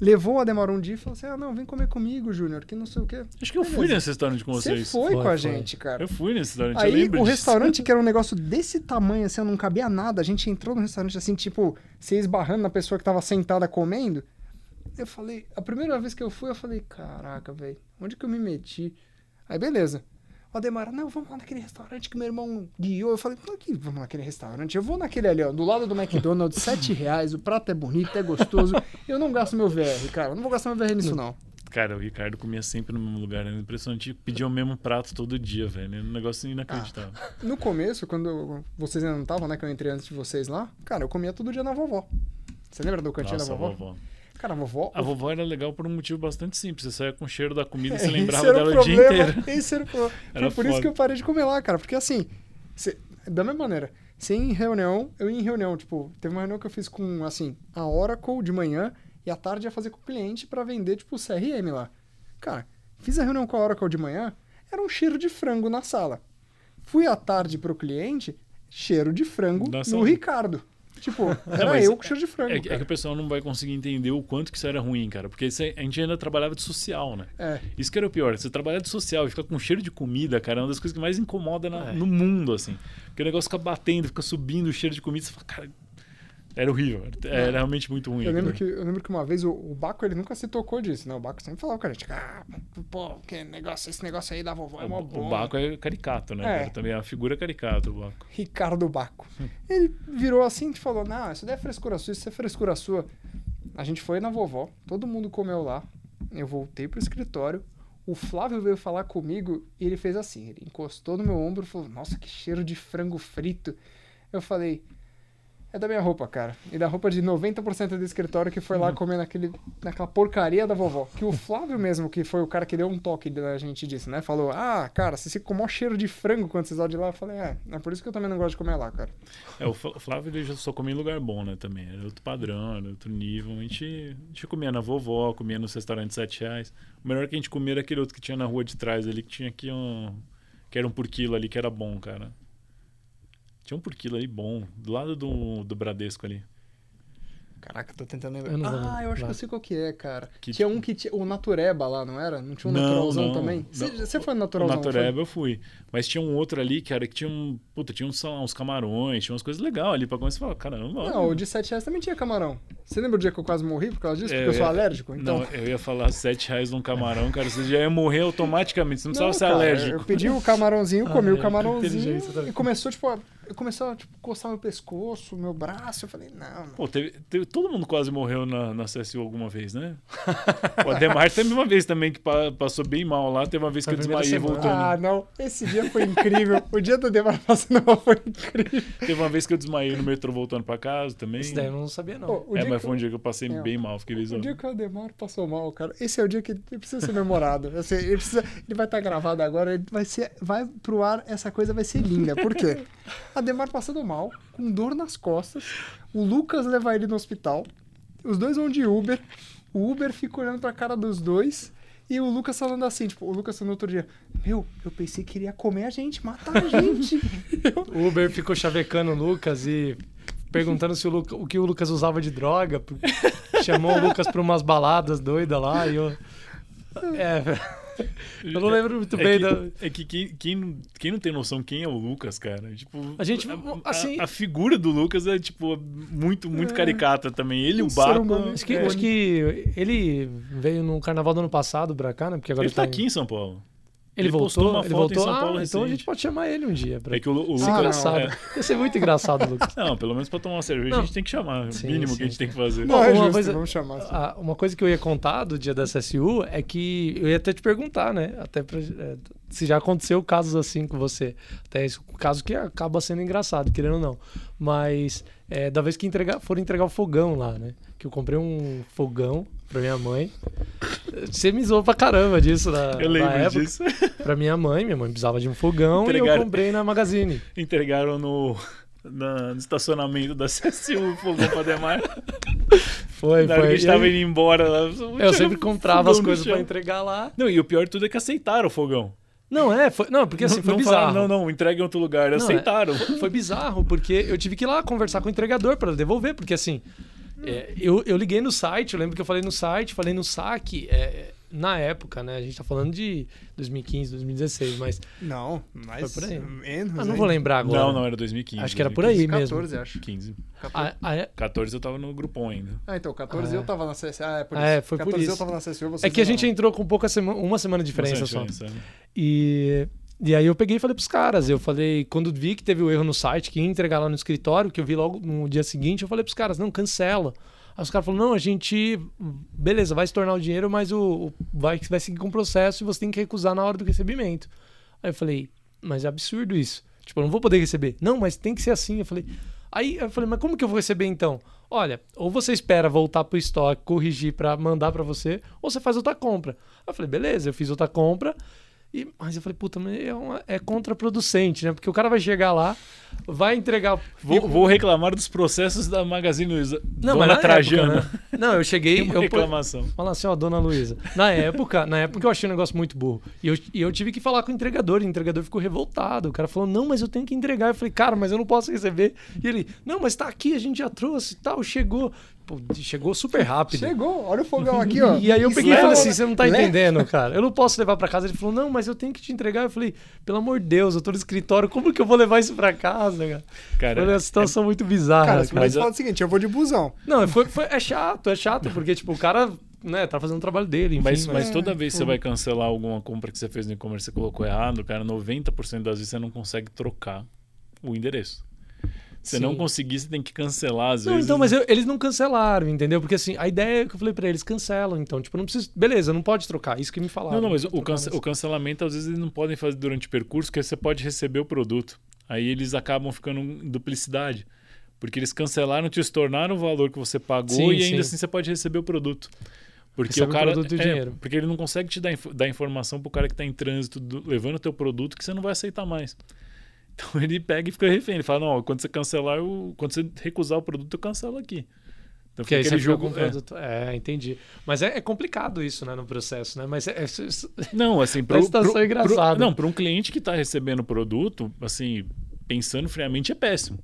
levou o Ademar um dia e falou assim: Ah, não, vem comer comigo, Júnior, que não sei o quê. Acho que eu fui nesse restaurante com Você vocês. foi, Foi, com a foi. gente, cara. Eu fui nesse restaurante, eu Aí o disso. restaurante, que era um negócio desse tamanho, assim, não cabia nada. A gente entrou no restaurante, assim, tipo, se esbarrando na pessoa que tava sentada comendo. Eu falei, a primeira vez que eu fui, eu falei, caraca, velho, onde que eu me meti? Aí, beleza. O Ademar, não, vamos lá naquele restaurante que meu irmão guiou. Eu falei, por que vamos naquele restaurante? Eu vou naquele ali, ó, do lado do McDonald's, <laughs> 7 reais, o prato é bonito, é gostoso. Eu não gasto meu VR, cara, eu não vou gastar meu VR nisso, não. Cara, o Ricardo comia sempre no mesmo lugar. Era impressionante. Pedia o mesmo prato todo dia, velho. Era um negócio inacreditável. No começo, quando vocês ainda não estavam, né, que eu entrei antes de vocês lá, cara, eu comia todo dia na vovó. Você lembra do cantinho Nossa, da vovó? vovó. Cara, a vovó. A vovó era legal por um motivo bastante simples. Você saia com o cheiro da comida e <laughs> você Esse lembrava era dela o dia inteiro. <laughs> Esse era o problema. Era Foi por isso foda. que eu parei de comer lá, cara. Porque assim, cê- da mesma maneira, sem reunião, eu ia em reunião. Tipo, teve uma reunião que eu fiz com, assim, a Oracle de manhã e à tarde ia fazer com o cliente pra vender, tipo, CRM lá. Cara, fiz a reunião com a Oracle de manhã, era um cheiro de frango na sala. Fui à tarde pro cliente, cheiro de frango Na no sala. Ricardo. Tipo, <laughs> era mas eu com cheiro de frango. É, que- é que o pessoal não vai conseguir entender o quanto que isso era ruim, cara. Porque isso é- a gente ainda trabalhava de social, né? É. Isso que era o pior. Você trabalhar de social e ficar com cheiro de comida, cara, é uma das coisas que mais incomoda na- É. no mundo, assim. Porque o negócio fica batendo, fica subindo o cheiro de comida. Você fala, cara. Era horrível. Era realmente muito ruim. Eu lembro, que, eu lembro que uma vez o, o Baco ele nunca se tocou disso, né? O Baco sempre falava com a gente, ah, pô, que negócio, esse negócio aí da vovó é O, bom. o Baco é caricato, né? É. Também é uma figura caricata, o Baco. Ricardo Baco. Ele virou assim e falou: Não, isso daí é frescura sua, isso é frescura sua. A gente foi na vovó, todo mundo comeu lá. Eu voltei pro escritório. O Flávio veio falar comigo e ele fez assim: ele encostou no meu ombro e falou: Nossa, que cheiro de frango frito. Eu falei: É da minha roupa, cara. E da roupa de 90% do escritório que foi lá comer naquele, naquela porcaria da vovó. Que o Flávio mesmo, que foi o cara que deu um toque da gente disso, né? Falou: Ah, cara, você fica com o maior cheiro de frango quando vocês vão de lá. Eu falei: É, é por isso que eu também não gosto de comer lá, cara. É, o Flávio ele já só comia em lugar bom, né? Também. Era outro padrão, era outro nível. A gente, a gente comia na vovó, comia nos restaurantes 7 reais. O melhor que a gente comia era aquele outro que tinha na rua de trás ali, que tinha aqui um. que era um por quilo ali, que era bom, cara. Tinha um por quilo ali bom, do lado do, do Bradesco ali. Caraca, tô tentando lembrar. Eu ah, eu acho que eu sei qual que é, cara. Que tinha tipo- um que tinha. O Natureba lá, não era? Não tinha um Não, Naturalzão não, também? Você você foi no O Naturalzão? foi? Natureba eu fui. Mas tinha um outro ali, cara, que tinha um. Puta, tinha uns, lá, uns camarões, tinha umas coisas legais ali pra comer. Você fala, caramba. Não, o de 7 reais também tinha camarão. Você lembra o dia que eu quase morri por causa disso? Porque eu sou É, alérgico? Então. Não, eu ia falar 7 reais num camarão, cara. Você já ia morrer automaticamente. Você não, Não, precisava ser cara, alérgico. Eu pedi o camarãozinho, comi Ah, o é, camarãozinho e começou, tipo, a- eu comecei a tipo, coçar meu pescoço, meu braço. Eu falei, não, não. Pô, teve, teve- todo mundo quase morreu na, na CSU alguma vez, né? o Ademar teve uma vez também que pa- passou bem mal lá. Teve uma vez que eu desmaiei voltando. Ah, não. Esse dia foi incrível. o dia do Demar passando mal foi incrível. Teve uma vez que eu desmaiei no metrô voltando pra casa também. Isso daí eu não sabia, não. Pô, o é, mas foi um dia que eu passei É. bem mal, fiquei O visão. dia que o Ademar passou mal, cara, esse é o dia que ele precisa ser memorado. Assim, ele, precisa, ele vai estar gravado agora, ele vai, ser, vai pro ar, essa coisa vai ser linda. Por quê? Ademar passando mal, com dor nas costas, o Lucas levar ele no hospital, os dois vão de Uber, o Uber fica olhando pra cara dos dois. E o Lucas falando assim, tipo, o Lucas no outro dia, meu, eu pensei que ele ia comer a gente, matar a gente. <laughs> O Uber ficou chavecando o Lucas e perguntando se o, Luca- o que o Lucas usava de droga. Chamou o Lucas pra umas baladas doidas lá e eu. É. Eu não lembro muito É bem que, da. é que quem, quem, não- quem não tem noção quem é o Lucas, cara? Tipo, A gente, a, assim- a, a figura do Lucas é, tipo, muito, muito caricata também. Ele o Baco. Acho que, É. acho que ele veio no carnaval do ano passado pra cá, né? Porque agora Ele tá em- aqui em São Paulo. Ele, ele postou voltou, uma ele foto em voltou. São Ah, Paulo então a gente pode chamar ele um dia. Pra... É que o, o é engraçado. é- Ia ser muito engraçado, Lucas. <laughs> Não, pelo menos pra tomar uma cerveja a Não. gente tem que chamar. Sim, o mínimo sim. que a gente tem que fazer. Não, é uma justo, coisa- vamos chamar. Ah, uma coisa que eu ia contar do dia da SSU é que eu ia até te perguntar, né? Até pra, é, se já aconteceu casos assim com você. Até esse caso que acaba sendo engraçado, querendo ou não. Mas é, da vez que entregar, foram entregar o fogão lá, né? Que eu comprei um fogão pra minha mãe. Você me zoou pra caramba disso na, Eu na lembro época. disso. <laughs> Pra minha mãe, minha mãe precisava de um fogão e eu Entregaram- comprei na Magazine. Entregaram no, na- no estacionamento da <laughs> CSU o fogão pra Demar. Foi, Na que a foi. gente tava indo embora lá. eu sempre comprava as coisas pra entregar lá. Não, e o pior de tudo é que aceitaram o fogão. Não, é, foi, não, porque assim, não, foi não bizarro. falaram, não, não, entrega em outro lugar. Não, é- aceitaram. Foi bizarro, porque eu tive que ir lá conversar com o entregador para devolver, porque assim, é, eu, eu liguei no site, eu lembro que eu falei no site, falei no saque, é, na época, né? A gente tá falando de 2015, 2016, mas Não, mas Foi por aí. menos. ah, não vou lembrar agora. Não, não, era 2015. Acho que era por aí 2015. mesmo. 14, acho. 15. Ah, ah, é, 14 eu tava no grupom ainda. Ah, então, 14 Ah, é. eu tava na CSU. Ah, é por isso. Ah, é, foi por 14 eu isso. tava na CSU, vocês é que a gente entrou com pouca sema, uma semana de diferença Bastante só. diferença, né? E, e aí eu peguei e falei pros caras, eu falei, quando vi que teve o erro no site, que ia entregar lá no escritório, que eu vi logo no dia seguinte, eu falei pros caras, não, cancela. Aí os caras falaram, não, a gente, beleza, vai se tornar o dinheiro, mas o, o- vai, vai seguir com o processo e você tem que recusar na hora do recebimento. Aí eu falei, mas é absurdo isso. Tipo, eu não vou poder receber. Não, mas tem que ser assim. Eu falei, aí eu falei, mas como que eu vou receber então? Olha, ou você espera voltar pro estoque, corrigir pra mandar pra você, ou você faz outra compra. Aí eu falei, beleza, eu fiz outra compra. E, mas eu falei, puta, é, uma- é contraproducente, né? Porque o cara vai chegar lá, vai entregar. Vou, vou reclamar dos processos da Magazine Luiza. Não, Dona mas na Trajana. época, né? Não, eu cheguei. Uma eu, reclamação. Fala assim, ó, dona Luísa. Na época, na época eu achei um negócio muito burro. E eu, e eu tive que falar com o entregador, e o entregador ficou revoltado. O cara falou, não, mas eu tenho que entregar. Eu falei, cara, mas eu não posso receber. E ele, não, mas tá aqui, a gente já trouxe e tal, chegou. Pô, chegou super rápido. Chegou, olha o fogão aqui, ó. E aí eu peguei e Leva- falei assim, você não tá leva- entendendo, cara. Eu não posso levar pra casa. Ele falou, não, mas eu tenho que te entregar. Eu falei, pelo amor de Deus, eu tô no escritório, como que eu vou levar isso pra casa, cara? Cara, Foi uma situação muito bizarra. Cara, cara. mas eu- falar o seguinte, eu vou de busão. Não, foi, foi- é chato, é chato, porque, tipo, o cara, né, tá fazendo o trabalho dele, enfim. Mas, mas- mas toda vez que você vai cancelar alguma compra que você fez no e-commerce e você colocou errado, cara, 90% das vezes você não consegue trocar o endereço. Se Sim. não conseguir, você tem que cancelar às Não, vezes. então, mas eu- eles não cancelaram, entendeu? Porque assim, a ideia é que eu falei pra eles, cancelam, então, tipo, não precisa. Beleza, não pode trocar, isso que me falaram. Não, não, mas o, cance- o cancelamento às vezes eles não podem fazer durante o percurso, porque você pode receber o produto. Aí eles acabam ficando em duplicidade. Porque eles cancelaram, te estornaram o valor que você pagou Sim, e ainda sim. assim você pode receber o produto. Porque Recebe o o cara. produto e o é, dinheiro. Porque ele não consegue te dar, dar informação pro cara que está em trânsito, do- levando o teu produto, que você não vai aceitar mais. Então ele pega e fica refém. Ele fala, não, quando você cancelar, eu, quando você recusar o produto, eu cancelo aqui. Então Porque aquele jogo. é. É, entendi. Mas é, é complicado isso, né, no processo, né? Mas é, é- <laughs> Não, assim, Uma situação engraçada. não, para um cliente que está recebendo o produto, assim, pensando friamente é péssimo.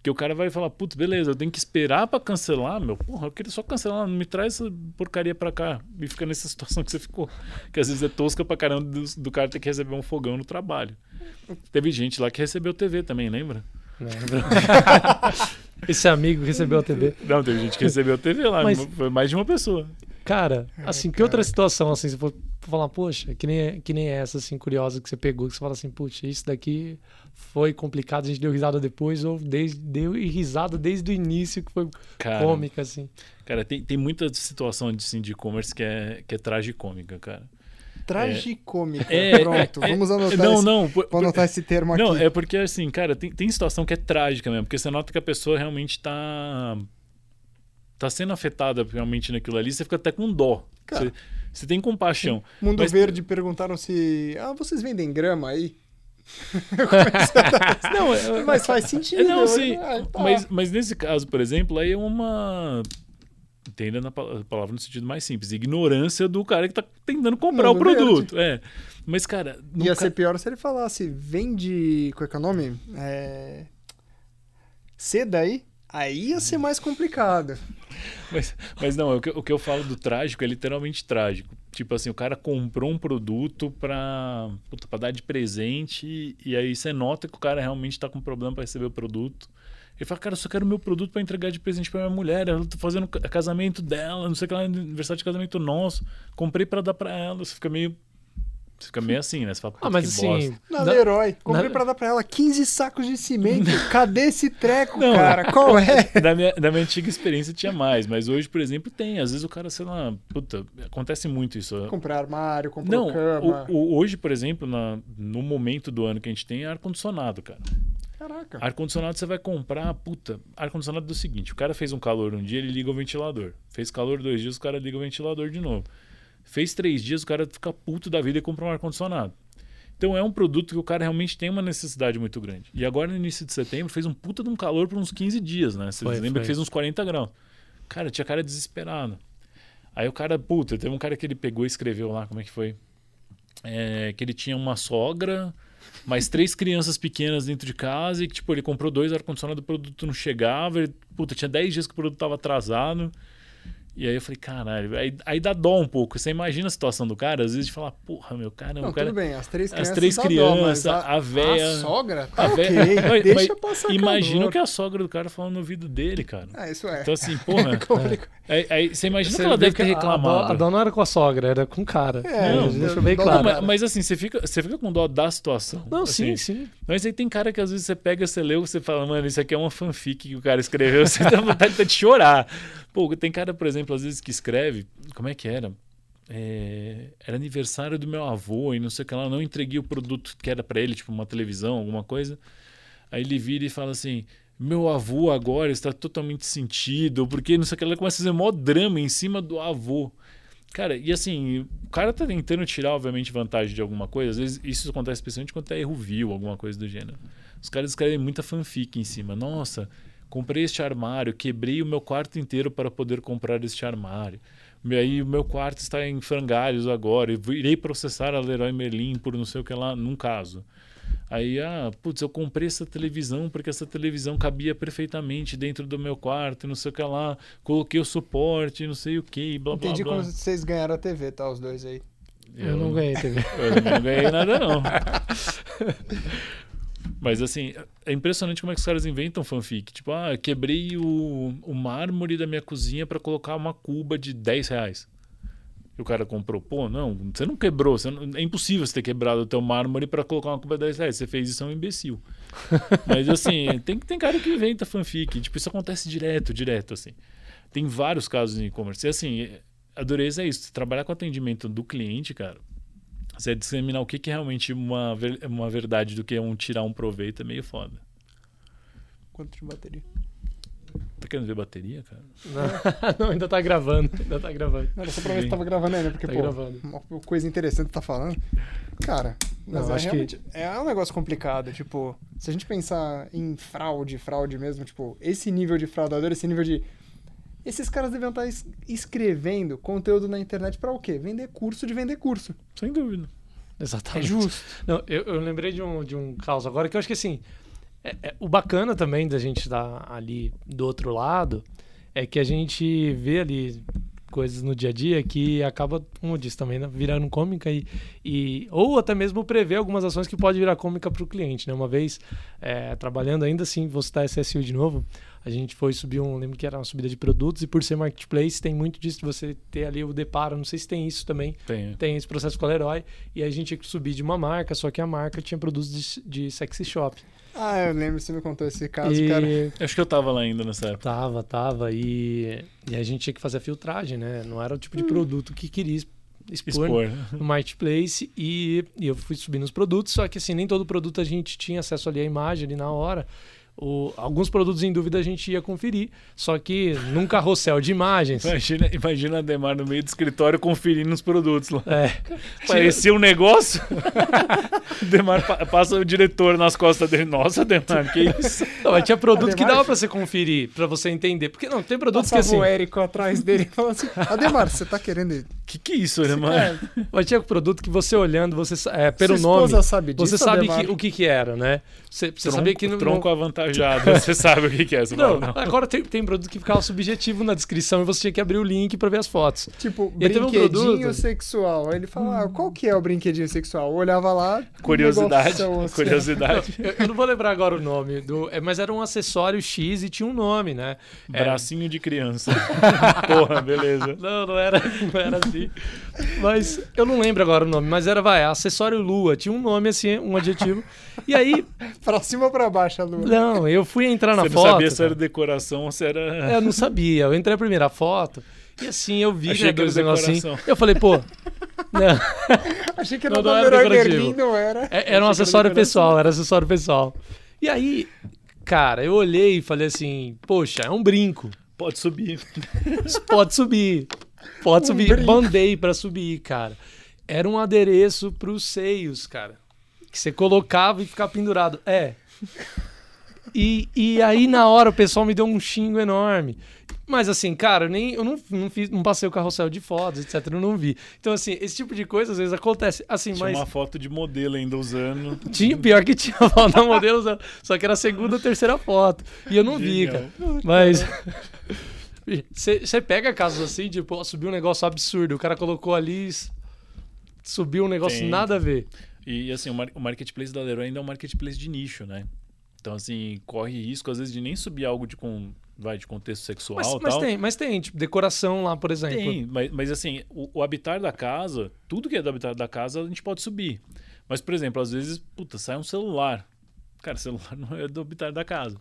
Porque o cara vai falar, putz, beleza, eu tenho que esperar para cancelar, meu. Porra, eu queria só cancelar, não me traz essa porcaria para cá. E fica nessa <laughs> situação que você ficou. Que às vezes é tosca pra caramba do, do cara ter que receber um fogão no trabalho. Teve gente lá que recebeu TV também, lembra? Lembra? <laughs> Esse amigo recebeu a TV. Não, teve gente que recebeu TV lá, Mas- foi mais de uma pessoa. Cara, assim, que outra situação, assim, você for falar, poxa, que nem, que nem essa, assim, curiosa que você pegou, que você fala assim, puxa, isso daqui foi complicado, a gente deu risada depois, ou desde, deu risada desde o início, que foi Cara, cômica, assim. cara tem, tem muita situação de, assim, de e-commerce que é, que é tragicômica, cara. Tragicômica. É, Pronto, é, vamos anotar, não, esse, não, por- vou anotar esse termo Não, aqui. é porque assim, cara, tem, tem situação que é trágica mesmo, porque você nota que a pessoa realmente tá tá sendo afetada realmente naquilo ali, você fica até com dó. Cara. Você, você tem compaixão. <laughs> Mundo mas- Verde perguntaram se. Ah, vocês vendem grama aí? <laughs> Não, é- Mas faz sentido. é, não, eu- sim, ah, tá. mas, mas nesse caso, por exemplo, aí é uma entenda na pa- palavra no sentido mais simples, ignorância do cara que tá tentando comprar Mundo o produto, é. Mas cara, no Ia ser pior se ele falasse, vende. Qual é que é o nome? É... Seda aí? Aí ia ser mais complicado. Mas, mas não, o que, o que eu falo do trágico é literalmente trágico. Tipo assim, o cara comprou um produto pra, puta, pra dar de presente e aí você nota que o cara realmente tá com problema pra receber o produto. Ele fala, cara, eu só quero meu produto pra entregar de presente pra minha mulher. Ela tá fazendo ca- casamento dela, não sei o que lá, aniversário de casamento nosso. Comprei pra dar pra ela. Você fica meio. Você fica meio assim, né? Você fala, Ah, "Puta, mas que assim. bosta." Na Leroy, comprei na- pra dar pra ela 15 sacos de cimento. <laughs> Cadê esse treco, Não. cara? <laughs> Qual é? da, minha, da minha antiga experiência tinha mais, mas hoje, por exemplo, tem. Às vezes o cara, sei lá, puta, acontece muito isso. Comprar armário, comprou Não, cama. o- o- hoje, por exemplo, na- no momento do ano que a gente tem, é ar-condicionado, cara. Caraca. Ar-condicionado você vai comprar, puta, ar-condicionado do seguinte, o cara fez um calor um dia, ele liga o ventilador. Fez calor dois dias, o cara liga o ventilador de novo. Fez três dias, o cara fica puto da vida e compra um ar-condicionado. Então é um produto que o cara realmente tem uma necessidade muito grande. E agora, no início de setembro, fez um puta de um calor por uns 15 dias, né? Você lembra foi. que fez uns 40 graus. Cara, tinha cara desesperado. Aí o cara, puta, teve um cara que ele pegou e escreveu lá, como é que foi? É, que ele tinha uma sogra, mais três crianças pequenas dentro de casa e que, tipo, ele comprou dois ar-condicionado, o produto não chegava, ele, puta, tinha 10 dias que o produto tava atrasado. E aí eu falei, caralho, aí, aí dá dó um pouco. Você imagina a situação do cara, às vezes de falar, porra, meu cara, Não, o cara. tudo bem, as três as crianças. três dá dó, crianças, mas a véia- A sogra? Tá A ok, véia- <laughs> Mas- deixa mas passar Imagina o que a sogra do cara falando no ouvido dele, cara. Ah, isso é. Então, assim, porra. <laughs> Complicado. aí, aí você imagina Você que ela deve ter que a- A reclamado. dó, a dó não era com a sogra, era com o cara. É, Não, deixa bem claro. Mas, mas assim, você fica, você fica com dó da situação. Não, assim. sim, sim. Mas aí tem cara que às vezes você pega, você lê, você fala, mano, isso aqui é uma fanfic que o cara escreveu, <laughs> você dá vontade de chorar. Pô, tem cara, por exemplo, às vezes que escreve, como é que era? É, era aniversário do meu avô e não sei o que lá, não entreguei o produto que era pra ele, tipo uma televisão, alguma coisa. Aí ele vira e fala assim: meu avô agora está totalmente sentido, porque não sei o que lá, começa a fazer mó drama em cima do avô. Cara, e assim, o cara tá tentando tirar, obviamente, vantagem de alguma coisa. Às vezes isso acontece especialmente quando é erro vil, alguma coisa do gênero. Os caras escrevem muita fanfic em cima. Nossa, comprei este armário, quebrei o meu quarto inteiro para poder comprar este armário. E aí o meu quarto está em frangalhos agora, eu irei processar a Leroy Merlin por não sei o que lá, num caso. Aí, ah, putz, eu comprei essa televisão porque essa televisão cabia perfeitamente dentro do meu quarto, não sei o que lá. Coloquei o suporte, não sei o que, blá blá Entendi blá. como vocês ganharam a TV, tá? Os dois aí. Eu, não ganhei <laughs> TV. Eu não ganhei nada, não. <laughs> Mas assim, é impressionante como é que os caras inventam fanfic. Tipo, ah, quebrei o, o mármore da minha cozinha para colocar uma cuba de 10 reais. E o cara comprou. Pô, não, você não quebrou. Você não- é impossível você ter quebrado o teu mármore para colocar uma cuba de 10 reais. Você fez isso, é um imbecil. <laughs> Mas assim, tem, tem cara que inventa fanfic. Tipo, isso acontece direto, direto, assim. Tem vários casos em e-commerce. E assim, a dureza é isso. Trabalhar com atendimento do cliente, cara, você disseminar o que, que é realmente uma, ver- uma verdade do que é um tirar um proveito é meio foda. Quanto de bateria? Tá querendo ver bateria, cara? Não, <laughs> não, ainda tá gravando. Ainda tá gravando. Não, só pra ver se tava gravando ainda, porque, Tá pô, gravando. uma coisa interessante que tá falando. Cara, mas Não, é acho que- realmente é um negócio complicado. Tipo, se a gente pensar em fraude, fraude mesmo, tipo, esse nível de fraudador, esse nível de. Esses caras devem estar es- escrevendo conteúdo na internet pra o quê? Vender curso de vender curso. Sem dúvida. É Exatamente. justo. Não, eu, eu lembrei de um, de um caso agora que eu acho que assim. é- é- o bacana também da gente estar ali do outro lado é que a gente vê ali coisas no dia a dia que acaba, como eu disse também, né, virando cômica e, e ou até mesmo prever algumas ações que pode virar cômica para o cliente, né? Uma vez é, trabalhando ainda assim, vou citar SSU de novo, a gente foi subir um, lembro que era uma subida de produtos e por ser marketplace tem muito disso de você ter ali o deparo, não sei se tem isso também, Tem. tem esse processo com a Leroy e a gente tinha que subir de uma marca, só que a marca tinha produtos de, de sexy shop. Ah, eu lembro, você me contou esse caso, e cara. Acho que eu tava lá ainda nessa época. tava, tava e, e a gente tinha que fazer a filtragem, né? Não era o tipo Hum. de produto que queria expor, Expor. no marketplace e, e eu fui subindo os produtos, só que assim, nem todo produto a gente tinha acesso ali à imagem ali na hora. O- alguns produtos em dúvida a gente ia conferir, só que num carrossel de imagens. Imagina, imagina a Demar no meio do escritório conferindo os produtos lá. É, Parecia um negócio. <laughs> Demar pa- passa o diretor nas costas dele. Nossa, Demar, que isso? <laughs> não, mas tinha produto que Ademar- dava pra você conferir, pra você entender. Porque não, tem produtos que assim. o Érico atrás dele e falou assim: Ademar, você tá querendo. Que que é isso, Demar? É, Mas tinha produto que você olhando, você é, pelo sua nome, esposa sabe disso, você sabe Ademar? que- o que que era, né? Você, você Tronco, sabia que não, tronco avantajado. Você sabe o que, que é. Você não, fala, não. agora tem, tem produto que ficava subjetivo na descrição e você tinha que abrir o link pra ver as fotos. Tipo, E teve um brinquedinho produto- Hum. sexual. Aí ele fala, ah, qual que é o brinquedinho sexual? Eu olhava lá. um Curiosidade. negoção assim. Curiosidade. Eu, eu não vou lembrar agora o nome, do, é, mas era um acessório X e tinha um nome, né? É, Bracinho de criança. <laughs> Porra, beleza. Não, não era, não era assim. Mas eu não lembro agora o nome, mas era, vai, acessório Lua, tinha um nome assim, um adjetivo. E aí, <laughs> Pra cima ou pra baixo a lua? não, eu fui entrar na Você não foto. sabia se era decoração ou se era. É, eu não sabia. Eu entrei a primeira foto e assim eu vi Achei né, que era aqueles negocinhos. decoração. Eu falei, pô. <laughs> Não, Achei que era Não, o não era decorativo. Não era. é- era um era acessório decoração. pessoal, era acessório pessoal. E aí, cara, eu olhei e falei assim, poxa, é um brinco. Pode subir. Pode subir. Pode Um subir. brinco. Mandei pra subir, cara. Era um adereço pros seios, cara. Que você colocava e ficava pendurado. É. E, e aí, na hora, o pessoal me deu um xingo enorme. Mas assim, cara, eu nem, eu não, não, fiz, não passei o carrossel de fotos, etc. Eu não vi. Então, assim, esse tipo de coisa às vezes acontece. Assim, Tinha mas. uma foto de modelo ainda usando. Tinha, pior que tinha foto da modelo, usando, só que era a segunda ou terceira foto. E eu não vi, Genial. cara. Mas. <laughs> Você pega casos assim, tipo, subiu um negócio absurdo. O cara colocou ali. Subiu um negócio Tem. nada a ver. E assim, o, mar- o marketplace da Leroy ainda é um marketplace de nicho, né? Então, assim, corre risco, às vezes, de nem subir algo de, com, vai, de contexto sexual Mas, mas tem, mas tem, tipo, decoração lá, por exemplo. Tem, mas, mas assim, o, o habitar da casa, tudo que é do habitar da casa, a gente pode subir. Mas, por exemplo, às vezes, puta, sai um celular. Cara, celular <laughs> não é do habitar da casa.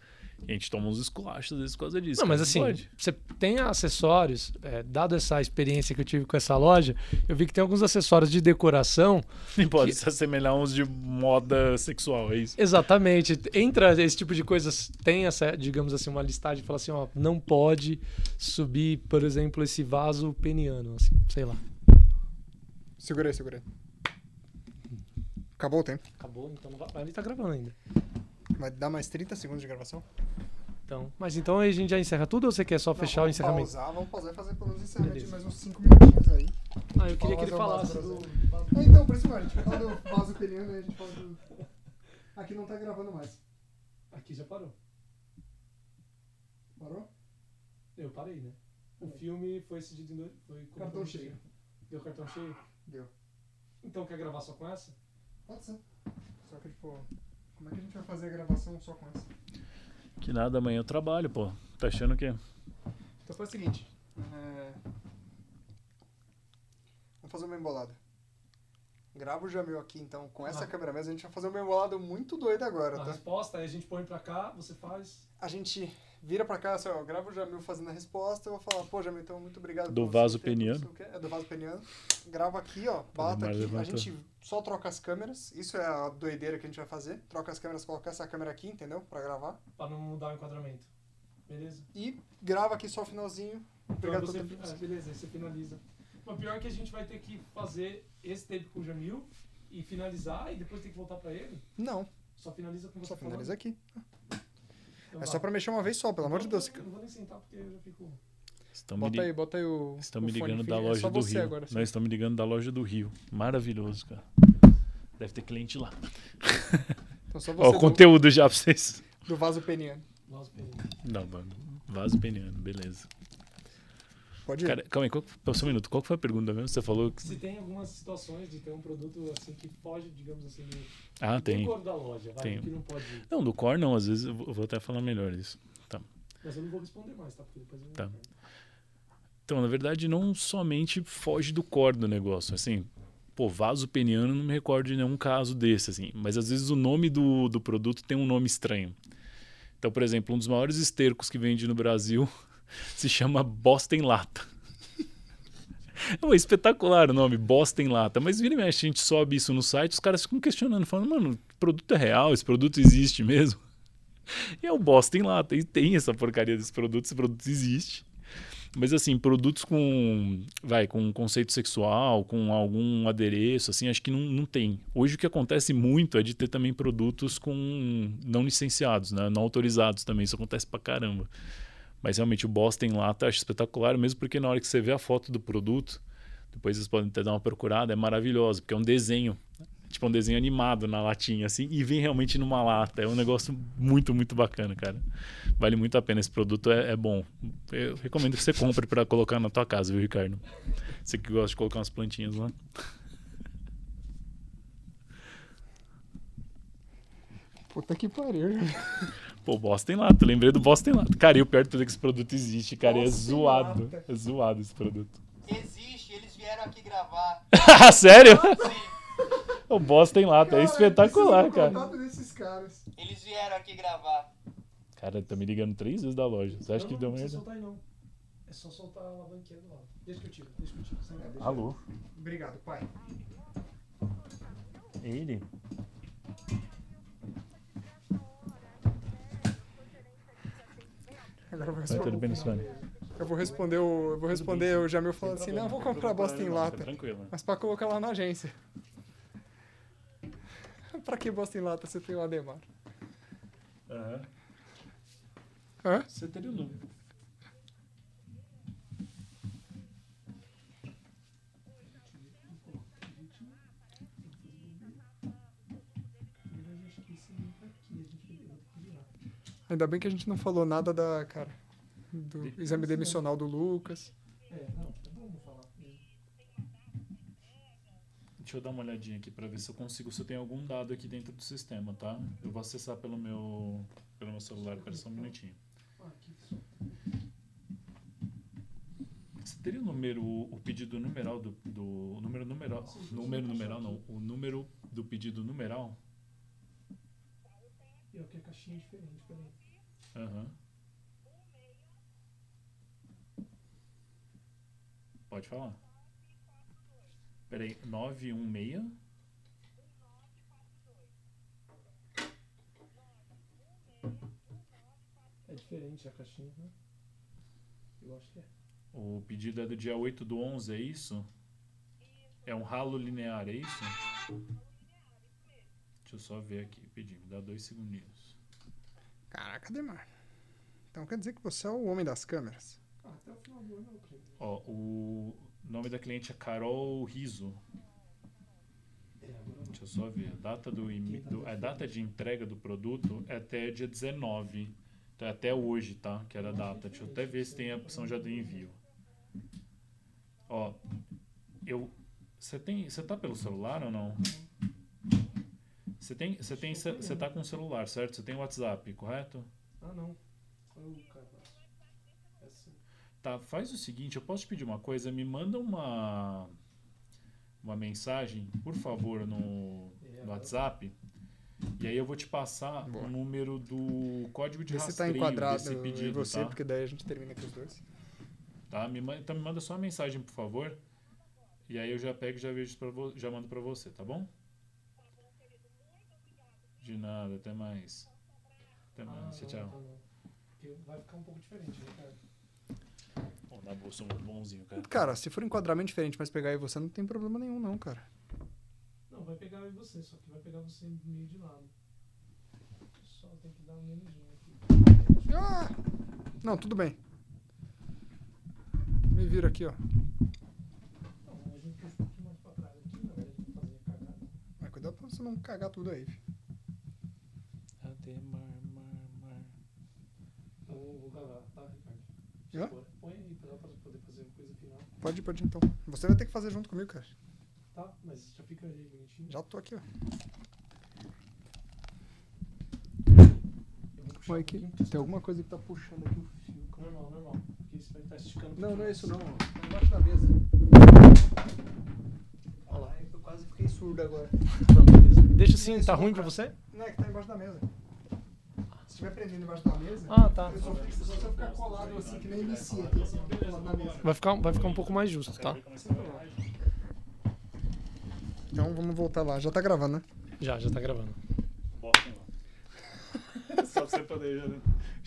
E a gente toma uns esculachos às vezes por causa disso. Não, mas assim, pode. você tem acessórios, é, dado essa experiência que eu tive com essa loja, eu vi que tem alguns acessórios de decoração Nem pode que- se assemelhar a uns de moda sexual, é isso. Exatamente. Entra esse tipo de coisas, tem essa, digamos assim, uma listagem que fala assim, ó, não pode subir, por exemplo, esse vaso peniano, assim, sei lá. Segura aí. Acabou o tempo. Acabou, então não vai. Ali tá gravando ainda. Vai dar mais 30 segundos de gravação? Então, mas então aí a gente já encerra tudo ou você quer só fechar o vamos encerramento? Pausar, vamos pausar e fazer pelo menos encerramento de Beleza. mais uns 5 minutinhos aí. Ah, eu queria que ele falasse do... É, então, por isso, mano, a gente fala do vaso peniano e a gente fala do... Aqui não tá gravando mais. Aqui já parou. Parou? Eu parei, né? O filme foi decidido em dois. Foi Cartão cheio. Deu cartão cheio? Deu. Então quer gravar só com essa? Pode ser. Só que, tipo, como é que a gente vai fazer a gravação só com essa? Que nada, amanhã eu trabalho, pô. Tá achando que. Então foi o seguinte. é, Vamos fazer uma embolada. Grava o Jamil aqui, então, com essa Ah. câmera mesmo. A gente vai fazer uma embolada muito doida agora, A tá? resposta, aí a gente põe pra cá, você faz. A gente vira pra cá, assim, ó, grava o Jamil fazendo a resposta. Eu vou falar, pô, Jamil, então, muito obrigado. Do vaso tempo, peniano. É, do vaso peniano. Grava aqui, ó, bata aqui. A levantou. gente só troca as câmeras. Isso é a doideira que a gente vai fazer. Troca as câmeras, coloca essa câmera aqui, entendeu? Pra gravar. Pra não mudar o enquadramento. Beleza? E grava aqui só o finalzinho. Obrigado Então você, tempo. ah, beleza, aí você finaliza. Mas pior é que a gente vai ter que fazer esse tape com o Jamil e finalizar e depois tem que voltar pra ele. Não, Só finaliza com você só falando. finaliza aqui. Então É só pra mexer uma vez só, pelo amor de Eu Deus. não vou- Eu não vou nem sentar porque eu já fico. Estão Bota aí, bota aí o. estão o me fone ligando da. É loja só do você Rio. agora. Nós estão me ligando da loja do Rio. Maravilhoso, cara. Deve ter cliente lá. <laughs> Então só Ó, você o do, conteúdo já pra vocês. do vaso peniano. Nossa, peraí. Não, mano. Vaso peniano, beleza. Pode ir. Cara, calma aí, qual, só um minuto. Qual que foi a pergunta mesmo? Você falou que. Se tem algumas situações de ter um produto assim que foge, digamos assim, do, Ah, do tem. cor da loja, vai, Tem. que não pode. Não, do core não, às vezes eu vou até falar melhor isso. Mas eu não vou responder mais, tá? Porque depois eu Tá. Então, na verdade, não somente foge do core do negócio. Assim, pô, vaso peniano, não me recordo de nenhum caso desse, assim. Mas às vezes o nome do, do produto tem um nome estranho. Então, por exemplo, um dos maiores estercos que vende no Brasil <laughs> se chama Bosta em Lata. É espetacular o nome, Bosta em Lata. Mas vira e mexe, a gente sobe isso no site, os caras ficam questionando, falando, mano, o produto é real, esse produto existe mesmo. E é o Bosta em Lata, e tem essa porcaria desse produto, esse produto existe. Mas assim, produtos com, vai, com conceito sexual, com algum adereço, assim, acho que não, não tem. Hoje o que acontece muito é de ter também produtos com não licenciados, né? não autorizados também, isso acontece pra caramba. Mas realmente o em lata eu acho espetacular, mesmo porque na hora que você vê a foto do produto, depois vocês podem até dar uma procurada, é maravilhoso, porque é um desenho, tipo um desenho animado na latinha, assim, e vem realmente numa lata. É um negócio muito, muito bacana, cara. Vale muito a pena. Esse produto é, é bom. Eu recomendo que você compre para colocar na tua casa, viu, Ricardo? Você que gosta de colocar umas plantinhas lá. Puta que pariu. Pô, Bosta em lata. Lembrei do Bosta em lata. Cara, e o pior de tudo é que esse produto existe, cara. é Bosta em zoado. lata. É zoado esse produto. Existe, eles vieram aqui gravar. <laughs> Sério? Sim, O Bosta em lata. É espetacular, cara. desses caras. eles vieram aqui gravar. Cara, tá me ligando três vezes da loja. Você acha Não, que não, deu não precisa merda? soltar aí não. É só soltar a alavanquinha do lado. Deixa que eu tiro, deixa que eu tiro. sem. Alô? Obrigado, pai. Ele? Agora eu vou Vai responder. tudo bem, Luciano? Eu vou responder o. Eu vou responder o Jamil falando assim, não, eu vou comprar bosta em lata. Tranquilo. Mas pra colocar lá na agência. <laughs> pra que bosta em lata você tem o Ademar? Aham. Hã? Você teria o número. Ainda bem que a gente não falou nada da, cara, do De- exame demissional do Lucas. É, não, é bom não falar. Deixa eu dar uma olhadinha aqui pra ver se eu consigo, se eu tenho algum dado aqui dentro do sistema, tá? Eu vou acessar pelo meu, pelo meu celular, espera só um minutinho. Você teria o número, o pedido numeral do, do o número numeral, número numeral não, o número do pedido numeral? E aqui a caixinha é diferente, peraí. Aham. Pode falar. Peraí, 916 É diferente a caixinha, né? Eu acho que é. O pedido é do dia 8 do 11, é isso? É um ralo linear, é isso? Deixa eu só ver aqui, pedi, me dá dois segundinhos. Caraca, Ademar. Então quer dizer que você é o homem das câmeras. Ah, até o final do ano eu aprendo. Ó, o nome da cliente é Carol Riso. É, não Deixa eu só ver. A data, do, imi- do- a data de entrega do produto é até dia 19. Então é até hoje, tá? Que era a data. Deixa eu até ver se tem a opção já do envio. Ó, eu. Você tem. Você tá pelo celular ou não? Você tem. Você tem. Você tá com o celular, certo? Você tem WhatsApp, correto? Ah, não. Foi o cadastro. Essa. Tá, faz o seguinte, eu posso te pedir uma coisa? Me manda uma uma mensagem, por favor, no, no WhatsApp. E aí eu vou te passar Boa. o número do código de Vê se tá rastreio enquadrado desse em pedido, você, tá? porque daí a gente termina com os dois. Tá? Me manda, então me manda só uma mensagem, por favor. E aí eu já pego e já vejo para já mando para você, tá bom? De nada, até mais. Até mais, tchau, tchau. tá bom. Porque vai ficar um pouco diferente, né, cara? Ó, na bolsa, muito bonzinho, cara. Cara, se for enquadramento diferente, mas pegar aí você, não tem problema nenhum, não, cara. Não, vai pegar eu e você, só que vai pegar você meio de lado. Só tem que dar um menuzinho aqui. Ah! Não, tudo bem. Me vira aqui, ó. Não, a gente puxa um pouquinho mais pra trás aqui, na verdade, pra fazer a cagada. Mas cuidado pra você não cagar tudo aí. filho. Ademar, mar, mar. Vou, vou gravar, tá, Ricardo? Hã? Bora. Põe aí pra pra poder fazer a coisa final. Pode pode então. Você vai ter que fazer junto comigo, cara. Tá, mas já fica aí bonitinho. Já tô aqui, ó. Eu aqui. pouquinho. Tem alguma coisa que tá puxando aqui o fio. cara. Normal, normal. Porque isso vai estar esticando. Não, não é isso não. Tá embaixo da mesa. Olha lá. Eu quase fiquei surdo agora. Deixa assim, tá ruim pra você? Não, é que tá embaixo da mesa. Se estiver prendendo embaixo da mesa, Ah, tá. eu só, fico- só se eu ficar colado assim, que nem inicia aqui, assim, colado na mesa. Vai ficar, vai ficar um pouco mais justo, tá? Então vamos voltar lá. Já tá gravando, né? Já, já tá gravando. Lá. Só pra você poder já,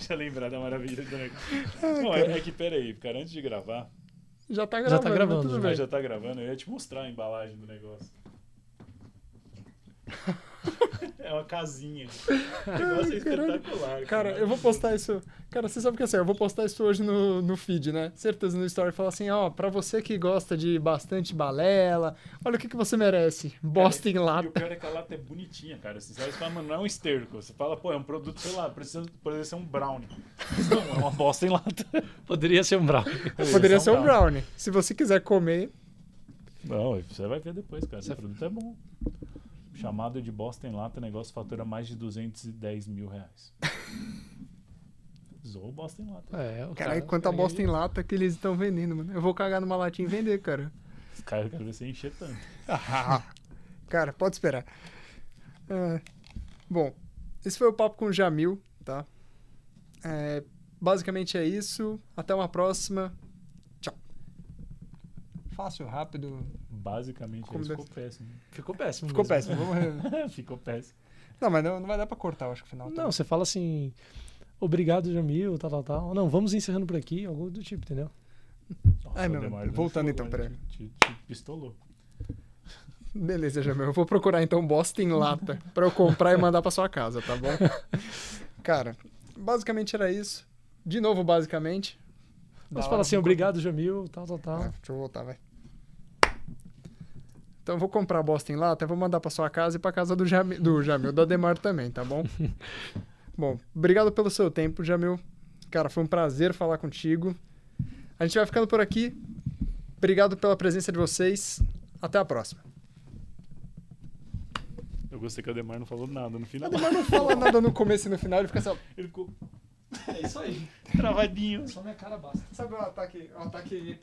já lembrar da maravilha do negócio. Não, é, é que peraí, cara, antes de gravar, Já tá Já gravando. tá mas gravando, tudo já. bem. mas já tá gravando, eu ia te mostrar a embalagem do negócio. <laughs> É uma casinha. <laughs> O negócio é espetacular. Cara, eu vou postar isso. Cara, você sabe que assim, eu vou postar isso hoje no, no feed, né? Certeza no story. Falar assim, ó, pra você que gosta de bastante balela, olha o que, que você merece. Bosta em E o lata. pior é que a lata é bonitinha, cara. Assim, você fala, mano, não é um esterco. Você fala, pô, é um produto, sei lá, precisa, poderia ser um brownie. Não, é uma bosta em lata. <laughs> Poderia ser um brownie. Poderia ser um brownie. Se você quiser comer, Não, você vai ver depois, cara. Esse produto é bom. Chamado de bosta em lata, o negócio fatura mais de 210 mil reais. Zoou bosta em lata. É, o caralho, cara- quanta bosta em lata que eles estão vendendo, mano. Eu vou cagar numa latinha e vender, cara. Os caras querem ver você encher tanto. <laughs> Cara, pode esperar. É, bom, esse foi o papo com o Jamil, tá? É, basicamente é isso. Até uma próxima. Tchau. Fácil, rápido. Basicamente, Como ficou péssimo. Ficou péssimo. Ficou mesmo. péssimo. <laughs> Ficou péssimo. Não, mas não, não vai dar pra cortar, eu acho que o final. tá? Não, você fala assim, obrigado, Jamil, tal, tal, tal. Não, vamos encerrando por aqui, algo do tipo, entendeu? Nossa, Ai, meu, Ademar não voltando então, peraí. Te, te, te pistolou. <laughs> Beleza, Jamil. Eu vou procurar então bosta em lata <laughs> pra eu comprar e mandar pra sua casa, tá bom? Cara, basicamente era isso. De novo, basicamente. Mas fala assim, obrigado, Jamil, tal, tal, tal. deixa eu voltar, vai. Então eu vou comprar bosta em lata, eu vou mandar pra sua casa e pra casa do Jamil, do Jamil, do Ademar também, tá bom? <laughs> bom, obrigado pelo seu tempo, Jamil. Cara, foi um prazer falar contigo. A gente vai ficando por aqui. Obrigado pela presença de vocês. Até a próxima. Eu gostei que o Ademar não falou nada no O final. Ademar não fala nada no começo e no final, ele fica só. Ele ficou É isso aí. <laughs> travadinho. Só minha cara basta. Sabe o ataque, o ataque